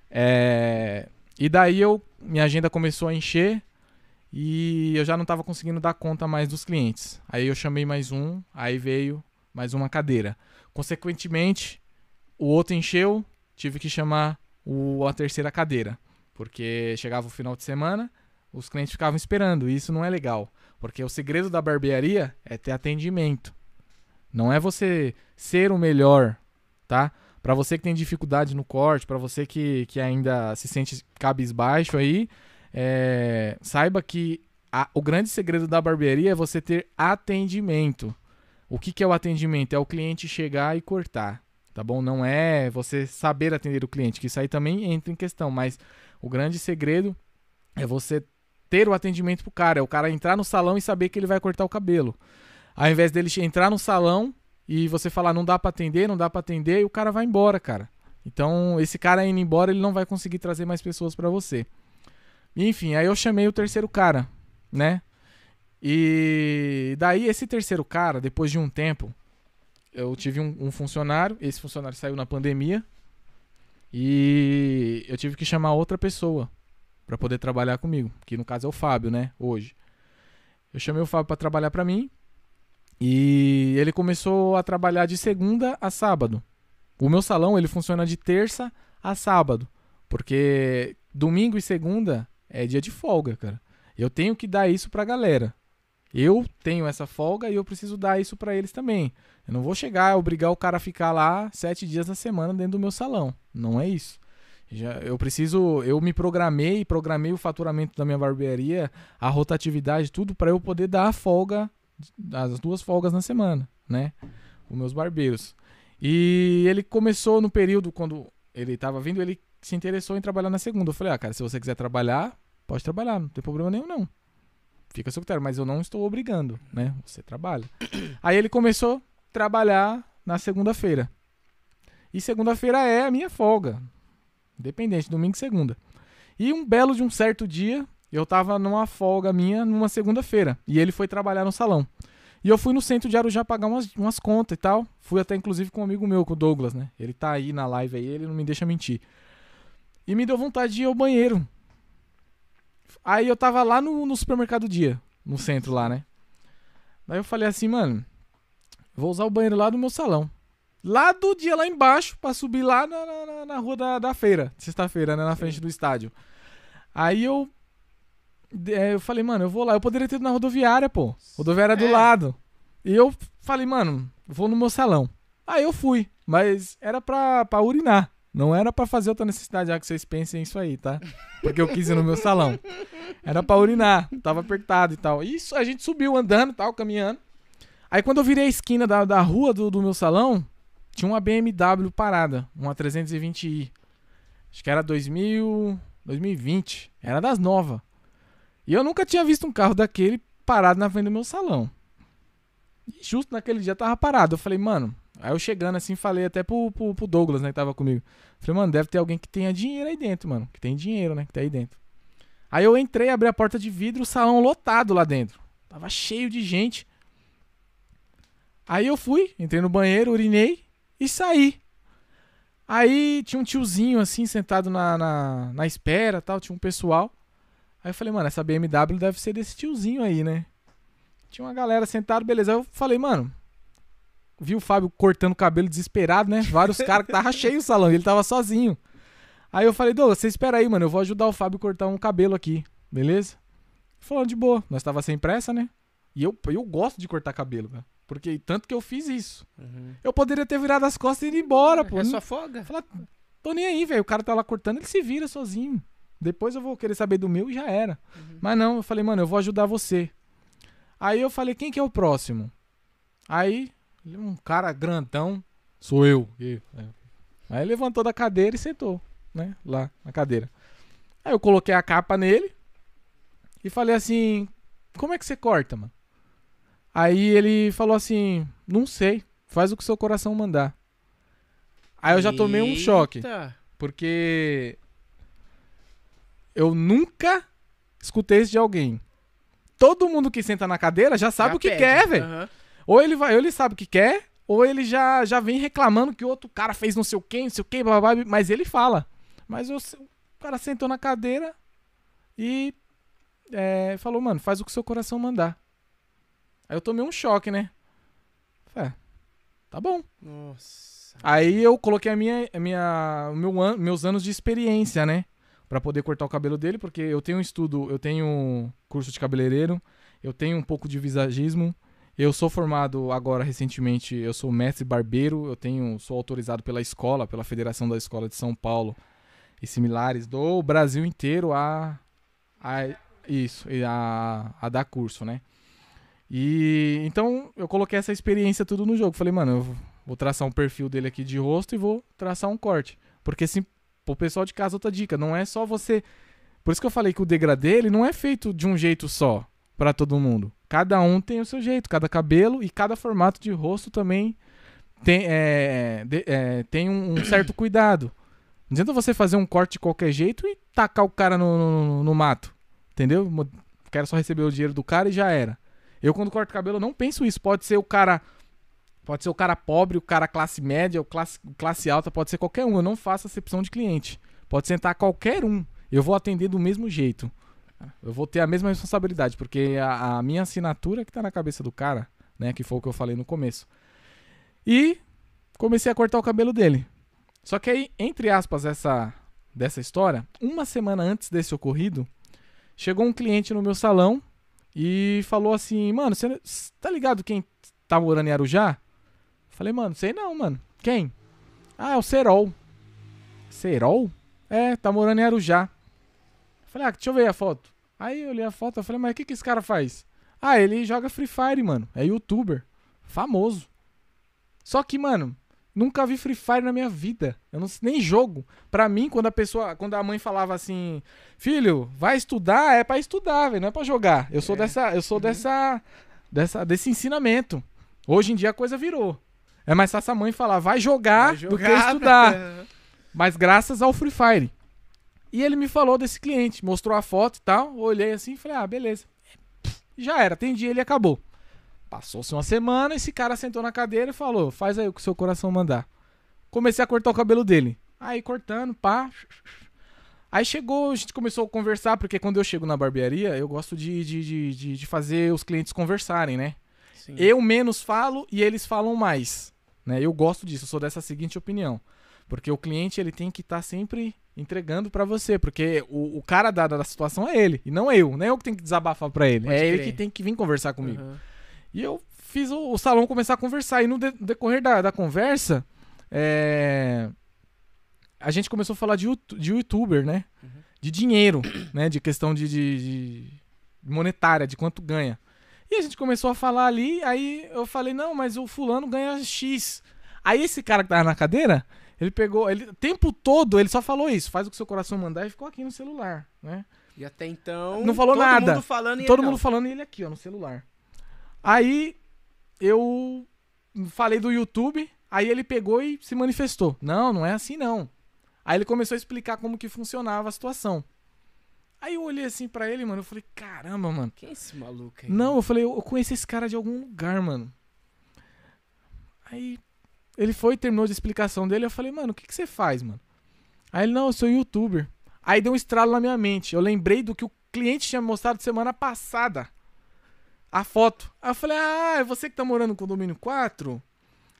É, e daí eu minha agenda começou a encher e eu já não estava conseguindo dar conta mais dos clientes. Aí eu chamei mais um, aí veio mais uma cadeira. Consequentemente, o outro encheu, tive que chamar o, a terceira cadeira, porque chegava o final de semana, os clientes ficavam esperando, e isso não é legal, porque o segredo da barbearia é ter atendimento. Não é você ser o melhor, tá? Para você que tem dificuldade no corte, para você que, que ainda se sente cabisbaixo aí, é, saiba que a- o grande segredo da barbearia é você ter atendimento. O que, que é o atendimento? É o cliente chegar e cortar, tá bom? Não é você saber atender o cliente, que isso aí também entra em questão, mas o grande segredo é você ter o atendimento pro cara, é o cara entrar no salão e saber que ele vai cortar o cabelo. Ao invés dele entrar no salão e você falar não dá pra atender, não dá pra atender, e o cara vai embora, cara. Então, esse cara indo embora, ele não vai conseguir trazer mais pessoas pra você. Enfim, aí eu chamei o terceiro cara, né? E daí esse terceiro cara, depois de um tempo, eu tive um, um funcionário, esse funcionário saiu na pandemia e eu tive que chamar outra pessoa pra poder trabalhar comigo, que no caso é o Fábio, né? Hoje. Eu chamei o Fábio pra trabalhar pra mim e ele começou a trabalhar de segunda a sábado. O meu salão ele funciona de terça a sábado, porque domingo e segunda é dia de folga, cara. Eu tenho que dar isso pra galera. Eu tenho essa folga e eu preciso dar isso pra eles também. Eu não vou chegar a obrigar o cara a ficar lá sete dias na semana dentro do meu salão. Não é isso. Já, eu preciso, eu me programei, programei o faturamento da minha barbearia, a rotatividade, tudo pra eu poder dar a folga, as duas folgas na semana, né? Os meus barbeiros. E ele começou no período quando ele tava vindo, ele se interessou em trabalhar na segunda. Eu falei, ah, cara, se você quiser trabalhar, pode trabalhar, não tem problema nenhum, não. Fica seu critério, mas eu não estou obrigando, né? Você trabalha. *clears throat* Aí ele começou a trabalhar na segunda-feira. E segunda-feira é a minha folga. Independente, domingo e segunda. E um belo de um certo dia, eu tava numa folga minha numa segunda-feira. E ele foi trabalhar no salão. E eu fui no centro de Arujá pagar umas, umas contas e tal. Fui até inclusive com um amigo meu, com o Douglas, né? Ele tá aí na live aí, ele não me deixa mentir. E me deu vontade de ir ao banheiro. Aí eu tava lá no, no supermercado dia, no centro lá, né? Daí eu falei assim, mano, vou usar o banheiro lá do meu salão. Lá do dia lá embaixo, pra subir lá na, na, na rua da, da feira, sexta-feira, né? Na frente do estádio. Aí eu. é, eu falei, mano, eu vou lá. Eu poderia ter ido na rodoviária, pô. Rodoviária do É. lado. E eu falei, mano, vou no meu salão. Aí eu fui, mas era pra, pra urinar. Não era pra fazer outra necessidade, já que vocês pensem isso aí, tá? Porque eu quis ir no meu salão. Era pra urinar, tava apertado e tal. Isso, a gente subiu andando e tal, caminhando. Aí quando eu virei a esquina da, da rua do, do meu salão, tinha uma BMW parada, uma 320i. Acho que era 2000, 2020, era das novas. E eu nunca tinha visto um carro daquele parado na frente do meu salão. E justo naquele dia tava parado. Eu falei, mano. Aí eu chegando assim, falei até pro, pro, pro Douglas, né, que tava comigo. Falei, mano, deve ter alguém que tenha dinheiro aí dentro, mano. Que tem dinheiro, né, que tá aí dentro. Aí eu entrei, abri a porta de vidro, o salão lotado lá dentro. Tava cheio de gente. Aí eu fui, entrei no banheiro, urinei e saí. Aí tinha um tiozinho assim, sentado na, na, na espera tal, tinha um pessoal. Aí eu falei, mano, essa BMW deve ser desse tiozinho aí, né? Tinha uma galera sentada, beleza. Aí eu falei, mano, vi o Fábio cortando o cabelo desesperado, né? Vários *laughs* caras que tava cheio o salão, ele tava sozinho. Aí eu falei, Douglas, você espera aí, mano, eu vou ajudar o Fábio a cortar um cabelo aqui, beleza? Falando de boa, nós tava sem pressa, né? E eu, eu gosto de cortar cabelo, cara. Porque tanto que eu fiz isso. Eu poderia ter virado as costas e ido embora, pô. É sua folga? Falar, tô nem aí, velho. O cara tá lá cortando, ele se vira sozinho. Depois eu vou querer saber do meu e já era. Mas não, eu falei, mano, eu vou ajudar você. Aí eu falei, quem que é o próximo? Aí, um cara grandão, sou eu. E, é. Aí levantou da cadeira e sentou, né? Lá na cadeira. Aí eu coloquei a capa nele e falei assim: Como é que você corta, mano? Aí ele falou assim: Não sei, faz o que seu coração mandar. Aí eu já tomei um choque. Eita. Porque eu nunca escutei isso de alguém. Todo mundo que senta na cadeira já sabe Já o que pede. quer, velho. Aham. Ou ele vai, ou ele sabe o que quer, ou ele já, já vem reclamando que o outro cara fez não sei o que, não sei o que, blá, blá, blá, mas ele fala. Mas eu- o cara sentou na cadeira e é, falou, mano, faz o que seu coração mandar. Aí eu tomei um choque, né? É, tá bom. Nossa. Aí eu coloquei a minha, a minha, meu an- meus anos de experiência, né? Pra poder cortar o cabelo dele, porque eu tenho um estudo, eu tenho curso de cabeleireiro, eu tenho um pouco de visagismo, eu sou formado agora recentemente, eu sou mestre barbeiro, eu tenho, sou autorizado pela escola, pela Federação da Escola de São Paulo e similares do Brasil inteiro a, a isso, a, a dar curso, né? E então eu coloquei essa experiência tudo no jogo. Falei, mano, eu vou traçar um perfil dele aqui de rosto e vou traçar um corte. Porque assim, pro pessoal de casa outra dica, não é só você. Por isso que eu falei que o degradê ele não é feito de um jeito só pra todo mundo. Cada um tem o seu jeito, cada cabelo e cada formato de rosto também tem, é, de- é, tem um, um certo *clears throat* cuidado. Não adianta você fazer um corte de qualquer jeito e tacar o cara no, no, no mato. Entendeu? Quero só receber o dinheiro do cara e já era. Eu, quando corto cabelo, não penso isso. Pode ser o cara. Pode ser o cara pobre, o cara classe média, o classe, classe alta, pode ser qualquer um. Eu não faço acepção de cliente. Pode sentar qualquer um. Eu vou atender do mesmo jeito. Eu vou ter a mesma responsabilidade, porque a, a minha assinatura que tá na cabeça do cara, né? Que foi o que eu falei no começo. E comecei a cortar o cabelo dele. Só que aí, entre aspas, essa dessa história, uma semana antes desse ocorrido, chegou um cliente no meu salão e falou assim: Mano, você tá ligado quem tá morando em Arujá? Falei, mano, sei não, mano. Quem? Ah, é o Serol. Serol? É, tá morando em Arujá. Falei, ah, deixa eu ver a foto. Aí eu olhei a foto, eu falei, mas o que, que esse cara faz? Ah, ele joga Free Fire, mano. É youtuber. Famoso. Só que, mano, nunca vi Free Fire na minha vida. Eu não nem jogo. Pra mim, quando a pessoa, quando a mãe falava assim, filho, vai estudar, é para estudar, velho, não é para jogar. Eu sou É. dessa, eu sou Uhum. dessa, dessa, desse ensinamento. Hoje em dia a coisa virou. É mais fácil a mãe falar, vai jogar, Vai do que jogar, estudar. velho. *laughs* Mas graças ao Free Fire. E ele me falou desse cliente, mostrou a foto e tal. Olhei assim e falei, ah, beleza. Já era, atendi ele e acabou. Passou-se uma semana, esse cara sentou na cadeira e falou: faz aí o que o seu coração mandar. Comecei a cortar o cabelo dele. Aí cortando, pá. Aí chegou, a gente começou a conversar, porque quando eu chego na barbearia, eu gosto de, de, de, de, de fazer os clientes conversarem, né? Sim. Eu menos falo e eles falam mais. Né? Eu gosto disso, eu sou dessa seguinte opinião. Porque o cliente ele tem que estar sempre entregando pra você. Porque o, o cara da, da situação é ele, e não eu. Não é eu que tenho que desabafar pra ele. Pode é ele crer. que tem que vir conversar comigo. Uhum. E eu fiz o, o salão começar a conversar. E no de- decorrer da, da conversa, é, a gente começou a falar de, de youtuber, né? Uhum. De dinheiro, né? De questão de, de- de monetária, de quanto ganha. E a gente começou a falar ali, aí eu falei, não, mas o fulano ganha X. Aí esse cara que tava na cadeira, ele pegou, ele, o tempo todo ele só falou isso, faz o que seu coração mandar e ficou aqui no celular, né? E até então. Não falou todo nada. mundo falando e Todo ele mundo não. falando e ele aqui, ó, no celular. Aí eu falei do YouTube, aí ele pegou e se manifestou. Não, não é assim não. Aí ele começou a explicar como que funcionava a situação. Aí eu olhei assim pra ele, mano, eu falei, caramba, mano. Quem é esse maluco aí? Não, eu falei, eu eu conheço esse cara de algum lugar, mano. Aí ele foi, terminou de explicação dele, eu falei, mano, o que, que você faz, mano? Aí ele, não, eu sou youtuber. Aí deu um estralo na minha mente. Eu lembrei do que o cliente tinha mostrado semana passada. A foto. Aí eu falei, ah, é você que tá morando no condomínio 4?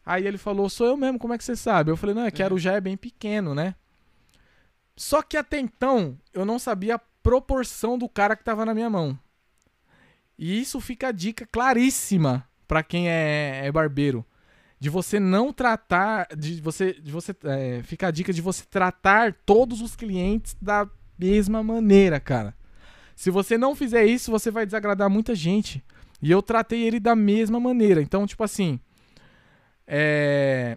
Aí ele falou, sou eu mesmo, como é que você sabe? Eu falei, não, é que Arujá é bem pequeno, né? Só que até então, eu não sabia a proporção do cara que tava na minha mão. E isso fica a dica claríssima pra quem é, é barbeiro. De você não tratar. De você. De você é, fica a dica de você tratar todos os clientes da mesma maneira, cara. Se você não fizer isso, você vai desagradar muita gente. E eu tratei ele da mesma maneira. Então, tipo assim. É.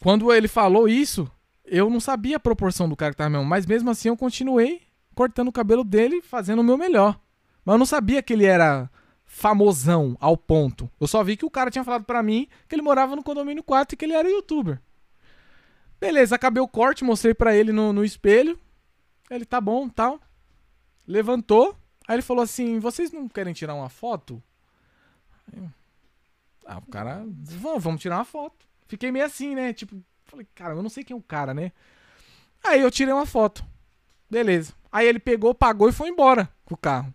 Quando ele falou isso, eu não sabia a proporção do cara que tava mão. Mas mesmo assim eu continuei cortando o cabelo dele, fazendo o meu melhor. Mas eu não sabia que ele era famosão ao ponto. Eu só vi que o cara tinha falado pra mim que ele morava no condomínio 4 e que ele era youtuber. Beleza, acabei o corte, mostrei pra ele no, no espelho. Ele tá bom, tal. Levantou. Aí ele falou assim: "Vocês não querem tirar uma foto?" Ah, o cara, vamos, vamos tirar uma foto. Fiquei meio assim, né? Tipo, falei, cara, eu não sei quem é o cara, né? Aí eu tirei uma foto. Beleza. Aí ele pegou, pagou e foi embora com o carro.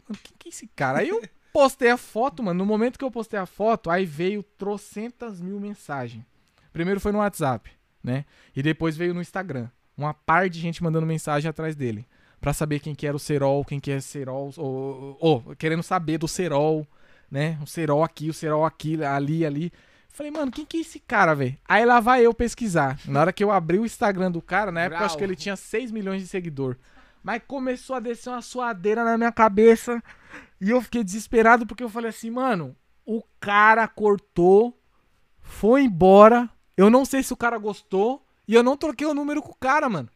Falei, mano, quem que é esse cara? Aí eu postei a foto, mano. No momento que eu postei a foto, aí veio trocentas mil mensagens. Primeiro foi no WhatsApp, né? E depois veio no Instagram. Uma par de gente mandando mensagem atrás dele. Pra saber quem que era o Serol, quem que é Serol, ou, ou- ou querendo saber do Serol, né? O Serol aqui, o Serol aqui, ali, ali. Falei, mano, quem que é esse cara, velho? Aí lá vai eu pesquisar. Na hora que eu abri o Instagram do cara, na época eu acho Brau. que ele tinha 6 milhões de seguidor. Mas começou a descer uma suadeira na minha cabeça. E eu fiquei desesperado porque eu falei assim, mano, o cara cortou, foi embora. Eu não sei se o cara gostou. E eu não troquei o número com o cara, mano.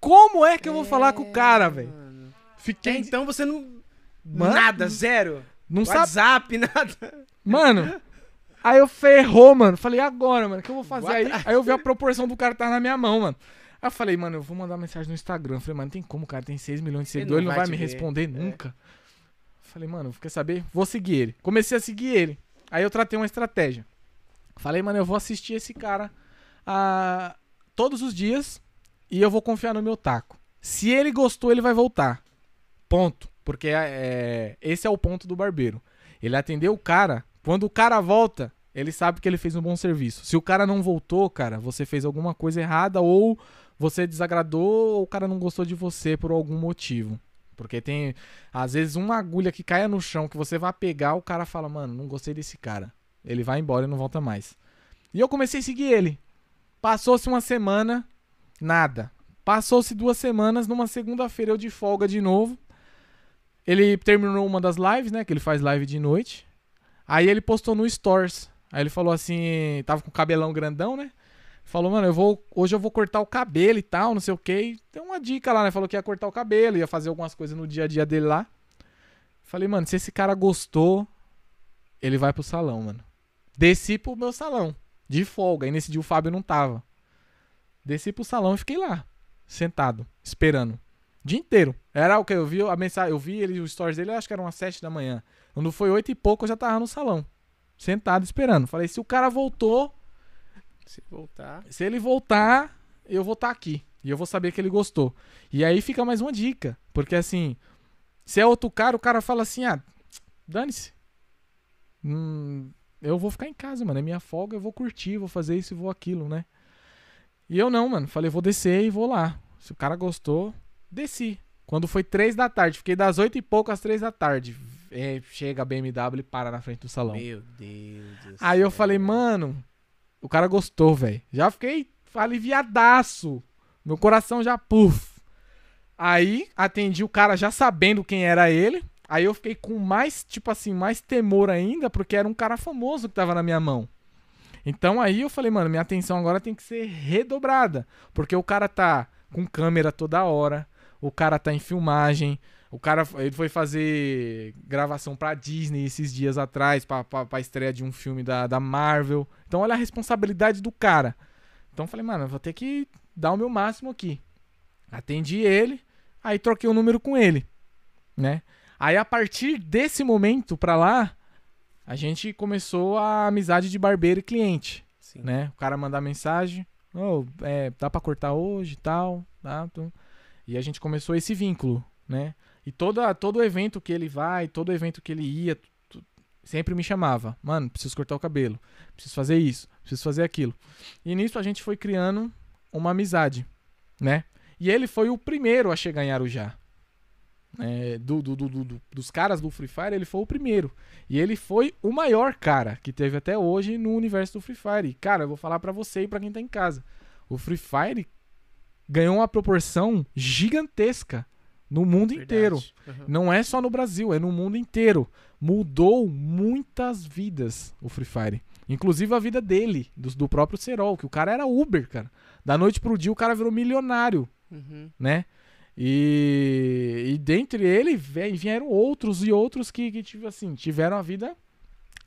Como é que eu vou falar com o cara, velho? Até Fiquei. então você não. Mano, nada, zero. Não sabe. WhatsApp, *laughs* nada. Mano, aí eu ferrou, mano. Falei, e agora, mano, o que eu vou fazer? What? Aí, aí eu vi a proporção do cara que tá na minha mão, mano. Aí eu falei, mano, eu vou mandar mensagem no Instagram. Falei, mano, não tem como, cara tem 6 milhões de seguidores, não ele não vai me ver. É. responder nunca. Falei, mano, quer saber? Vou seguir ele. Comecei a seguir ele. Aí eu tratei uma estratégia. Falei, mano, eu vou assistir esse cara ah, todos os dias e eu vou confiar no meu taco. Se ele gostou, ele vai voltar. Ponto. Porque é, esse é o ponto do barbeiro. Ele atendeu o cara. Quando o cara volta, ele sabe que ele fez um bom serviço. Se o cara não voltou, cara, você fez alguma coisa errada ou você desagradou ou o cara não gostou de você por algum motivo. Porque tem, às vezes, uma agulha que caia no chão que você vai pegar, o cara fala, mano, não gostei desse cara. Ele vai embora e não volta mais. E eu comecei a seguir ele. Passou-se uma semana, nada. Passou-se duas semanas, numa segunda-feira eu de folga de novo. Ele terminou uma das lives, né? Que ele faz live de noite. Aí ele postou no Stores. Aí ele falou assim, tava com o cabelão grandão, né? Falou, mano, eu vou, hoje eu vou cortar o cabelo e tal, não sei o que. Tem uma dica lá, né? Falou que ia cortar o cabelo, ia fazer algumas coisas no dia a dia dele lá. Falei, mano, se esse cara gostou, ele vai pro salão, mano. Desci pro meu salão, de folga. E nesse dia o Fábio não tava. Desci pro salão e fiquei lá, sentado, esperando. Dia inteiro. Era o que eu vi a mensagem, eu vi ele, os stories dele, acho que eram umas sete da manhã. Quando foi oito e pouco, eu já tava no salão, sentado esperando. Falei, se o cara voltou, Se voltar. se ele voltar, eu vou estar aqui. E eu vou saber que ele gostou. E aí fica mais uma dica. Porque assim, se é outro cara, o cara fala assim: ah, dane-se. Hum, eu vou ficar em casa, mano. É minha folga, eu vou curtir, vou fazer isso e vou aquilo, né? E eu não, mano. Falei, vou descer e vou lá. Se o cara gostou, desci. Quando foi três da tarde, fiquei das oito e pouco às três da tarde. É, chega a BMW e para na frente do salão. Meu Deus do Aí eu céu. falei, mano, o cara gostou, velho. Já fiquei aliviadaço. Meu coração já, puf. Aí atendi o cara já sabendo quem era ele. Aí eu fiquei com mais, tipo assim, mais temor ainda, porque era um cara famoso que tava na minha mão. Então aí eu falei, mano, minha atenção agora tem que ser redobrada. Porque o cara tá com câmera toda hora, o cara tá em filmagem, o cara ele foi fazer gravação pra Disney esses dias atrás, pra, pra, pra estreia de um filme da, da Marvel. Então olha a responsabilidade do cara. Então eu falei, mano, eu vou ter que dar o meu máximo aqui. Atendi ele, aí troquei o número com ele, né? Aí a partir desse momento pra lá, a gente começou a amizade de barbeiro e cliente Sim. né? O cara mandar mensagem, oh, é, dá pra cortar hoje e tal, tá? E a gente começou esse vínculo, né? E toda, todo evento que ele vai, todo evento que ele ia, sempre me chamava. Mano, preciso cortar o cabelo, preciso fazer isso, preciso fazer aquilo. E nisso a gente foi criando uma amizade, né? E ele foi o primeiro a chegar em Arujá. É, do, do- do- do- do- dos caras do Free Fire, ele foi o primeiro. E ele foi o maior cara que teve até hoje no universo do Free Fire. E, cara, eu vou falar pra você e pra quem tá em casa. O Free Fire ganhou uma proporção gigantesca no mundo Verdade. inteiro. Uhum. Não é só no Brasil, é no mundo inteiro. Mudou muitas vidas o Free Fire. Inclusive a vida dele, do, do próprio Serol, que o cara era Uber, cara. Da noite pro dia o cara virou milionário Uhum. né? E, e dentre ele vieram outros e outros que, que tipo assim, tiveram a vida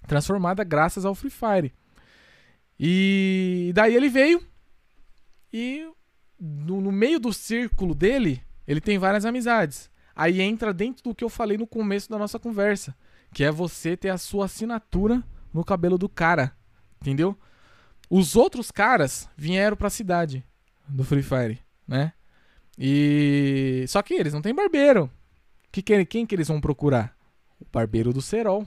transformada graças ao Free Fire. E daí ele veio e no, no meio do círculo dele, ele tem várias amizades. Aí entra dentro do que eu falei no começo da nossa conversa, que é você ter a sua assinatura no cabelo do cara, entendeu? Os outros caras vieram pra cidade do Free Fire, né? E só que eles não têm barbeiro. Que, que- quem que eles vão procurar? O barbeiro do Serol.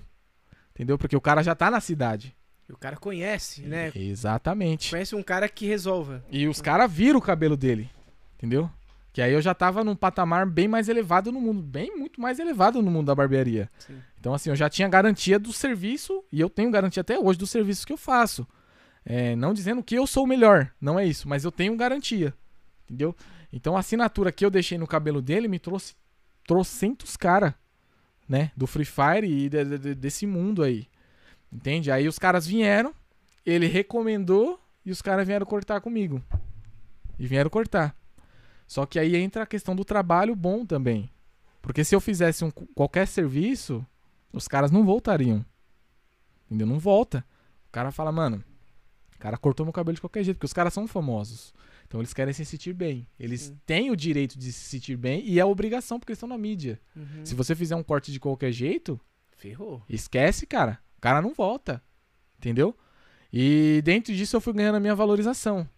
Entendeu? Porque o cara já tá na cidade. E o cara conhece, né? Exatamente. Conhece um cara que resolva. E os caras viram o cabelo dele. Entendeu? Que aí eu já tava num patamar bem mais elevado no mundo. Bem muito mais elevado no mundo da barbearia. Sim. Então, assim, eu já tinha garantia do serviço. E eu tenho garantia até hoje do serviço que eu faço. É, não dizendo que eu sou o melhor. Não é isso. Mas eu tenho garantia. Entendeu? Então a assinatura que eu deixei no cabelo dele me trouxe trocentos cara, né? Do Free Fire e de- de- de- desse mundo aí. Entende? Aí os caras vieram, ele recomendou e os caras vieram cortar comigo. E vieram cortar. Só que aí entra a questão do trabalho bom também. Porque se eu fizesse um, qualquer serviço, os caras não voltariam. Entendeu? Não volta. O cara fala, mano, o cara cortou meu cabelo de qualquer jeito, porque os caras são famosos. Então eles querem se sentir bem. Eles Sim. têm o direito de se sentir bem e é obrigação porque eles estão na mídia. Uhum. Se você fizer um corte de qualquer jeito, Ferrou. esquece, cara. O cara não volta. Entendeu? E dentro disso eu fui ganhando a minha valorização,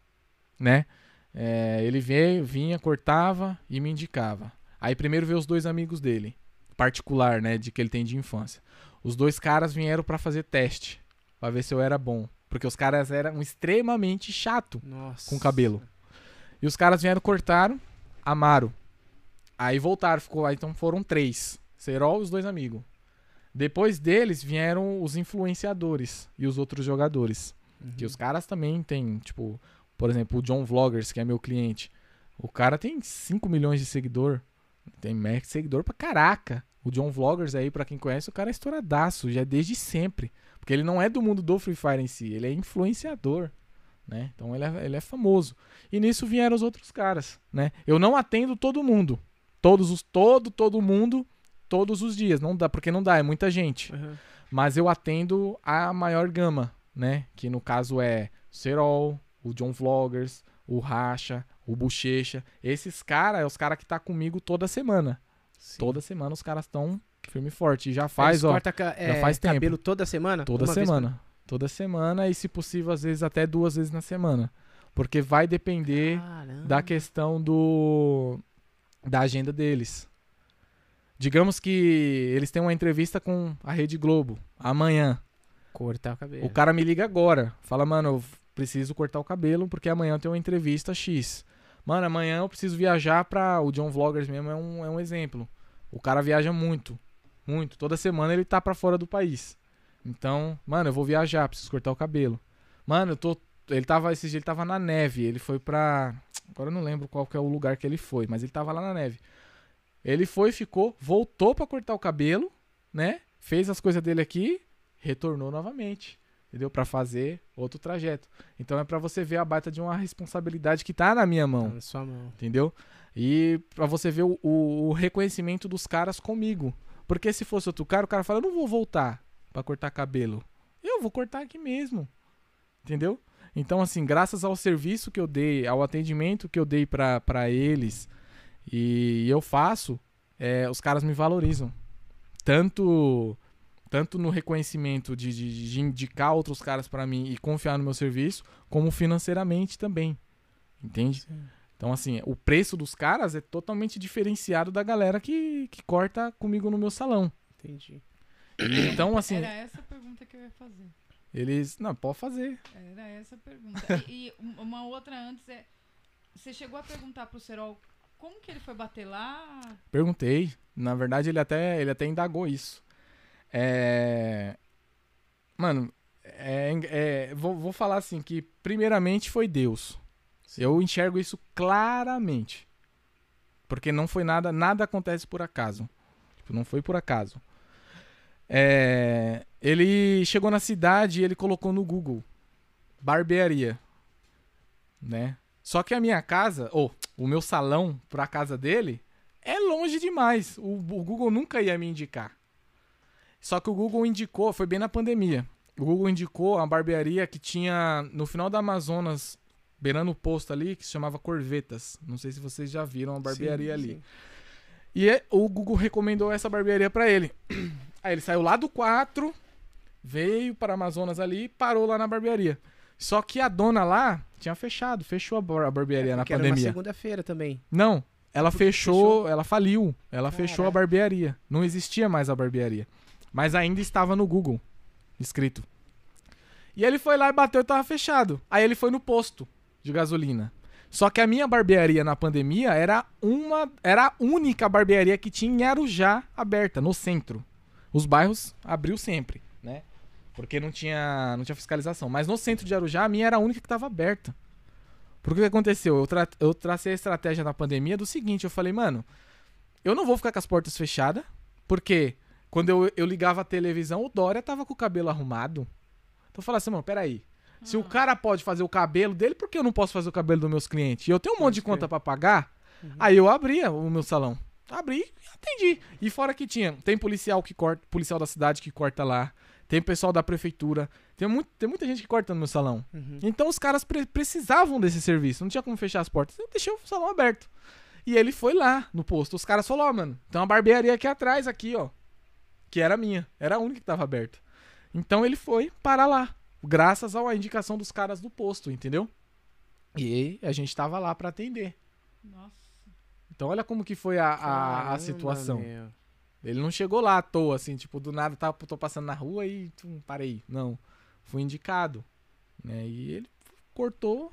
né? É, ele veio, vinha, cortava e me indicava. Aí primeiro veio os dois amigos dele, particular, né, de que ele tem de infância. Os dois caras vieram pra fazer teste, Pra ver se eu era bom, porque os caras eram extremamente chato Nossa. com cabelo. E os caras vieram cortaram, amaram. Aí voltaram, ficou, aí então foram três. Serol e os dois amigos. Depois deles vieram os influenciadores e os outros jogadores. Que os caras também têm, tipo, por exemplo, o John Vloggers, que é meu cliente. O cara tem 5 milhões de seguidor. Tem seguidor pra caraca. O John Vloggers aí, pra quem conhece, o cara é estouradaço, já é desde sempre. Porque ele não é do mundo do Free Fire em si, ele é influenciador, né? Então ele é, ele é famoso. E nisso vieram os outros caras, né? Eu não atendo todo mundo. Todos os todo todo mundo todos os dias, não dá, porque não dá, é muita gente. Uhum. Mas eu atendo a maior gama, né? Que no caso é Serol, o John Vloggers, o Racha, o Bochecha. Esses caras é os caras que tá comigo toda semana. Sim. Toda semana os caras estão firme e forte. E já faz, Eles ó, corta é, faz tempo. cabelo toda semana? toda Uma vez semana. Toda semana e, se possível, às vezes até duas vezes na semana. Porque vai depender Caramba. da questão do da agenda deles. Digamos que eles têm uma entrevista com a Rede Globo amanhã. Cortar o cabelo. O cara me liga agora. Fala, mano, preciso cortar o cabelo porque amanhã eu tenho uma entrevista X. Mano, amanhã eu preciso viajar pra. O John Vloggers mesmo é um, é um exemplo. O cara viaja muito. Muito. Toda semana ele tá pra fora do país. Então, mano, eu vou viajar, preciso cortar o cabelo. Mano, eu tô. Ele tava. Ele tava na neve. Ele foi pra. Agora eu não lembro qual que é o lugar que ele foi, mas ele tava lá na neve. Ele foi, ficou, voltou pra cortar o cabelo, né? Fez as coisas dele aqui, retornou novamente. Entendeu? Pra fazer outro trajeto. Então é pra você ver a baita de uma responsabilidade que tá na minha Tá mão. na sua mão. Entendeu? E pra você ver o, o- o reconhecimento dos caras comigo. Porque se fosse outro cara, o cara fala, eu não vou voltar pra cortar cabelo. Eu vou cortar aqui mesmo. Entendeu? Então, assim, graças ao serviço que eu dei, ao atendimento que eu dei pra eles, e eu faço, é, os caras me valorizam. Tanto tanto no reconhecimento de, de- de indicar outros caras pra mim e confiar no meu serviço, como financeiramente também. Entende? Então, assim, o preço dos caras é totalmente diferenciado da galera que, que corta comigo no meu salão. Entendi. Então, assim, Era essa a pergunta que eu ia fazer. eles. Não, pode fazer. Era essa a pergunta. *laughs* E, e um- uma outra antes é. Você chegou a perguntar pro Serol como que ele foi bater lá? Perguntei. Na verdade, ele até, ele até indagou isso. É. Mano, é, é- vou, vou falar assim: que primeiramente foi Deus. Eu enxergo isso claramente. Porque não foi nada, nada acontece por acaso. Tipo, não foi por acaso. É, ele chegou na cidade e ele colocou no Google barbearia, né? Só que a minha casa, ou o meu salão pra casa dele é longe demais. O, o Google nunca ia me indicar. Só que o Google indicou, foi bem na pandemia. O Google indicou a barbearia que tinha no final da Amazonas, beirando o posto ali, que se chamava Corvetas. Não sei se vocês já viram a barbearia Sim, ali. sim. E é- o Google recomendou essa barbearia pra ele. *clears throat* Aí ele saiu lá do 4, veio para Amazonas ali e parou lá na barbearia. Só que a dona lá tinha fechado, fechou a bar- a barbearia na Porque era pandemia. segunda-feira também. Não, ela que fechou, ela faliu. Ela fechou a barbearia. Não existia mais a barbearia. Mas ainda estava no Google escrito. E ele foi lá e bateu e tava fechado. Aí ele foi no posto de gasolina. Só que a minha barbearia na pandemia era uma era a única barbearia que tinha em Arujá aberta no centro. Os bairros abriu sempre, né? Porque não tinha não tinha fiscalização, mas no centro de Arujá a minha era a única que estava aberta. Porque o que aconteceu? Eu, tra eu tracei a estratégia na pandemia do seguinte: eu falei, mano, eu não vou ficar com as portas fechadas, porque quando eu, eu ligava a televisão, o Dória tava com o cabelo arrumado. Então eu falei assim, mano, peraí. Se o cara pode fazer o cabelo dele, por que eu não posso fazer o cabelo dos meus clientes? E eu tenho um monte de conta pra pagar. Aí eu abria o meu salão. Abri e atendi. E fora que tinha, tem policial que corta, policial da cidade que corta lá. Tem pessoal da prefeitura. Tem, muito, tem muita gente que corta no meu salão. Uhum. Então os caras pre- precisavam desse serviço, não tinha como fechar as portas. Eu deixei o salão aberto. E ele foi lá no posto. Os caras falaram, ó, mano, tem uma barbearia aqui atrás, aqui, ó. Que era minha. Era a única que tava aberta. Então ele foi parar lá. Graças à indicação dos caras do posto, entendeu? E a gente tava lá pra atender. Nossa. Então olha como que foi a, a, a situação. meu. Ele não chegou lá à toa, assim, tipo, do nada tá, tô passando na rua e tum, parei. Não. Fui indicado. Né? E ele cortou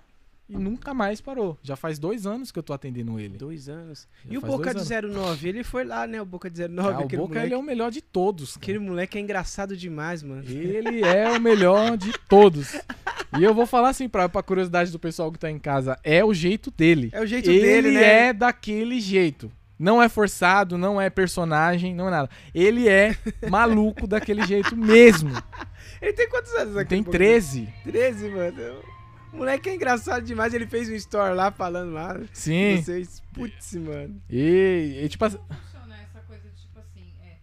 e nunca mais parou. Já faz dois anos que eu tô atendendo ele. Dois anos. Já e o Boca de 09? Ele foi lá, né? O Boca de 09. Ah, o Boca moleque. ele é o melhor de todos. cara. Aquele moleque é engraçado demais, mano. Ele é o melhor de todos. E eu vou falar assim, pra, pra curiosidade do pessoal que tá em casa, é o jeito dele. É o jeito ele dele, né? é daquele jeito. Não é forçado, não é personagem, não é nada. Ele é maluco daquele jeito mesmo. *laughs* Ele tem quantos anos aqui? Tem 13. 13, mano. O moleque é engraçado demais. Ele fez um story lá falando lá. Sim. Vocês, putz, mano. E, e tipo assim, Como funciona essa coisa de tipo assim, é,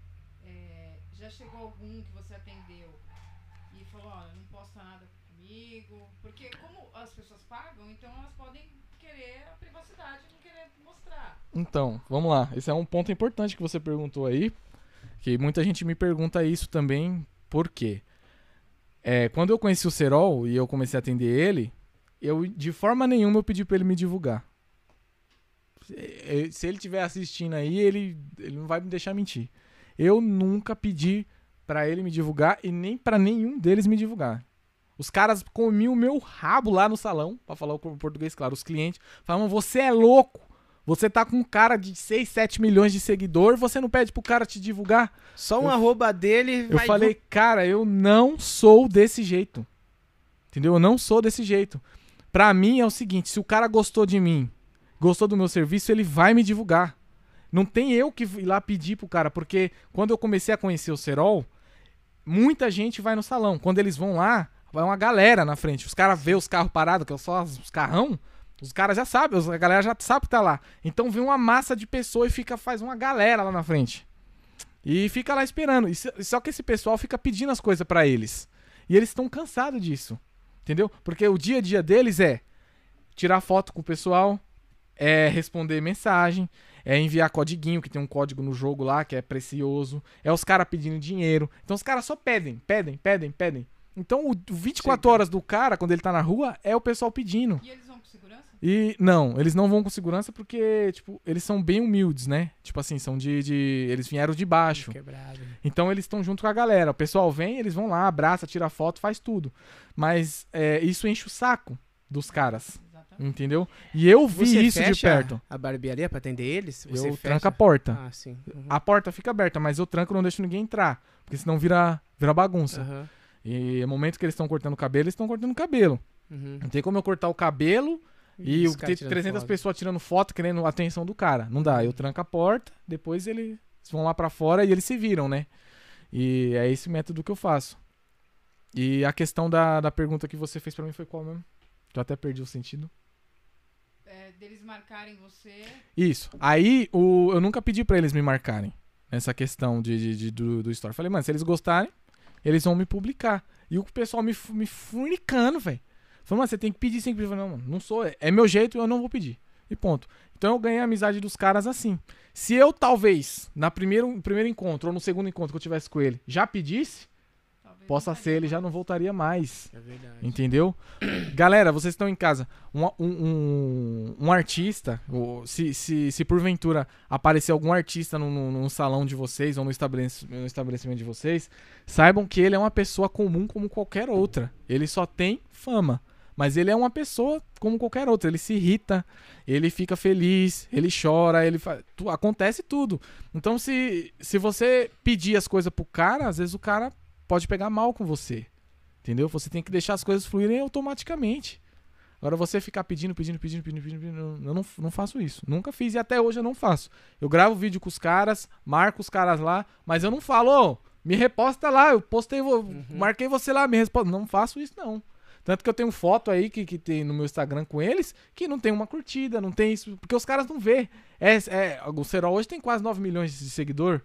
é, já chegou algum que você atendeu e falou, olha, não posta nada comigo, porque como as pessoas pagam, então elas podem querer a privacidade não querer mostrar. Então, vamos lá. Esse é um ponto importante que você perguntou aí. Que muita gente me pergunta isso também. Por quê? É, quando eu conheci o Serol e eu comecei a atender ele, eu de forma nenhuma eu pedi pra ele me divulgar. Se- Se ele estiver assistindo aí, ele, ele não vai me deixar mentir. Eu nunca pedi pra ele me divulgar e nem pra nenhum deles me divulgar. Os caras comiam o meu rabo lá no salão, pra falar o português claro. Os clientes falavam: Você é louco. Você tá com um cara de 6, 7 milhões de seguidor, você não pede pro cara te divulgar? Só um Eu- arroba dele. Eu falei, cara, eu não sou desse jeito. Entendeu? Eu não sou desse jeito. Pra mim é o seguinte, se o cara gostou de mim, gostou do meu serviço, ele vai me divulgar. Não tem eu que ir lá pedir pro cara, porque quando eu comecei a conhecer o Serol, muita gente vai no salão. Quando eles vão lá, vai uma galera na frente. Os caras vê os carros parados, que é só os carrão, os caras já sabem, a galera já sabe que tá lá. Então vem uma massa de pessoas e fica faz uma galera lá na frente. E fica lá esperando. E só que esse pessoal fica pedindo as coisas pra eles. E eles estão cansados disso. Entendeu? Porque o dia a dia deles é tirar foto com o pessoal, é responder mensagem, é enviar codiguinho, que tem um código no jogo lá que é precioso, é os caras pedindo dinheiro. Então os caras só pedem, pedem, pedem, pedem. Então o o 24 Sim. horas do cara, quando ele tá na rua, é o pessoal pedindo. E eles vão com segurança? E não, eles não vão com segurança porque, tipo, eles são bem humildes, né? Tipo assim, são de. de eles vieram de baixo. Quebrado. né? Então eles estão junto com a galera. O pessoal vem, eles vão lá, abraça, tira foto, faz tudo. Mas é, isso enche o saco dos caras. Exatamente. Entendeu? E eu vi Você isso de perto. A barbearia pra atender eles? Você Eu fecha? tranco a porta. Ah, sim. Uhum. A porta fica aberta, mas eu tranco e não deixo ninguém entrar. Porque senão vira, vira bagunça. Aham. E no momento que eles estão cortando o cabelo, eles estão cortando o cabelo. Uhum. Não tem como eu cortar o cabelo e ter tirando 300 foto. pessoas tirando foto, querendo a atenção do cara. Não dá. Eu tranco a porta, depois eles vão lá pra fora e eles se viram, né? E é esse método que eu faço. E a questão da, da pergunta que você fez pra mim foi qual mesmo? Já até perdi o sentido. É, deles marcarem você. Isso. Aí o, eu nunca pedi pra eles me marcarem nessa questão de, de- de- do, do story. Falei, mano, se eles gostarem, eles vão me publicar. E o pessoal me, me furnicando, velho. Falei, mano, você tem que pedir sempre. Eu falei, não, mano, não sou. é- É meu jeito, eu não vou pedir. E ponto. Então eu ganhei a amizade dos caras assim. Se eu, talvez, na primeiro, no primeiro encontro ou no segundo encontro que eu tivesse com ele, já pedisse, possa ser, ele já não voltaria mais. É verdade. Entendeu? *clears throat* Galera, vocês estão em casa. Um, um, um, um artista, se, se, se porventura aparecer algum artista no, no, no salão de vocês ou no, estabelec- no estabelecimento de vocês, saibam que ele é uma pessoa comum como qualquer outra. Ele só tem fama. Mas ele é uma pessoa como qualquer outra. Ele se irrita, ele fica feliz, ele chora, ele fa... tu- acontece tudo. Então, se, se você pedir as coisas pro cara, às vezes o cara pode pegar mal com você. Entendeu? Você tem que deixar as coisas fluírem automaticamente. Agora você ficar pedindo, pedindo, pedindo, pedindo, pedindo, pedindo eu não, não faço isso. Nunca fiz e até hoje eu não faço. Eu gravo vídeo com os caras, marco os caras lá, mas eu não falo, ô, me reposta lá, eu postei, vo- marquei você lá, me resposta. Não faço isso não. Tanto que eu tenho foto aí que, que tem no meu Instagram com eles que não tem uma curtida, não tem isso, porque os caras não vê. É, é, o Serol hoje tem quase 9 milhões de seguidor.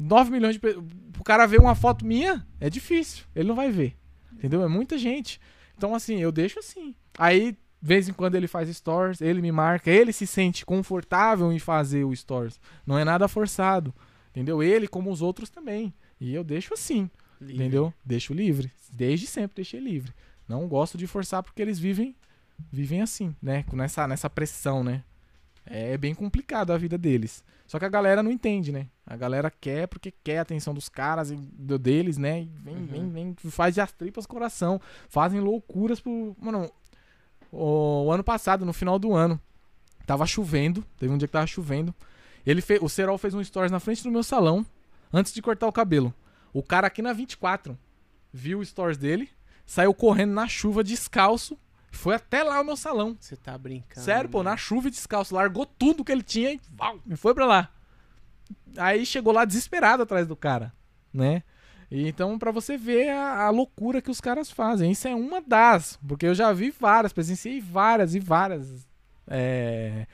9 milhões de pessoas. O cara ver uma foto minha é difícil. Ele não vai ver. Entendeu? É muita gente. Então, assim, eu deixo assim. Aí, de vez em quando ele faz stories, ele me marca, ele se sente confortável em fazer o stories. Não é nada forçado. Entendeu? Ele, como os outros também. E eu deixo assim. Livre. Entendeu? Deixo livre. Desde sempre deixei livre. Não gosto de forçar porque eles vivem vivem assim, né? Com Nessa, nessa pressão, né? É bem complicado a vida deles. Só que a galera não entende, né? A galera quer porque quer a atenção dos caras e do deles, né? E vem, Uhum. vem, vem, faz de as tripas coração. Fazem loucuras por. Mano, o, o ano passado, no final do ano. Tava chovendo, teve um dia que tava chovendo. Ele fe, o Serol fez um stories na frente do meu salão, antes de cortar o cabelo. O cara aqui na 24 viu o stories dele, saiu correndo na chuva descalço, foi até lá o meu salão. Você tá brincando. Sério, pô, na chuva e descalço, largou tudo que ele tinha e, val, e foi pra lá. Aí chegou lá desesperado atrás do cara, né? E então, pra você ver a, a loucura que os caras fazem. Isso é uma das, porque eu já vi várias, presenciei várias e várias é,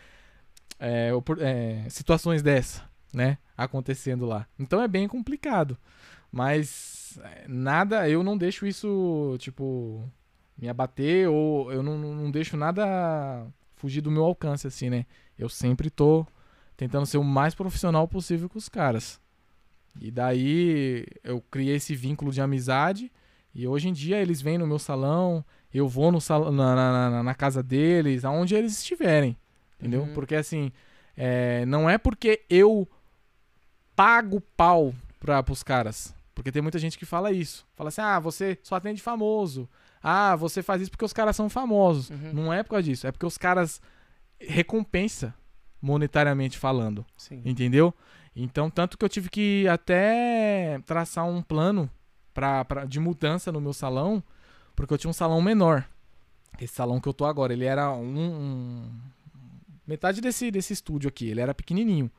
é, é, situações dessa, né? Acontecendo lá. Então é bem complicado. Mas é, nada, eu não deixo isso, tipo, me abater ou eu não, não deixo nada fugir do meu alcance, assim, né? Eu sempre tô tentando ser o mais profissional possível com os caras. E daí eu criei esse vínculo de amizade e hoje em dia eles vêm no meu salão, eu vou no salão, na, na, na- na casa deles, aonde eles estiverem, entendeu? Uhum. Porque assim, é, não é porque eu pago pau pra, pros caras. Porque tem muita gente que fala isso. Fala assim, ah, você só atende famoso. Ah, você faz isso porque os caras são famosos. Uhum. Não é por causa disso. É porque os caras recompensa monetariamente falando. Sim. Entendeu? Então, tanto que eu tive que até traçar um plano pra, pra, de mudança no meu salão, porque eu tinha um salão menor. Esse salão que eu tô agora, ele era um. um- metade desse, desse estúdio aqui, ele era pequenininho.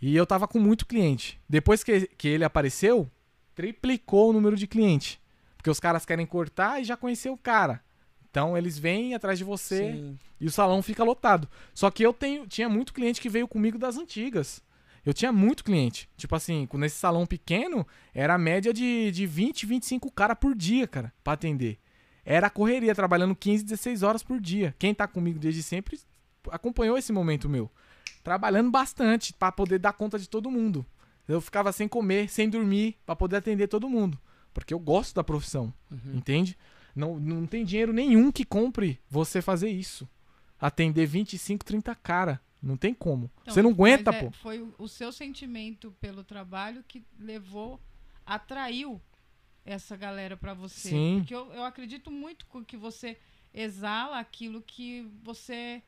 E eu tava com muito cliente. Depois que, que ele apareceu, triplicou o número de cliente. Porque os caras querem cortar e já conhecer o cara. Então eles vêm atrás de você Sim. e o salão fica lotado. Só que eu tenho, tinha muito cliente que veio comigo das antigas. Eu tinha muito cliente. Tipo assim, nesse salão pequeno, era a média de, de 20, 25 cara por dia, cara, pra atender. Era correria, trabalhando 15, 16 horas por dia. Quem tá comigo desde sempre acompanhou esse momento meu. Trabalhando bastante pra poder dar conta de todo mundo. Eu ficava sem comer, sem dormir, pra poder atender todo mundo. Porque eu gosto da profissão. Uhum. Entende? Não, não tem dinheiro nenhum que compre você fazer isso. Atender 25, 30 cara. Não tem como. Então, você não aguenta, mas é- pô. Foi o- seu sentimento pelo trabalho que levou, atraiu essa galera pra você. Sim. Porque eu, eu acredito muito com que você exala aquilo que você.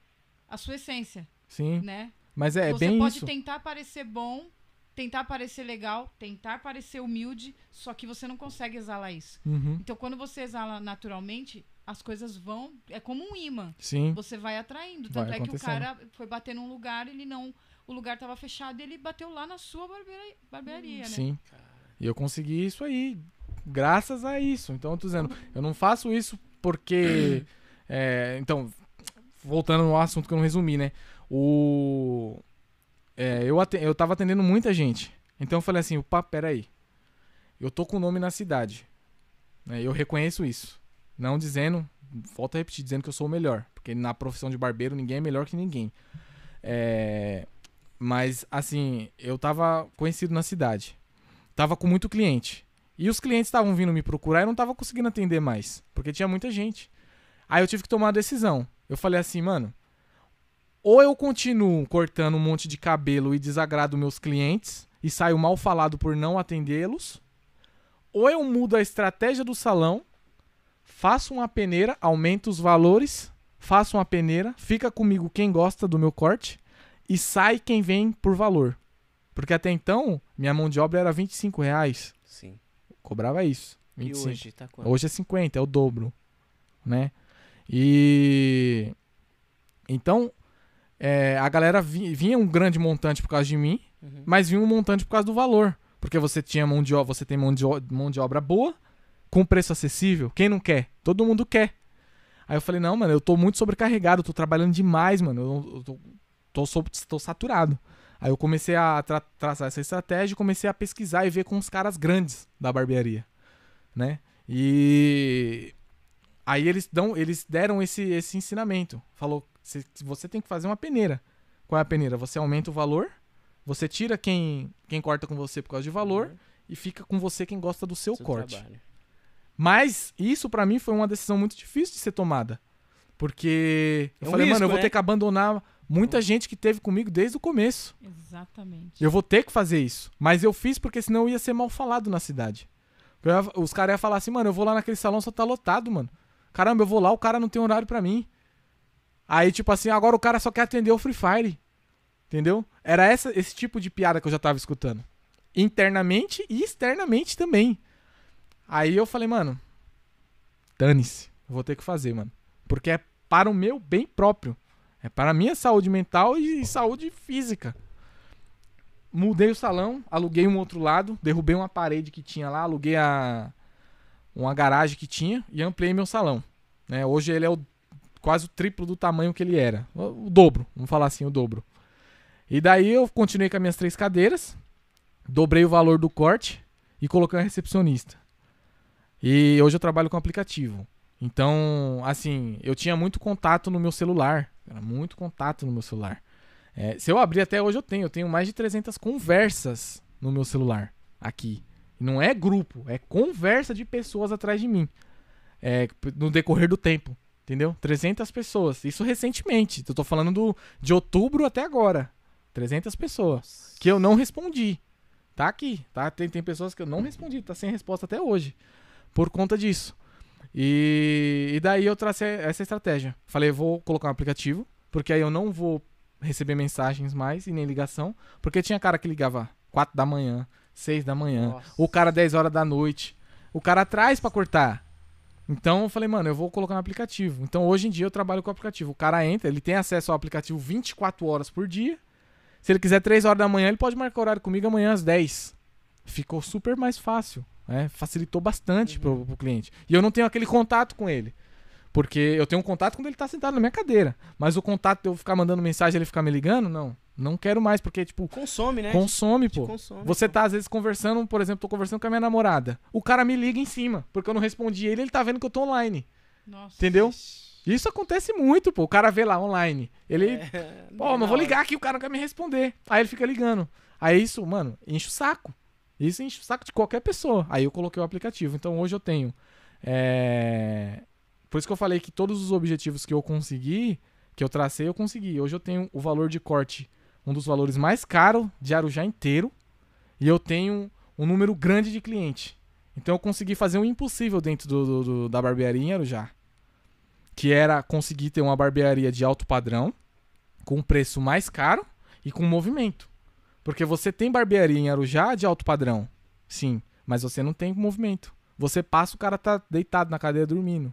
a sua essência, Sim. né? Mas é, é você bem pode isso. tentar parecer bom, tentar parecer legal, tentar parecer humilde, só que você não consegue exalar isso. Uhum. Então, quando você exala naturalmente, as coisas vão. É como um imã. Sim. Você vai atraindo. Vai Tanto é que o cara foi bater num lugar, ele não. O lugar tava fechado e ele bateu lá na sua barbearia, barbearia né? Sim. E eu consegui isso aí. Graças a isso. Então eu tô dizendo, eu não faço isso porque. *clears throat* é, então, voltando no assunto que eu não resumi, né? O. é, eu, eu tava atendendo muita gente. Então eu falei assim, opa, peraí. Eu tô com nome na cidade. né? Eu reconheço isso. Não dizendo, volto a repetir, dizendo que eu sou o melhor. Porque na profissão de barbeiro ninguém é melhor que ninguém. É, mas, assim, eu tava conhecido na cidade. Tava com muito cliente. E os clientes estavam vindo me procurar e eu não tava conseguindo atender mais. Porque tinha muita gente. Aí eu tive que tomar uma decisão. Eu falei assim, mano. Ou eu continuo cortando um monte de cabelo e desagrado meus clientes e saio mal falado por não atendê-los. Ou eu mudo a estratégia do salão, faço uma peneira, aumento os valores, faço uma peneira, fica comigo quem gosta do meu corte e sai quem vem por valor. Porque até então, minha mão de obra era 25 reais. Sim. Cobrava isso. E 25. hoje, tá quanto? Hoje é 50, é o dobro, né? E então é, a galera vi- vinha um grande montante por causa de mim, Uhum. mas vinha um montante por causa do valor, porque você tinha mão de obra, você tem mão de, mão de obra boa, com preço acessível. Quem não quer? Todo mundo quer. Aí eu falei não, mano, eu tô muito sobrecarregado, eu tô trabalhando demais, mano, eu, eu tô, tô, so- tô saturado. Aí eu comecei a tra- traçar essa estratégia, e comecei a pesquisar e ver com os caras grandes da barbearia, né? E aí eles dão, eles deram esse, esse ensinamento. Falou, "Cê- você tem que fazer uma peneira. Qual é a peneira? Você aumenta o valor, você tira quem, quem corta com você por causa de valor e fica com você quem gosta do seu Seu corte. trabalho. Mas isso pra mim foi uma decisão muito difícil de ser tomada. Porque eu É um falei, mano, eu risco, vou né? ter que abandonar muita gente que teve comigo desde o começo. Exatamente. Eu vou ter que fazer isso. Mas eu fiz porque senão eu ia ser mal falado na cidade. Os caras iam falar assim, mano, eu vou lá naquele salão, só tá lotado, mano. Caramba, eu vou lá, o cara não tem horário pra mim. Aí, tipo assim, agora o cara só quer atender o Free Fire. Entendeu? Era essa, esse tipo de piada que eu já tava escutando. Internamente e externamente também. Aí eu falei, mano, dane-se. Vou ter que fazer, mano. Porque é para o meu bem próprio. É para a minha saúde mental e saúde física. Mudei o salão, aluguei um outro lado, derrubei uma parede que tinha lá, aluguei a uma garagem que tinha e ampliei meu salão. Né? Hoje ele é o, quase o triplo do tamanho que ele era. O, dobro, vamos falar assim, o dobro. E daí eu continuei com as minhas três cadeiras, dobrei o valor do corte e coloquei uma recepcionista. E hoje eu trabalho com aplicativo. Então, assim, eu tinha muito contato no meu celular. Era muito contato no meu celular. É, se eu abrir até hoje, eu tenho. Eu tenho mais de 300 conversas no meu celular. Aqui. Não é grupo, é conversa de pessoas atrás de mim. É, no decorrer do tempo. Entendeu? 300 pessoas. Isso recentemente. Eu tô falando do, de outubro até agora. 300 pessoas. Que eu não respondi. Tá aqui. Tá? Tem, tem pessoas que eu não respondi. Tá sem resposta até hoje. Por conta disso. E, e daí eu tracei essa estratégia. Falei, vou colocar um aplicativo, porque aí eu não vou receber mensagens mais e nem ligação, porque tinha cara que ligava 4 da manhã, 6 da manhã, Nossa. o cara 10 horas da noite, o cara atrás pra cortar. Então eu falei, mano, eu vou colocar no aplicativo. Então hoje em dia eu trabalho com o aplicativo. O cara entra, ele tem acesso ao aplicativo 24 horas por dia. Se ele quiser 3 horas da manhã, ele pode marcar horário comigo amanhã às 10. Ficou super mais fácil. Né? Facilitou bastante pro, pro cliente. E eu não tenho aquele contato com ele. Porque eu tenho um contato quando ele tá sentado na minha cadeira. Mas o contato de eu ficar mandando mensagem e ele ficar me ligando, não. Não quero mais, porque, tipo, Consome, né? consome, pô. consome, Você pô. tá, às vezes, conversando, por exemplo, tô conversando com a minha namorada. O cara me liga em cima, porque eu não respondi ele, ele tá vendo que eu tô online. Nossa. Entendeu? Isso acontece muito, pô. O cara vê lá online. Ele. É, Pô, mas vou ligar aqui, o cara não quer me responder. Aí ele fica ligando. Aí isso, mano, enche o saco. Isso enche o saco de qualquer pessoa. Aí eu coloquei o aplicativo. Então hoje eu tenho. é, Por isso que eu falei que todos os objetivos que eu consegui, que eu tracei, eu consegui. Hoje eu tenho o valor de corte, um dos valores mais caros de Arujá inteiro. E eu tenho um número grande de cliente. Então eu consegui fazer o impossível dentro do, do- do- da barbearia em Arujá. Que era conseguir ter uma barbearia de alto padrão, com um preço mais caro e com movimento. Porque você tem barbearia em Arujá de alto padrão, sim, mas você não tem movimento. Você passa, o cara tá deitado na cadeira dormindo.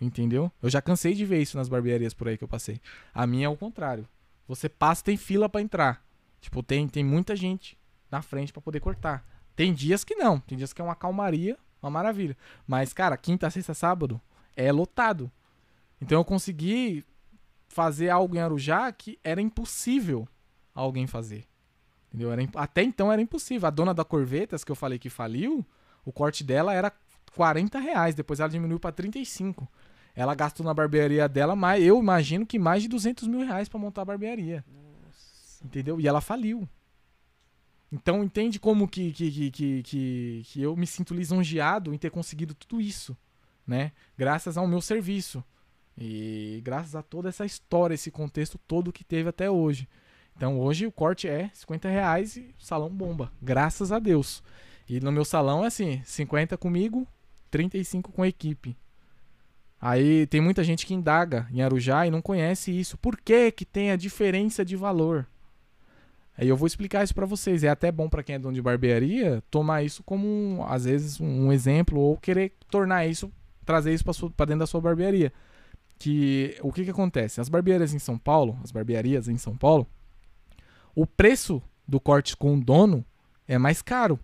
Entendeu? Eu já cansei de ver isso nas barbearias por aí que eu passei. A minha é o contrário. Você passa, tem fila pra entrar. Tipo, tem, tem muita gente na frente pra poder cortar. Tem dias que não. Tem dias que é uma calmaria, uma maravilha. Mas, cara, quinta, sexta, sábado é lotado. Então eu consegui fazer algo em Arujá que era impossível alguém fazer. Entendeu? Era, até então era impossível. A dona da Corvetas, que eu falei que faliu, o corte dela era 40 reais. Depois ela diminuiu pra 35. Ela gastou na barbearia dela, mas eu imagino que mais de 200 mil reais pra montar a barbearia. Entendeu? E ela faliu. Então entende como que, que, que, que, que, que eu me sinto lisonjeado em ter conseguido tudo isso, né? Graças ao meu serviço. E graças a toda essa história, esse contexto todo que teve até hoje. Então hoje o corte é 50 reais e o salão bomba. Graças a Deus. E no meu salão é assim, 50 comigo, 35 com a equipe. Aí tem muita gente que indaga em Arujá e não conhece isso. Por que que tem a diferença de valor? Aí eu vou explicar isso pra vocês. É até bom pra quem é dono de barbearia tomar isso como, às vezes, um exemplo ou querer tornar isso, trazer isso pra dentro da sua barbearia. Que o que que acontece? As barbearias em São Paulo, as barbearias em São Paulo, o preço do corte com o dono é mais caro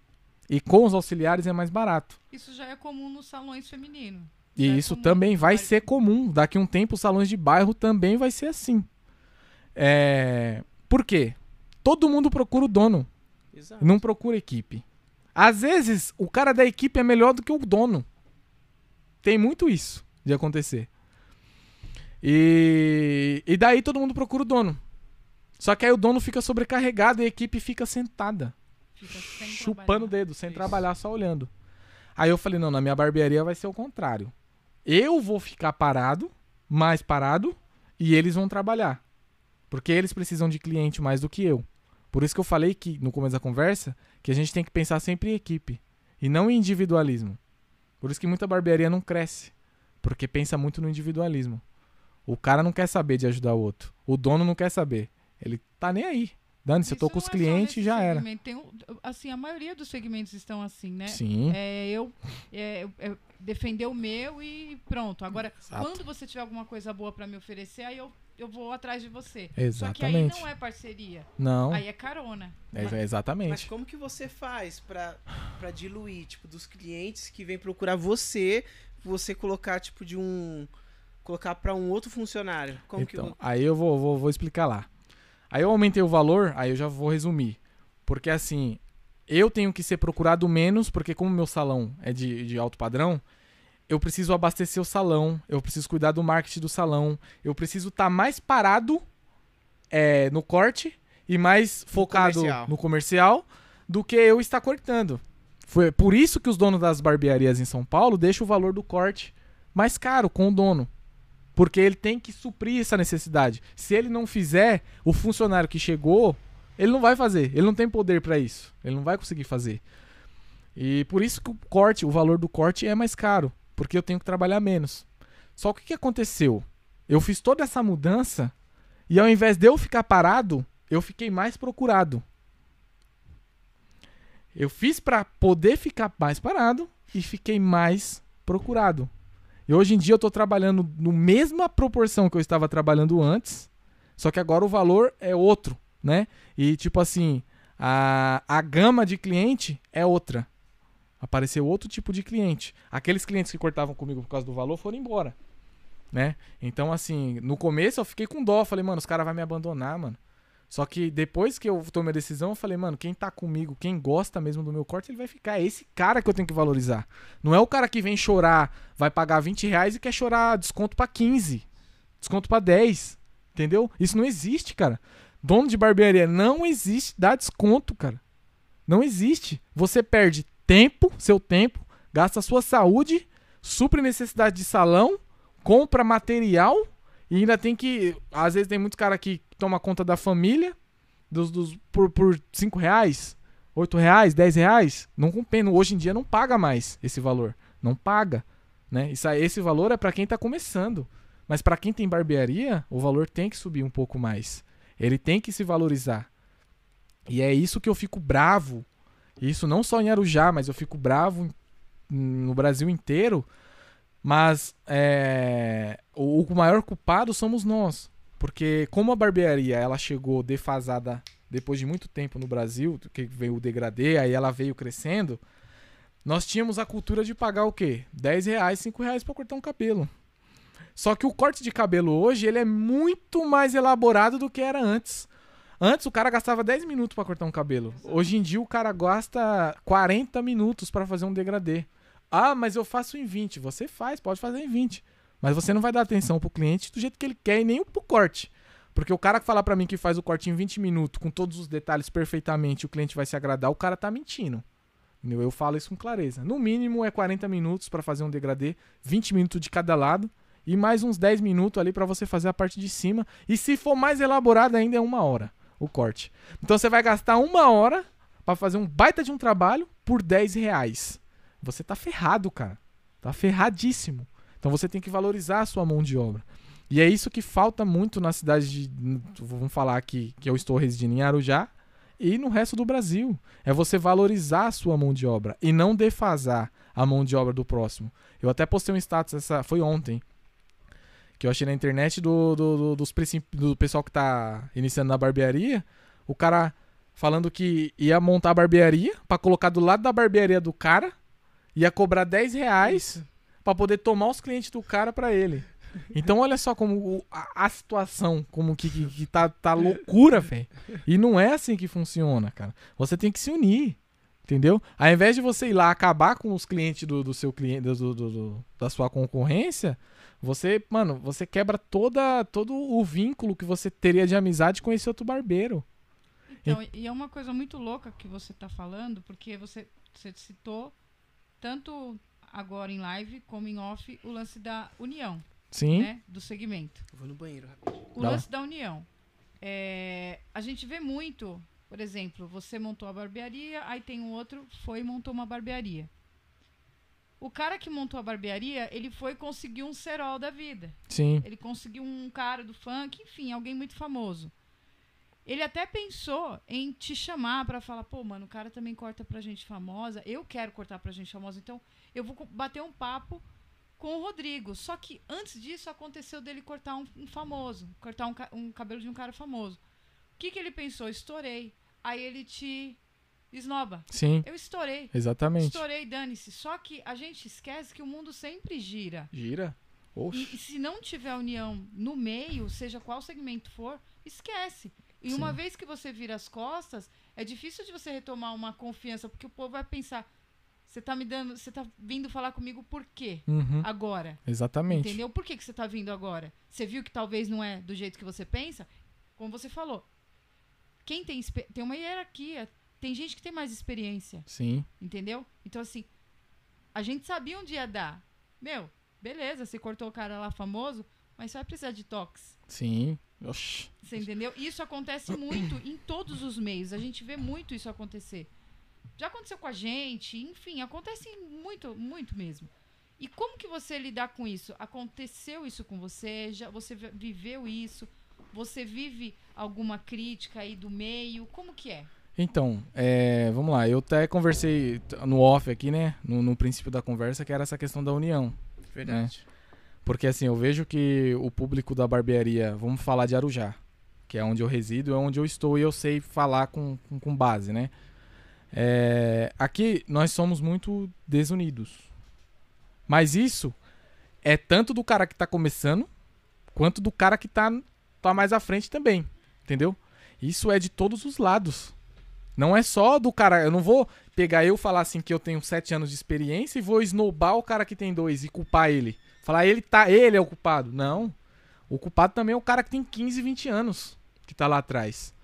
e com os auxiliares é mais barato. Isso já é comum nos salões femininos. E é isso comum. também vai ser comum. Daqui a um tempo, os salões de bairro também vai ser assim. É... Por quê? Todo mundo procura o dono, Exato. não procura equipe. Às vezes, o cara da equipe é melhor do que o dono. Tem muito isso de acontecer. E, e daí todo mundo procura o dono. Só que aí o dono fica sobrecarregado e a equipe fica sentada Fica chupando o dedo, sem Isso. trabalhar, só olhando. Aí eu falei, não, na minha barbearia vai ser o contrário. Eu vou ficar parado, mais parado, e eles vão trabalhar. Porque eles precisam de cliente mais do que eu. Por isso que eu falei que, no começo da conversa, que a gente tem que pensar sempre em equipe. E não em individualismo. Por isso que muita barbearia não cresce. Porque pensa muito no individualismo. O cara não quer saber de ajudar o outro. O dono não quer saber. Ele tá nem aí. Dane-se, eu tô com os é só clientes e já era. segmento, tem um- assim, a maioria dos segmentos estão assim, né? Sim. É, eu, é, eu- eu defender o meu e pronto. Agora, Exato. quando você tiver alguma coisa boa pra me oferecer, aí eu, eu vou atrás de você. Só Exatamente. que aí não é parceria. Não, Aí é carona. é, Mas exatamente. como que você faz pra, pra diluir, tipo, dos clientes que vêm procurar você, você colocar, tipo, de um... Colocar pra um outro funcionário? Como então, que... aí eu vou, vou, vou explicar lá. Aí eu aumentei o valor, aí eu já vou resumir. Porque assim, eu tenho que ser procurado menos, porque como meu salão é de, de alto padrão, eu preciso abastecer o salão, eu preciso cuidar do marketing do salão, eu preciso estar mais parado é, no corte e mais focado comercial. no comercial do que eu estar cortando. Foi por isso que os donos das barbearias em São Paulo deixam o valor do corte mais caro com o dono. Porque ele tem que suprir essa necessidade. Se ele não fizer, o funcionário que chegou, ele não vai fazer. Ele não tem poder pra isso. Ele não vai conseguir fazer. E por isso que o corte, o valor do corte é mais caro, porque eu tenho que trabalhar menos. Só que o que aconteceu? Eu fiz toda essa mudança e ao invés de eu ficar parado, eu fiquei mais procurado. Eu fiz pra poder ficar mais parado e fiquei mais procurado. E hoje em dia eu tô trabalhando no mesma proporção que eu estava trabalhando antes, só que agora o valor é outro, né? E tipo assim, a, a gama de cliente é outra. Apareceu outro tipo de cliente. Aqueles clientes que cortavam comigo por causa do valor foram embora, né? Então assim, no começo eu fiquei com dó, falei, mano, os caras vão me abandonar, mano. Só que depois que eu tomei a decisão, eu falei, mano, quem tá comigo, quem gosta mesmo do meu corte, ele vai ficar. É esse cara que eu tenho que valorizar. Não é o cara que vem chorar, vai pagar 20 reais e quer chorar desconto pra 15, desconto pra 10. Entendeu? Isso não existe, cara. Dono de barbearia não existe dar desconto, cara. Não existe. Você perde tempo, seu tempo, gasta sua saúde, supre necessidade de salão, compra material e ainda tem que. Às vezes tem muitos caras que toma conta da família dos, dos, por, por 5 reais, 8 reais, 10 reais. Não compensa. Hoje em dia não paga mais esse valor. Não paga. Né? Isso, esse valor é para quem tá começando. Mas para quem tem barbearia, o valor tem que subir um pouco mais. Ele tem que se valorizar. E é isso que eu fico bravo. Isso não só em Arujá, mas eu fico bravo no Brasil inteiro. Mas é, o, o maior culpado somos nós. Porque como a barbearia ela chegou defasada depois de muito tempo no Brasil, que veio o degradê, aí ela veio crescendo, nós tínhamos a cultura de pagar o quê? 10 reais, 5 reais pra cortar um cabelo. Só que o corte de cabelo hoje, ele é muito mais elaborado do que era antes. Antes o cara gastava 10 minutos pra cortar um cabelo. Hoje em dia o cara gasta 40 minutos pra fazer um degradê. Ah, mas eu faço em 20. Você faz, pode fazer em 20. Mas você não vai dar atenção pro cliente do jeito que ele quer e nem pro corte. Porque o cara que falar pra mim que faz o corte em 20 minutos, com todos os detalhes perfeitamente, o cliente vai se agradar, o cara tá mentindo. Eu falo isso com clareza. No mínimo é 40 minutos pra fazer um degradê, 20 minutos de cada lado e mais uns 10 minutos ali pra você fazer a parte de cima. E se for mais elaborado ainda é uma hora o corte. Então você vai gastar uma hora pra fazer um baita de um trabalho por 10 reais. Você tá ferrado, cara. Tá ferradíssimo. Então você tem que valorizar a sua mão de obra. E é isso que falta muito na cidade de. Vamos falar aqui que eu estou residindo em Arujá e no resto do Brasil. É você valorizar a sua mão de obra e não defasar a mão de obra do próximo. Eu até postei um status, essa, foi ontem, que eu achei na internet do, do, do- dos, do pessoal que tá iniciando na barbearia. O cara falando que ia montar a barbearia pra colocar do lado da barbearia do cara, ia cobrar 10 reais pra poder tomar os clientes do cara pra ele. Então olha só como a, a situação, como que, que, que tá, tá loucura, velho. E não é assim que funciona, cara. Você tem que se unir. Entendeu? Ao invés de você ir lá acabar com os clientes do, do seu cliente, do, do- da sua concorrência, você, mano, você quebra toda, todo o vínculo que você teria de amizade com esse outro barbeiro. Então, e é uma coisa muito louca que você está falando, porque você, você citou, tanto agora em live como em off, o lance da união, Sim. né? Do segmento. Eu vou no banheiro rapidinho. O Dá lá. lance da união. É, a gente vê muito, por exemplo, você montou a barbearia, aí tem um outro, foi e montou uma barbearia. O cara que montou a barbearia, ele foi conseguir um cerol da vida. Sim. Ele conseguiu um cara do funk, enfim, alguém muito famoso. Ele até pensou em te chamar pra falar, pô, mano, o cara também corta pra gente famosa, eu quero cortar pra gente famosa, então eu vou bater um papo com o Rodrigo. Só que antes disso aconteceu dele cortar um, um famoso, cortar um, um cabelo de um cara famoso. O que, que ele pensou? Estourei. Aí ele te esnoba. Sim. Eu estourei. Exatamente. Estourei, dane-se. Só que a gente esquece que o mundo sempre gira. Gira. E, Oxe. e se não tiver união no meio, seja qual segmento for, esquece. E Sim. uma vez que você vira as costas, é difícil de você retomar uma confiança, porque o povo vai pensar: você tá me dando, você tá vindo falar comigo por quê? Uhum. Agora. Exatamente. Entendeu? Por que, que você tá vindo agora? Você viu que talvez não é do jeito que você pensa? Como você falou. Quem tem, tem uma hierarquia. Tem gente que tem mais experiência. Sim. Entendeu? Então, assim, a gente sabia onde ia dar. Meu, beleza, você cortou o cara lá famoso, mas você vai precisar de tox. Sim. Oxi. Você entendeu? Isso acontece muito em todos os meios. A gente vê muito isso acontecer. Já aconteceu com a gente, enfim, acontece muito, muito mesmo. E como que você lidar com isso? Aconteceu isso com você? Já você vi- viveu isso? Você vive alguma crítica aí do meio? Como que é? Então, é, vamos lá. Eu até conversei no off aqui, né? No, no princípio da conversa, que era essa questão da união. Verdade. Porque assim, eu vejo que o público da barbearia, vamos falar de Arujá, que é onde eu resido, é onde eu estou e eu sei falar com, com, com base, né? É, aqui nós somos muito desunidos. Mas isso é tanto do cara que tá começando, quanto do cara que tá, tá mais à frente também. Entendeu? Isso é de todos os lados. Não é só do cara. Eu não vou pegar eu falar assim que eu tenho sete anos de experiência e vou esnobar o cara que tem dois e culpar ele. Falar ele tá, ele é o culpado. Não. O culpado também é o cara que tem 15, 20 anos que tá lá atrás.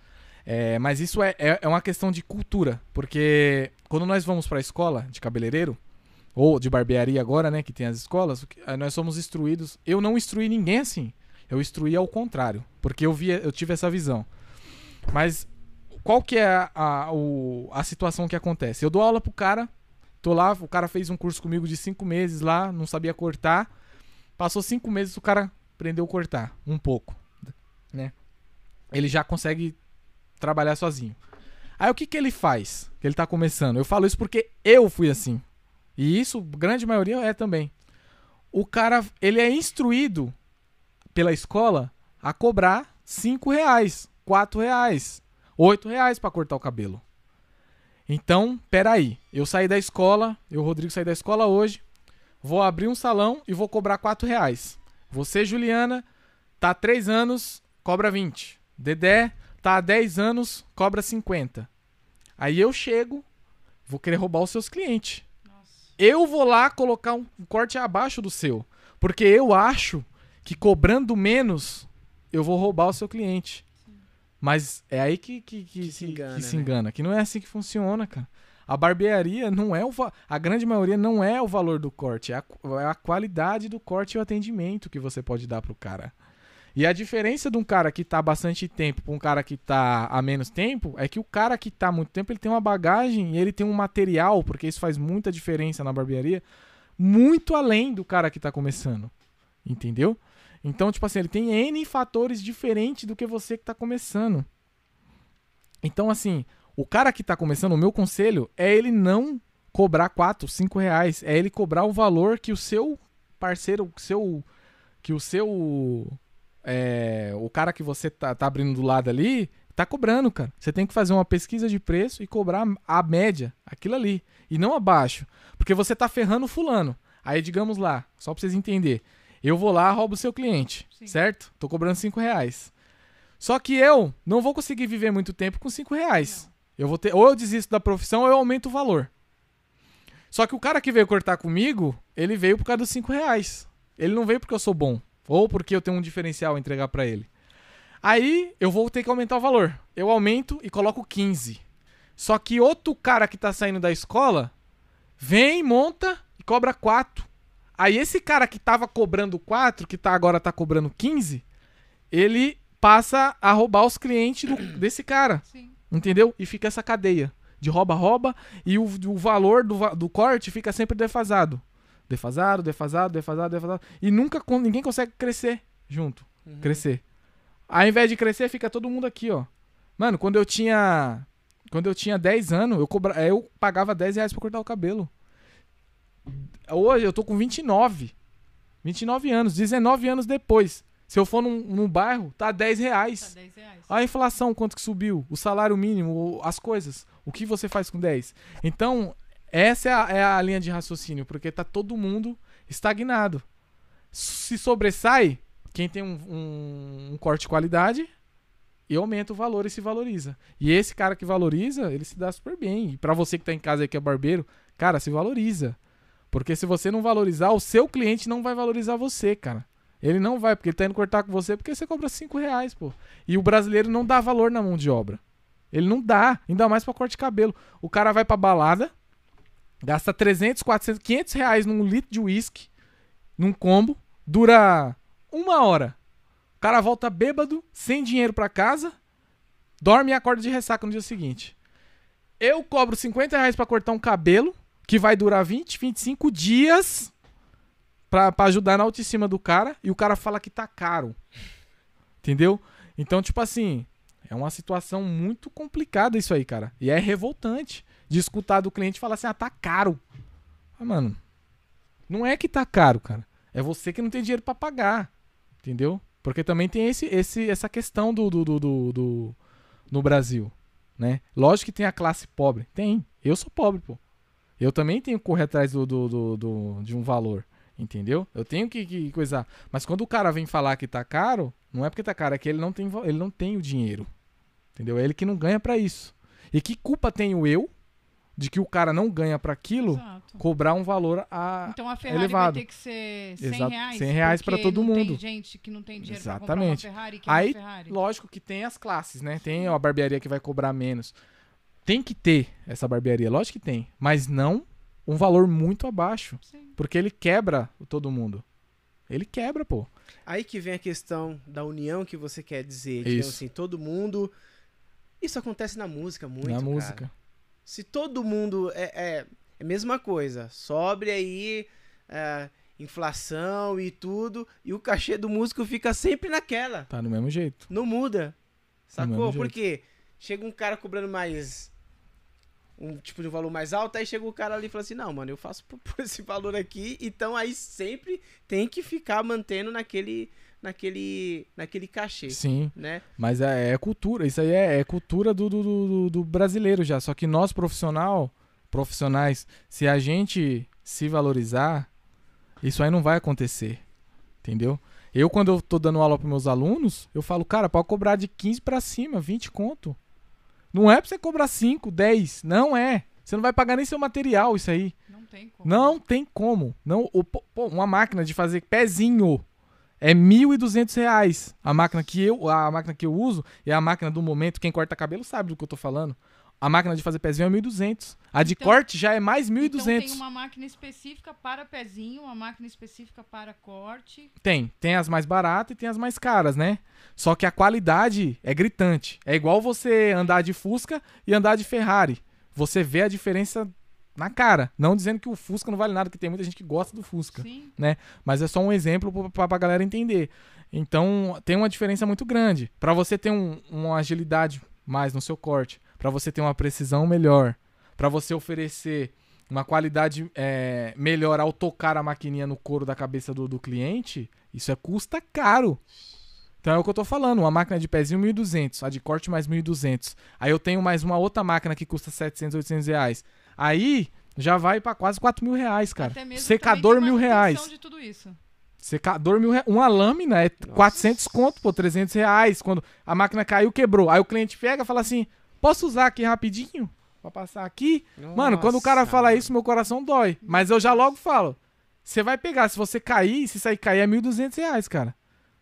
É, mas isso é, é, é uma questão de cultura. Porque quando nós vamos pra escola de cabeleireiro, ou de barbearia agora, né, que tem as escolas, eh, nós somos instruídos. Eu não instruí ninguém assim. Eu instruí ao contrário. Porque eu, via, eu tive essa visão. Mas qual que é a, a, o- a situação que acontece? Eu dou aula pro cara, tô lá, o cara fez um curso comigo de cinco meses lá, não sabia cortar. Passou cinco meses, o cara aprendeu a cortar um pouco, né? Ele já consegue trabalhar sozinho. Aí o que que ele faz? Que ele tá começando. Eu falo isso porque eu fui assim. E isso, grande maioria é também. O cara, ele é instruído pela escola a cobrar cinco reais, quatro reais, oito reais pra cortar o cabelo. Então, peraí. Eu saí da escola, eu, Rodrigo, saí da escola hoje. Vou abrir um salão e vou cobrar quatro reais. Você, Juliana, tá três anos, cobra 20. Dedé, tá há 10 anos, cobra 50. Aí eu chego, vou querer roubar os seus clientes. Eu vou lá colocar um corte abaixo do seu. Porque eu acho que cobrando menos, eu vou roubar o seu cliente. Mas é aí que, que, que, Que se engana, que se né? engana. Que não é assim que funciona, cara. A barbearia não é o. A grande maioria não é o valor do corte. É a, é a qualidade do corte e o atendimento que você pode dar pro cara. E a diferença de um cara que tá há bastante tempo pra um cara que tá há menos tempo é que o cara que tá há muito tempo ele tem uma bagagem e ele tem um material, porque isso faz muita diferença na barbearia, muito além do cara que tá começando. Entendeu? Então, tipo assim, ele tem N fatores diferentes do que você que tá começando. Então, assim, o cara que tá começando, o meu conselho é ele não cobrar 4, 5 reais. É ele cobrar o valor que o seu parceiro, o seu. Que o seu. É, o cara que você tá, tá abrindo do lado ali, tá cobrando, cara. Você tem que fazer uma pesquisa de preço e cobrar a média, aquilo ali. E não abaixo. Porque você tá ferrando o fulano. Aí, digamos lá, só pra vocês entenderem. Eu vou lá, roubo o seu cliente, Sim. certo? Tô cobrando 5 reais. Só que eu não vou conseguir viver muito tempo com 5 reais. Eu vou ter, ou eu desisto da profissão ou eu aumento o valor. Só que o cara que veio cortar comigo, ele veio por causa dos 5 reais. Ele não veio porque eu sou bom. Ou porque eu tenho um diferencial a entregar pra ele. Aí eu vou ter que aumentar o valor. Eu aumento e coloco 15. Só que outro cara que tá saindo da escola vem, monta e cobra 4. Aí esse cara que tava cobrando 4, que tá agora tá cobrando 15, ele passa a roubar os clientes do- *coughs* desse cara. Sim. Entendeu? E fica essa cadeia de rouba-rouba e o, o valor do, do corte fica sempre defasado. Defasado, defasado, defasado, defasado. E nunca ninguém consegue crescer junto. Uhum. Crescer. Ao invés de crescer, fica todo mundo aqui, ó. Mano, quando eu tinha. Quando eu tinha 10 anos, eu, cobra, eu pagava 10 reais pra cortar o cabelo. Hoje eu tô com 29. 29 anos, 19 anos depois. Se eu for num, num bairro, tá 10 reais. Tá 10 reais. A inflação, quanto que subiu? O salário mínimo, as coisas. O que você faz com 10? Então, essa é a, é a linha de raciocínio, porque tá todo mundo estagnado. Se sobressai, quem tem um, um- um corte de qualidade e aumenta o valor e se valoriza. E esse cara que valoriza, ele se dá super bem. E pra você que tá em casa aí que é barbeiro, cara, se valoriza. Porque se você não valorizar, o seu cliente não vai valorizar você, cara. Ele não vai, porque ele tá indo cortar com você porque você cobra 5 reais, pô. E o brasileiro não dá valor na mão de obra. Ele não dá, ainda mais pra corte de cabelo. O cara vai pra balada, gasta 300, 400, 500 reais num litro de uísque, num combo, dura uma hora. O cara volta bêbado, sem dinheiro pra casa, dorme e acorda de ressaca no dia seguinte. Eu cobro 50 reais pra cortar um cabelo, que vai durar 20, 25 dias pra, pra ajudar na autoestima do cara, e o cara fala que tá caro. Entendeu? Então, tipo assim, é uma situação muito complicada isso aí, cara. E é revoltante de escutar do cliente falar assim, ah, tá caro. Ah, mano, não é que tá caro, cara. É você que não tem dinheiro pra pagar. Entendeu? Porque também tem esse, esse, essa questão do, do, do, do, do- no Brasil, né? Lógico que tem a classe pobre. Tem. Eu sou pobre, pô. Eu também tenho que correr atrás do, do, do, do- de um valor. Entendeu? Eu tenho que, que coisar. Mas quando o cara vem falar que tá caro, não é porque tá caro, é que ele não tem, ele não tem o dinheiro. Entendeu? É ele que não ganha pra isso. E que culpa tenho eu de que o cara não ganha pra aquilo Exato. cobrar um valor a. Então a Ferrari elevado. vai ter que ser 100 Exato, reais. 100 reais pra porque todo não mundo. Tem gente que não tem dinheiro Exatamente. pra comprar uma Ferrari, que Aí, é uma Ferrari. Lógico que tem as classes, né? Tem a barbearia que vai cobrar menos. Tem que ter essa barbearia, lógico que tem. Mas não um valor muito abaixo. Sim. Porque ele quebra todo mundo. Ele quebra, pô. Aí que vem a questão da união que você quer dizer. Isso. assim, todo mundo. Isso acontece na música muito. na cara. Se todo mundo é, é, é a mesma coisa, sobre aí é, inflação e tudo, e o cachê do músico fica sempre naquela. Tá no mesmo jeito. Não muda. Sacou? Porque chega um cara cobrando mais. Um tipo de valor mais alto, aí chega o cara ali e fala assim: Não, mano, eu faço por, por esse valor aqui, então aí sempre tem que ficar mantendo naquele. Naquele. naquele cachê. Sim. Né? Mas é, é cultura. Isso aí é, é cultura do, do, do, do brasileiro já. Só que nós, profissional, profissionais, se a gente se valorizar, isso aí não vai acontecer. Entendeu? Eu, quando eu tô dando aula pros meus alunos, eu falo, cara, pode cobrar de 15 pra cima, 20 conto. Não é pra você cobrar 5, 10. Não é. Você não vai pagar nem seu material, isso aí. Não tem como. Não tem como. Não, o- pô, uma máquina de fazer pezinho é 1.200 reais. A máquina que eu, a máquina que eu uso é a máquina do momento. Quem corta cabelo sabe do que eu tô falando. A máquina de fazer pezinho é 1.200. A de Então- corte já é mais 1.200. Então tem uma máquina específica para pezinho, uma máquina específica para corte. Tem, tem as mais baratas e tem as mais caras, né? Só que a qualidade é gritante. É igual você andar de Fusca e andar de Ferrari. Você vê a diferença na cara. Não dizendo que o Fusca não vale nada, que tem muita gente que gosta do Fusca. Sim. Mas é só um exemplo pra- pra, pra galera entender. Então, tem uma diferença muito grande. Pra você ter um- uma agilidade mais no seu corte, pra você ter uma precisão melhor, pra você oferecer uma qualidade é, melhor ao tocar a maquininha no couro da cabeça do, do cliente, isso é custa caro. Então é o que eu tô falando, uma máquina de pezinho 1.200, a de corte mais 1.200. Aí eu tenho mais uma outra máquina que custa 700, 800 reais. Aí já vai pra quase 4 mil reais, cara. Até mesmo Secador mil reais. de tudo isso. Secador mil reais. Uma lâmina é 400 conto, pô, 300 reais. Quando a máquina caiu, quebrou. Aí o cliente pega e fala assim: Posso usar aqui rapidinho? Pra passar aqui? Mano, quando o cara Nossa, fala isso, meu coração dói. Mas eu já logo falo: Você vai pegar, se você cair, se sair cair, é 1.200 reais, cara.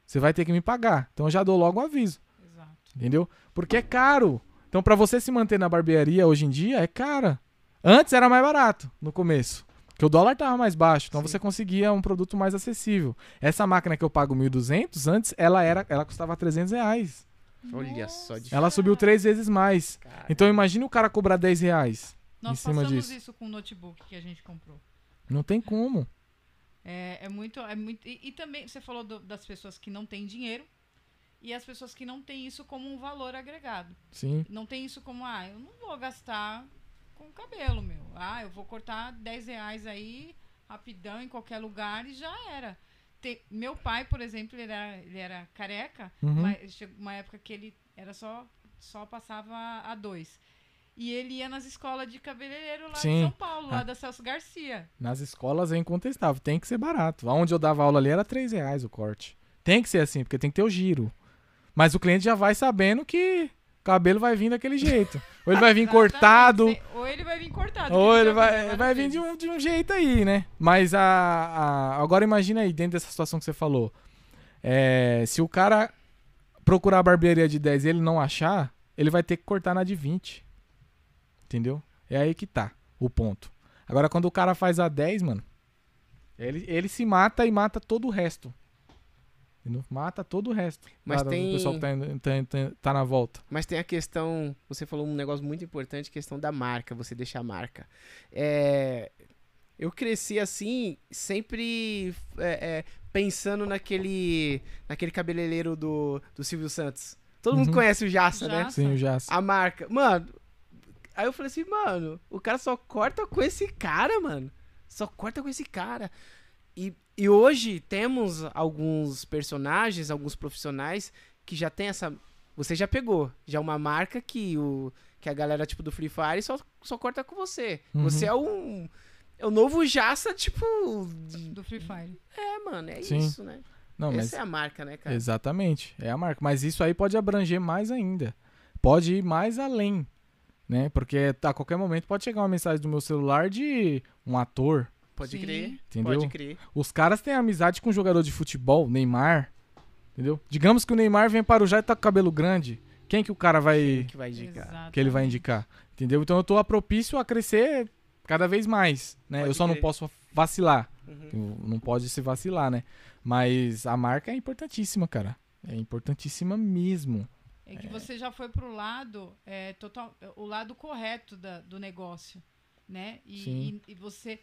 Você vai ter que me pagar. Então eu já dou logo um aviso. Exato. Entendeu? Porque é caro. Então, pra você se manter na barbearia hoje em dia, é cara. Antes era mais barato, no começo. Porque o dólar tava mais baixo, então Sim. você conseguia um produto mais acessível. Essa máquina que eu pago 1.200, antes ela era, ela custava 300 reais. Olha só de Ela subiu três vezes mais. cara. Então imagine o cara cobrar 10 reais. Nós em cima passamos disso. isso com o notebook que a gente comprou. Não tem como. É, é muito. É muito e, e também, você falou do- das pessoas que não têm dinheiro e as pessoas que não têm isso como um valor agregado. Sim. Não tem isso como, ah, eu não vou gastar com cabelo, meu. Ah, eu vou cortar 10 reais aí, rapidão, em qualquer lugar e já era. Tem- meu pai, por exemplo, ele era, ele era careca, Uhum. mas chegou uma época que ele era só, só passava a dois. E ele ia nas escolas de cabeleireiro lá Sim. de São Paulo, lá Ah. da Celso Garcia. Nas escolas é incontestável, tem que ser barato. Onde eu dava aula ali era 3 reais o corte. Tem que ser assim, porque tem que ter o giro. Mas o cliente já vai sabendo que o cabelo vai vir daquele jeito. Ou ele vai vir cortado, Ou ele vai vir cortado. ou ele vai, vai vir de um, de um jeito aí, né? Mas a, a- agora imagina aí, dentro dessa situação que você falou. É, se o cara procurar a barbearia de 10 e ele não achar, ele vai ter que cortar na de 20. Entendeu? É aí que tá o ponto. Agora, quando o cara faz a 10, mano, ele, ele se mata e mata todo o resto. Mata todo o resto. Mas da- tem- Do pessoal que tá, indo- tá- tá- tá na volta. Mas tem a questão, você falou um negócio muito importante, questão da marca, você deixa a marca. É, eu cresci assim, sempre é, é, pensando naquele, naquele cabeleireiro do, do Silvio Santos. Todo mundo Uhum. conhece o Jaça, né? Sim, o Jace. A marca. Mano, aí eu falei assim, mano, o cara só corta com esse cara, mano. Só corta com esse cara. E, hoje temos alguns personagens, alguns profissionais que já tem essa. Você já pegou. Já uma marca que, o, que a galera, tipo, do Free Fire só, só corta com você. Uhum. Você é um. É o novo Jaça, tipo. Do Free Fire. É, mano, é Sim. isso, né? Não, mas Essa é a marca, né, cara? Exatamente, é a marca. Mas isso aí pode abranger mais ainda. Pode ir mais além, né? Porque a qualquer momento pode chegar uma mensagem do meu celular de um ator. Pode Sim. crer. Entendeu? Pode crer. Os caras têm amizade com um jogador de futebol, Neymar. Entendeu? Digamos que o Neymar vem para o já e tá com cabelo grande. Quem que o cara vai. Quem que vai indicar? que ele vai indicar? Entendeu? Então eu tô a propício a crescer cada vez mais, né? Pode eu só não crer. posso vacilar. Uhum. Não pode se vacilar, né? Mas a marca é importantíssima, cara. É importantíssima mesmo. É que você já foi pro lado é, total, o lado correto da- do negócio, né? E, Sim. e- e você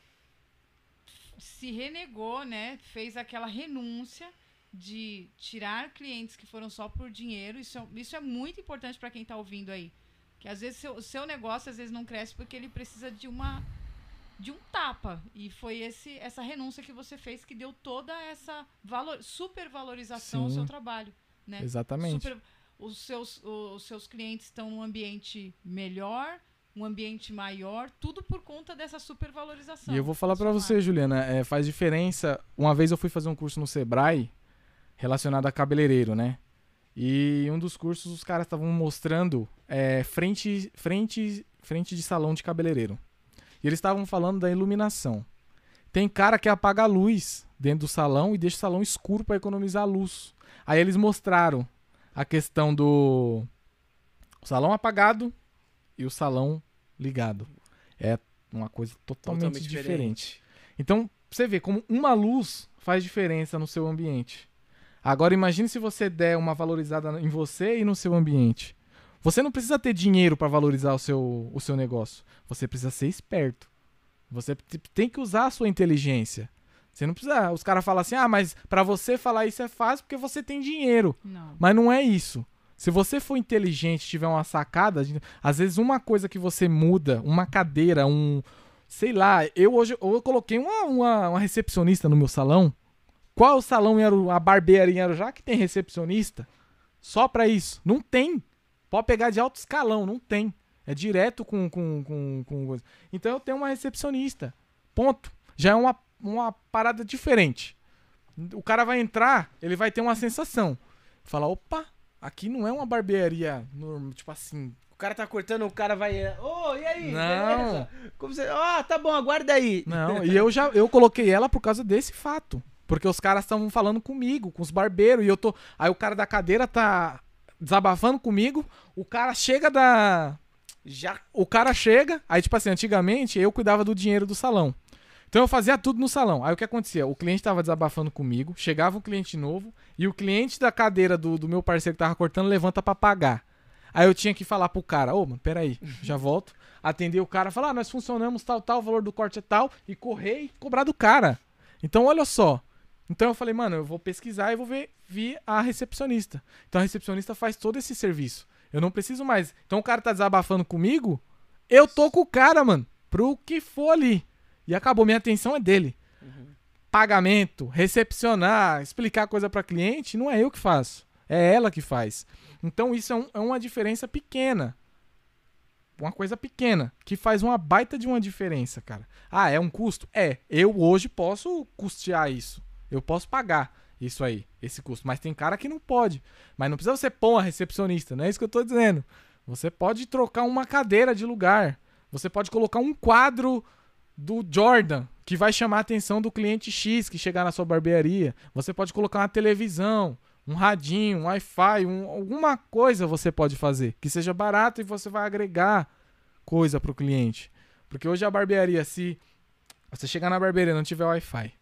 se renegou, né? Fez aquela renúncia de tirar clientes que foram só por dinheiro. Isso é, isso é muito importante para quem tá ouvindo aí. Que às vezes seu, o seu negócio às vezes não cresce porque ele precisa de uma de um tapa e foi esse essa renúncia que você fez que deu toda essa valor, supervalorização ao Sim. seu trabalho, né? Exatamente. Super- os, seus, os seus clientes estão num ambiente melhor, um ambiente maior, tudo por conta dessa supervalorização. E eu vou falar sua você. Juliana, é, faz diferença. Uma vez eu fui fazer um curso no Sebrae relacionado a cabeleireiro, né? E um dos cursos os caras estavam mostrando é, frente, frente, frente de salão de cabeleireiro. E eles estavam falando da iluminação. Tem cara que apaga a luz dentro do salão e deixa o salão escuro para economizar a luz. Aí eles mostraram a questão do salão apagado e o salão ligado. É uma coisa totalmente, diferente. Então, você vê como uma luz faz diferença no seu ambiente. Agora imagine se você der uma valorizada em você e no seu ambiente. Você não precisa ter dinheiro para valorizar o seu, o seu negócio. Você precisa ser esperto. Você tem que usar a sua inteligência. Você não precisa. Os caras falam assim: ah, mas para você falar isso é fácil porque você tem dinheiro. Não. Mas não é isso. Se você for inteligente, tiver uma sacada, às vezes uma coisa que você muda, uma cadeira, um. Sei lá, eu hoje eu coloquei uma, uma, uma recepcionista no meu salão. Qual salão Aru- a barbearia Arujá que tem recepcionista? Só pra isso. Não tem. Pode pegar de alto escalão, não tem. É direto com, com, com, com. Então eu tenho uma recepcionista. Ponto. Já é uma, uma parada diferente. O cara vai entrar, ele vai ter uma sensação. Falar, opa, aqui não é uma barbearia normal, tipo assim. O cara tá cortando, o cara vai. Ô, e aí? Não. Beleza? Como você. Ó, tá bom, aguarda aí. Não, *laughs* e eu já eu coloquei ela por causa desse fato. Porque os caras estavam falando comigo, com os barbeiros, e eu tô. Aí o cara da cadeira tá desabafando comigo, o cara chega da. Já. O cara chega, aí tipo assim, antigamente eu cuidava do dinheiro do salão. Então eu fazia tudo no salão. Aí o que acontecia? O cliente tava desabafando comigo, chegava um cliente novo, e o cliente da cadeira do, do meu parceiro que tava cortando levanta pra pagar. Aí eu tinha que falar pro cara, ô, mano, peraí, já volto. Atender o cara, falar, ah, nós funcionamos tal, tal, o valor do corte é tal, e correr e cobrar do cara. Então, olha só. Então eu falei, mano, eu vou pesquisar e vou ver, ver a recepcionista. Então a recepcionista faz todo esse serviço. Eu não preciso mais. Então o cara tá desabafando comigo, eu tô com o cara, mano, pro que for ali. E acabou, minha atenção é dele. Pagamento, recepcionar, explicar coisa para cliente, não é eu que faço. É ela que faz. Então isso é, um- é uma diferença pequena. Uma coisa pequena, que faz uma baita de uma diferença, cara. Ah, é um custo? É. Eu hoje posso custear isso. Eu posso pagar isso aí, esse custo. Mas tem cara que não pode. Mas não precisa você pôr uma recepcionista, não é isso que eu tô dizendo. Você pode trocar uma cadeira de lugar. Você pode colocar um quadro do Jordan que vai chamar a atenção do cliente X que chegar na sua barbearia. Você pode colocar uma televisão, um radinho, um Wi-Fi, um- alguma coisa você pode fazer que seja barato e você vai agregar coisa pro cliente. Porque hoje a barbearia, se você chegar na barbearia e não tiver Wi-Fi,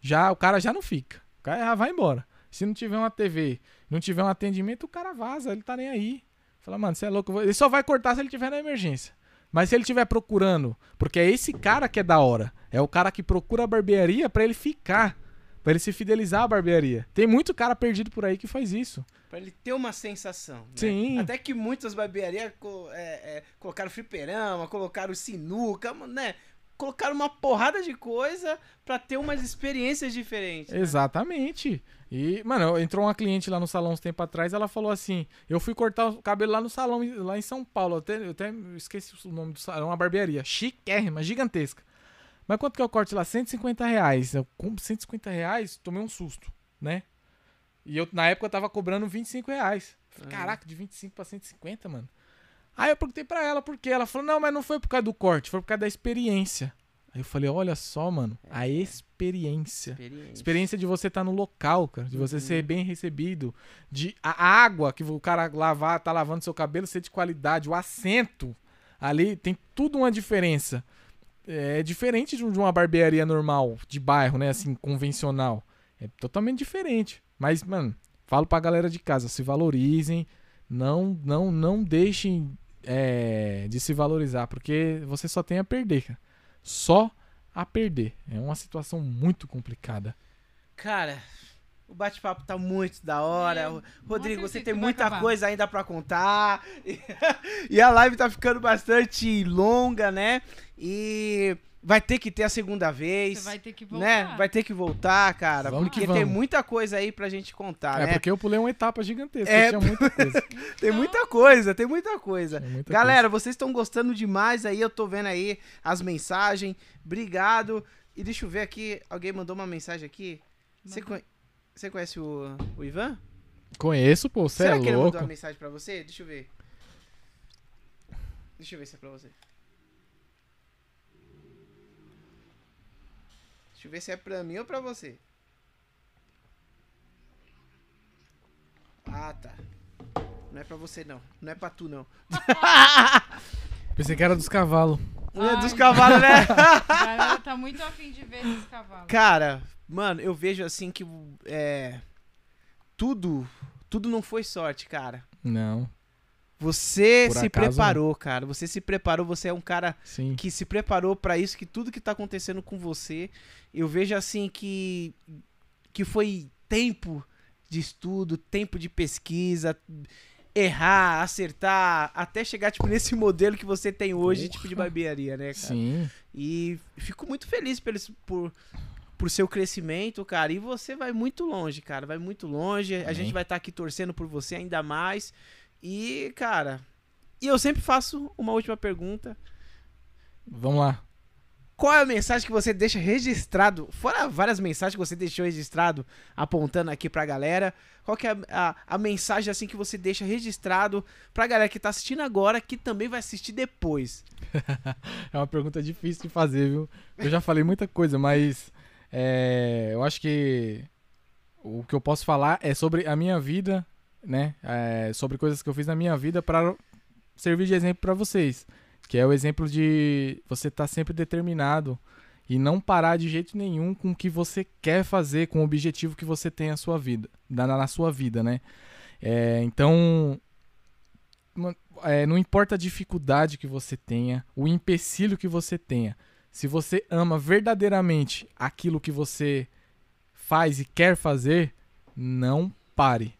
já o cara já não fica. O cara já vai embora. Se não tiver uma TV, não tiver um atendimento, o cara vaza, ele tá nem aí. Fala, mano, você é louco. eu vou-" Ele só vai cortar se ele tiver na emergência. Mas se ele estiver procurando, porque é esse cara que é da hora, é o cara que procura a barbearia pra ele ficar, pra ele se fidelizar à barbearia. Tem muito cara perdido por aí que faz isso. Pra ele ter uma sensação. né? Sim. Até que muitas barbearias é, é, colocaram fliperama, colocaram sinuca, né? Colocaram uma porrada de coisa pra ter umas experiências diferentes. né? Exatamente. E, mano, entrou uma cliente lá no salão uns tempo atrás, ela falou assim: Eu fui cortar o cabelo lá no salão, lá em São Paulo. Eu até, eu até esqueci o nome do salão, uma barbearia. Chiquérrima, gigantesca. Mas quanto que eu corte lá? 150 reais. Eu, com 150 reais, tomei um susto, né? E eu, na época, eu tava cobrando 25 reais. Falei, Aham. Caraca, de 25 pra 150, mano. Aí eu perguntei pra ela por quê. Ela falou: Não, mas não foi por causa do corte, foi por causa da experiência. Aí eu falei: Olha só, mano, a experiência. Experiência. Experiência de você estar no local, cara. De Uhum. você ser bem recebido. De a água que o cara lavar, tá lavando seu cabelo ser de qualidade. O assento ali tem tudo uma diferença. É diferente de de uma barbearia normal, de bairro, né? Assim, convencional. É totalmente diferente. Mas, mano, falo pra galera de casa, se valorizem. Não, não, não deixem é, de se valorizar, porque você só tem a perder, cara. Só a perder. É uma situação muito complicada. Cara, o bate-papo tá muito da hora. É, Rodrigo, você tem muita acabar. coisa ainda pra contar. *laughs* E a live tá ficando bastante longa, né? E vai ter que ter a segunda vez. Você vai ter que voltar. né? Vai ter que voltar, cara. Vamos porque que tem muita coisa aí pra gente contar, é né? porque eu pulei uma etapa gigantesca. É. Tinha muita *laughs* coisa. Tem muita coisa, tem muita coisa. Tinha muita Galera, vocês estão gostando demais aí, eu tô vendo aí as mensagens. Obrigado. E deixa eu ver aqui, alguém mandou uma mensagem aqui. Você, conhe- você conhece o, o Ivan? coisa. Conheço, pô. Você Será é que ele mandou louco. uma mensagem pra você? Deixa eu ver. Deixa eu ver se é pra você. Deixa eu ver se é pra mim ou pra você. Ah, tá. Não é pra você, não. Não é pra tu, não. *laughs* Pensei que era dos cavalos. É dos cavalos, né? *laughs* Galera tá muito afim de ver esses cavalos. Cara, mano, eu vejo assim que é. Tudo. Tudo não foi sorte, cara. Não, Você Por se acaso, preparou, cara. Você se preparou, você é um cara sim. que se preparou pra isso, que tudo que tá acontecendo com você, eu vejo assim que que foi tempo de estudo, tempo de pesquisa, errar, acertar, até chegar tipo nesse modelo que você tem hoje, tipo de barbearia, né, cara? Sim. E fico muito feliz pelo, por, por seu crescimento, cara. E você vai muito longe, cara. Vai muito longe. A Amém. gente vai estar aqui torcendo por você ainda mais. E, cara. E eu sempre faço uma última pergunta. Vamos lá. Qual é a mensagem que você deixa registrado? Fora várias mensagens que você deixou registrado apontando aqui pra galera. Qual que é a, a, a mensagem assim que você deixa registrado pra galera que tá assistindo agora, que também vai assistir depois? *laughs* É uma pergunta difícil de fazer, viu? Eu já falei muita coisa, mas é, eu acho que o que eu posso falar é sobre a minha vida, né? É, sobre coisas que eu fiz na minha vida para servir de exemplo para vocês. Que é o exemplo de você estar sempre determinado e não parar de jeito nenhum com o que você quer fazer, com o objetivo que você tem na sua vida, na, na sua vida, né? É, então, é, não importa a dificuldade que você tenha, o empecilho que você tenha, Se você ama verdadeiramente aquilo que você faz e quer fazer, não pare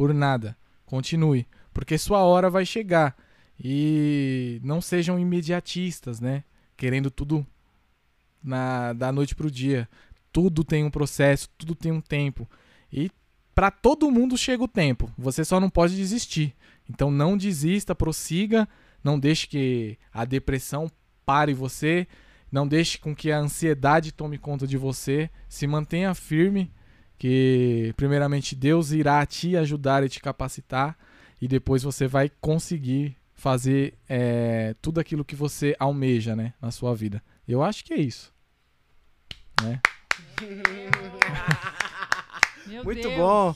por nada. Continue, porque sua hora vai chegar. E não sejam imediatistas, né? Querendo tudo na, da noite pro dia. Tudo tem um processo, tudo tem um tempo. E para todo mundo chega o tempo. Você só não pode desistir. Então não desista, prossiga, não deixe que a depressão pare você, não deixe com que a ansiedade tome conta de você. Se mantenha firme, que primeiramente Deus irá te ajudar e te capacitar e depois você vai conseguir fazer é, tudo aquilo que você almeja, né, na sua vida. Eu acho que é isso. Né? Meu Muito Deus. bom.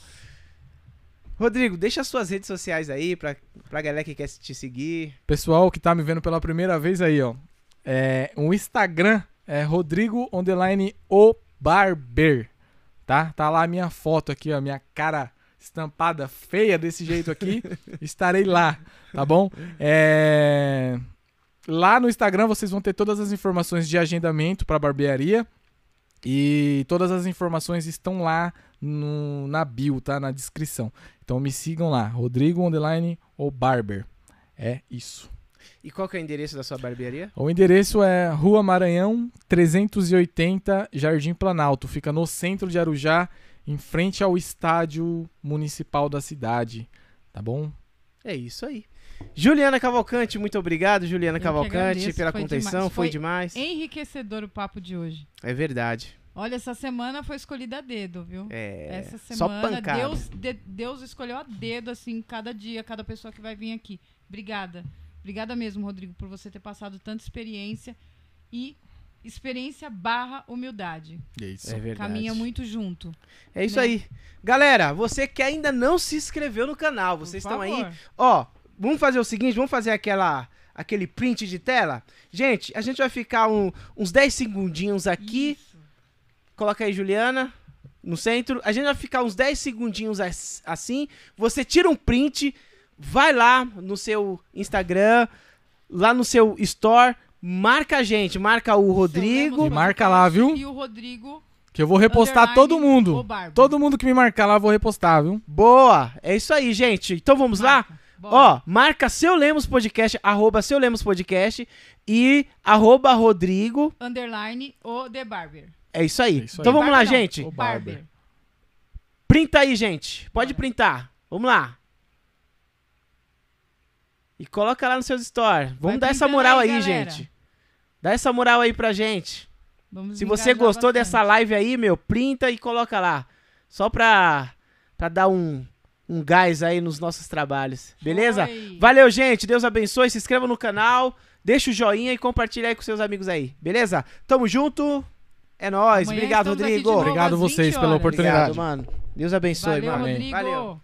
Rodrigo, deixa as suas redes sociais aí pra, pra galera que quer te seguir. Pessoal que tá me vendo pela primeira vez aí, ó. É, o Instagram é Rodrigo underline o Barber, tá? Tá lá a minha foto aqui, ó, minha cara estampada feia desse jeito aqui. *laughs* Estarei lá, tá bom? É, Lá no Instagram vocês vão ter todas as informações de agendamento para barbearia e todas as informações estão lá no- na bio, tá? Na descrição. Então me sigam lá, Rodrigo underline o Barber. É isso. E qual que é o endereço da sua barbearia? O endereço é Rua Maranhão, 380, Jardim Planalto. Fica no centro de Arujá, em frente ao estádio municipal da cidade. Tá bom? É isso aí. Juliana Cavalcante, muito obrigado, Juliana Eu Cavalcante, agradeço, pela foi contenção, demais. foi Foi demais. Enriquecedor o papo de hoje. É verdade. Olha, essa semana foi escolhida a dedo, viu? É, Essa só semana pancada. Deus, de- Deus escolheu a dedo, assim, cada dia, cada pessoa que vai vir aqui. Obrigada. Obrigada mesmo, Rodrigo, por você ter passado tanta experiência e experiência barra humildade. É isso. É verdade. Caminha muito junto. É isso né? aí. Galera, você que ainda não se inscreveu no canal, vocês estão aí. Ó, vamos fazer o seguinte, vamos fazer aquela aquele print de tela. Gente, a gente vai ficar um- uns 10 segundinhos aqui. Isso. Coloca aí, Juliana, no centro. A gente vai ficar uns 10 segundinhos as- assim. Você tira um print, vai lá no seu Instagram, lá no seu store, marca a gente, marca o Rodrigo. Seu E marca lá, viu? E o Rodrigo. Que eu vou repostar todo mundo. Todo mundo que me marcar lá, eu vou repostar, viu? Boa! É isso aí, gente. Então vamos lá? Marca. Bora. Ó, marca seu Lemos Podcast, arroba seu Lemos Podcast e arroba Rodrigo. Underline o The Barber. É isso aí. É isso aí. Então vamos lá, Barber não, gente. O. Barber. Printa aí, gente. Pode Bora. printar. Vamos lá. E coloca lá nos seus stories. Vamos Vai dar essa moral aí, aí, gente. Dá essa moral aí pra gente. Vamos Se você gostou bastante. dessa live aí, meu, printa e coloca lá. Só pra, pra dar um, um gás aí nos nossos trabalhos. Beleza? Foi. Valeu, gente. Deus abençoe. Se inscreva no canal. Deixa o joinha e compartilha aí com seus amigos aí. Beleza? Tamo junto. É nóis. Amanhã Obrigado, Rodrigo. novo Obrigado vocês 20 pela oportunidade. Obrigado, mano. Deus abençoe, Valeu, mano. Rodrigo. Valeu.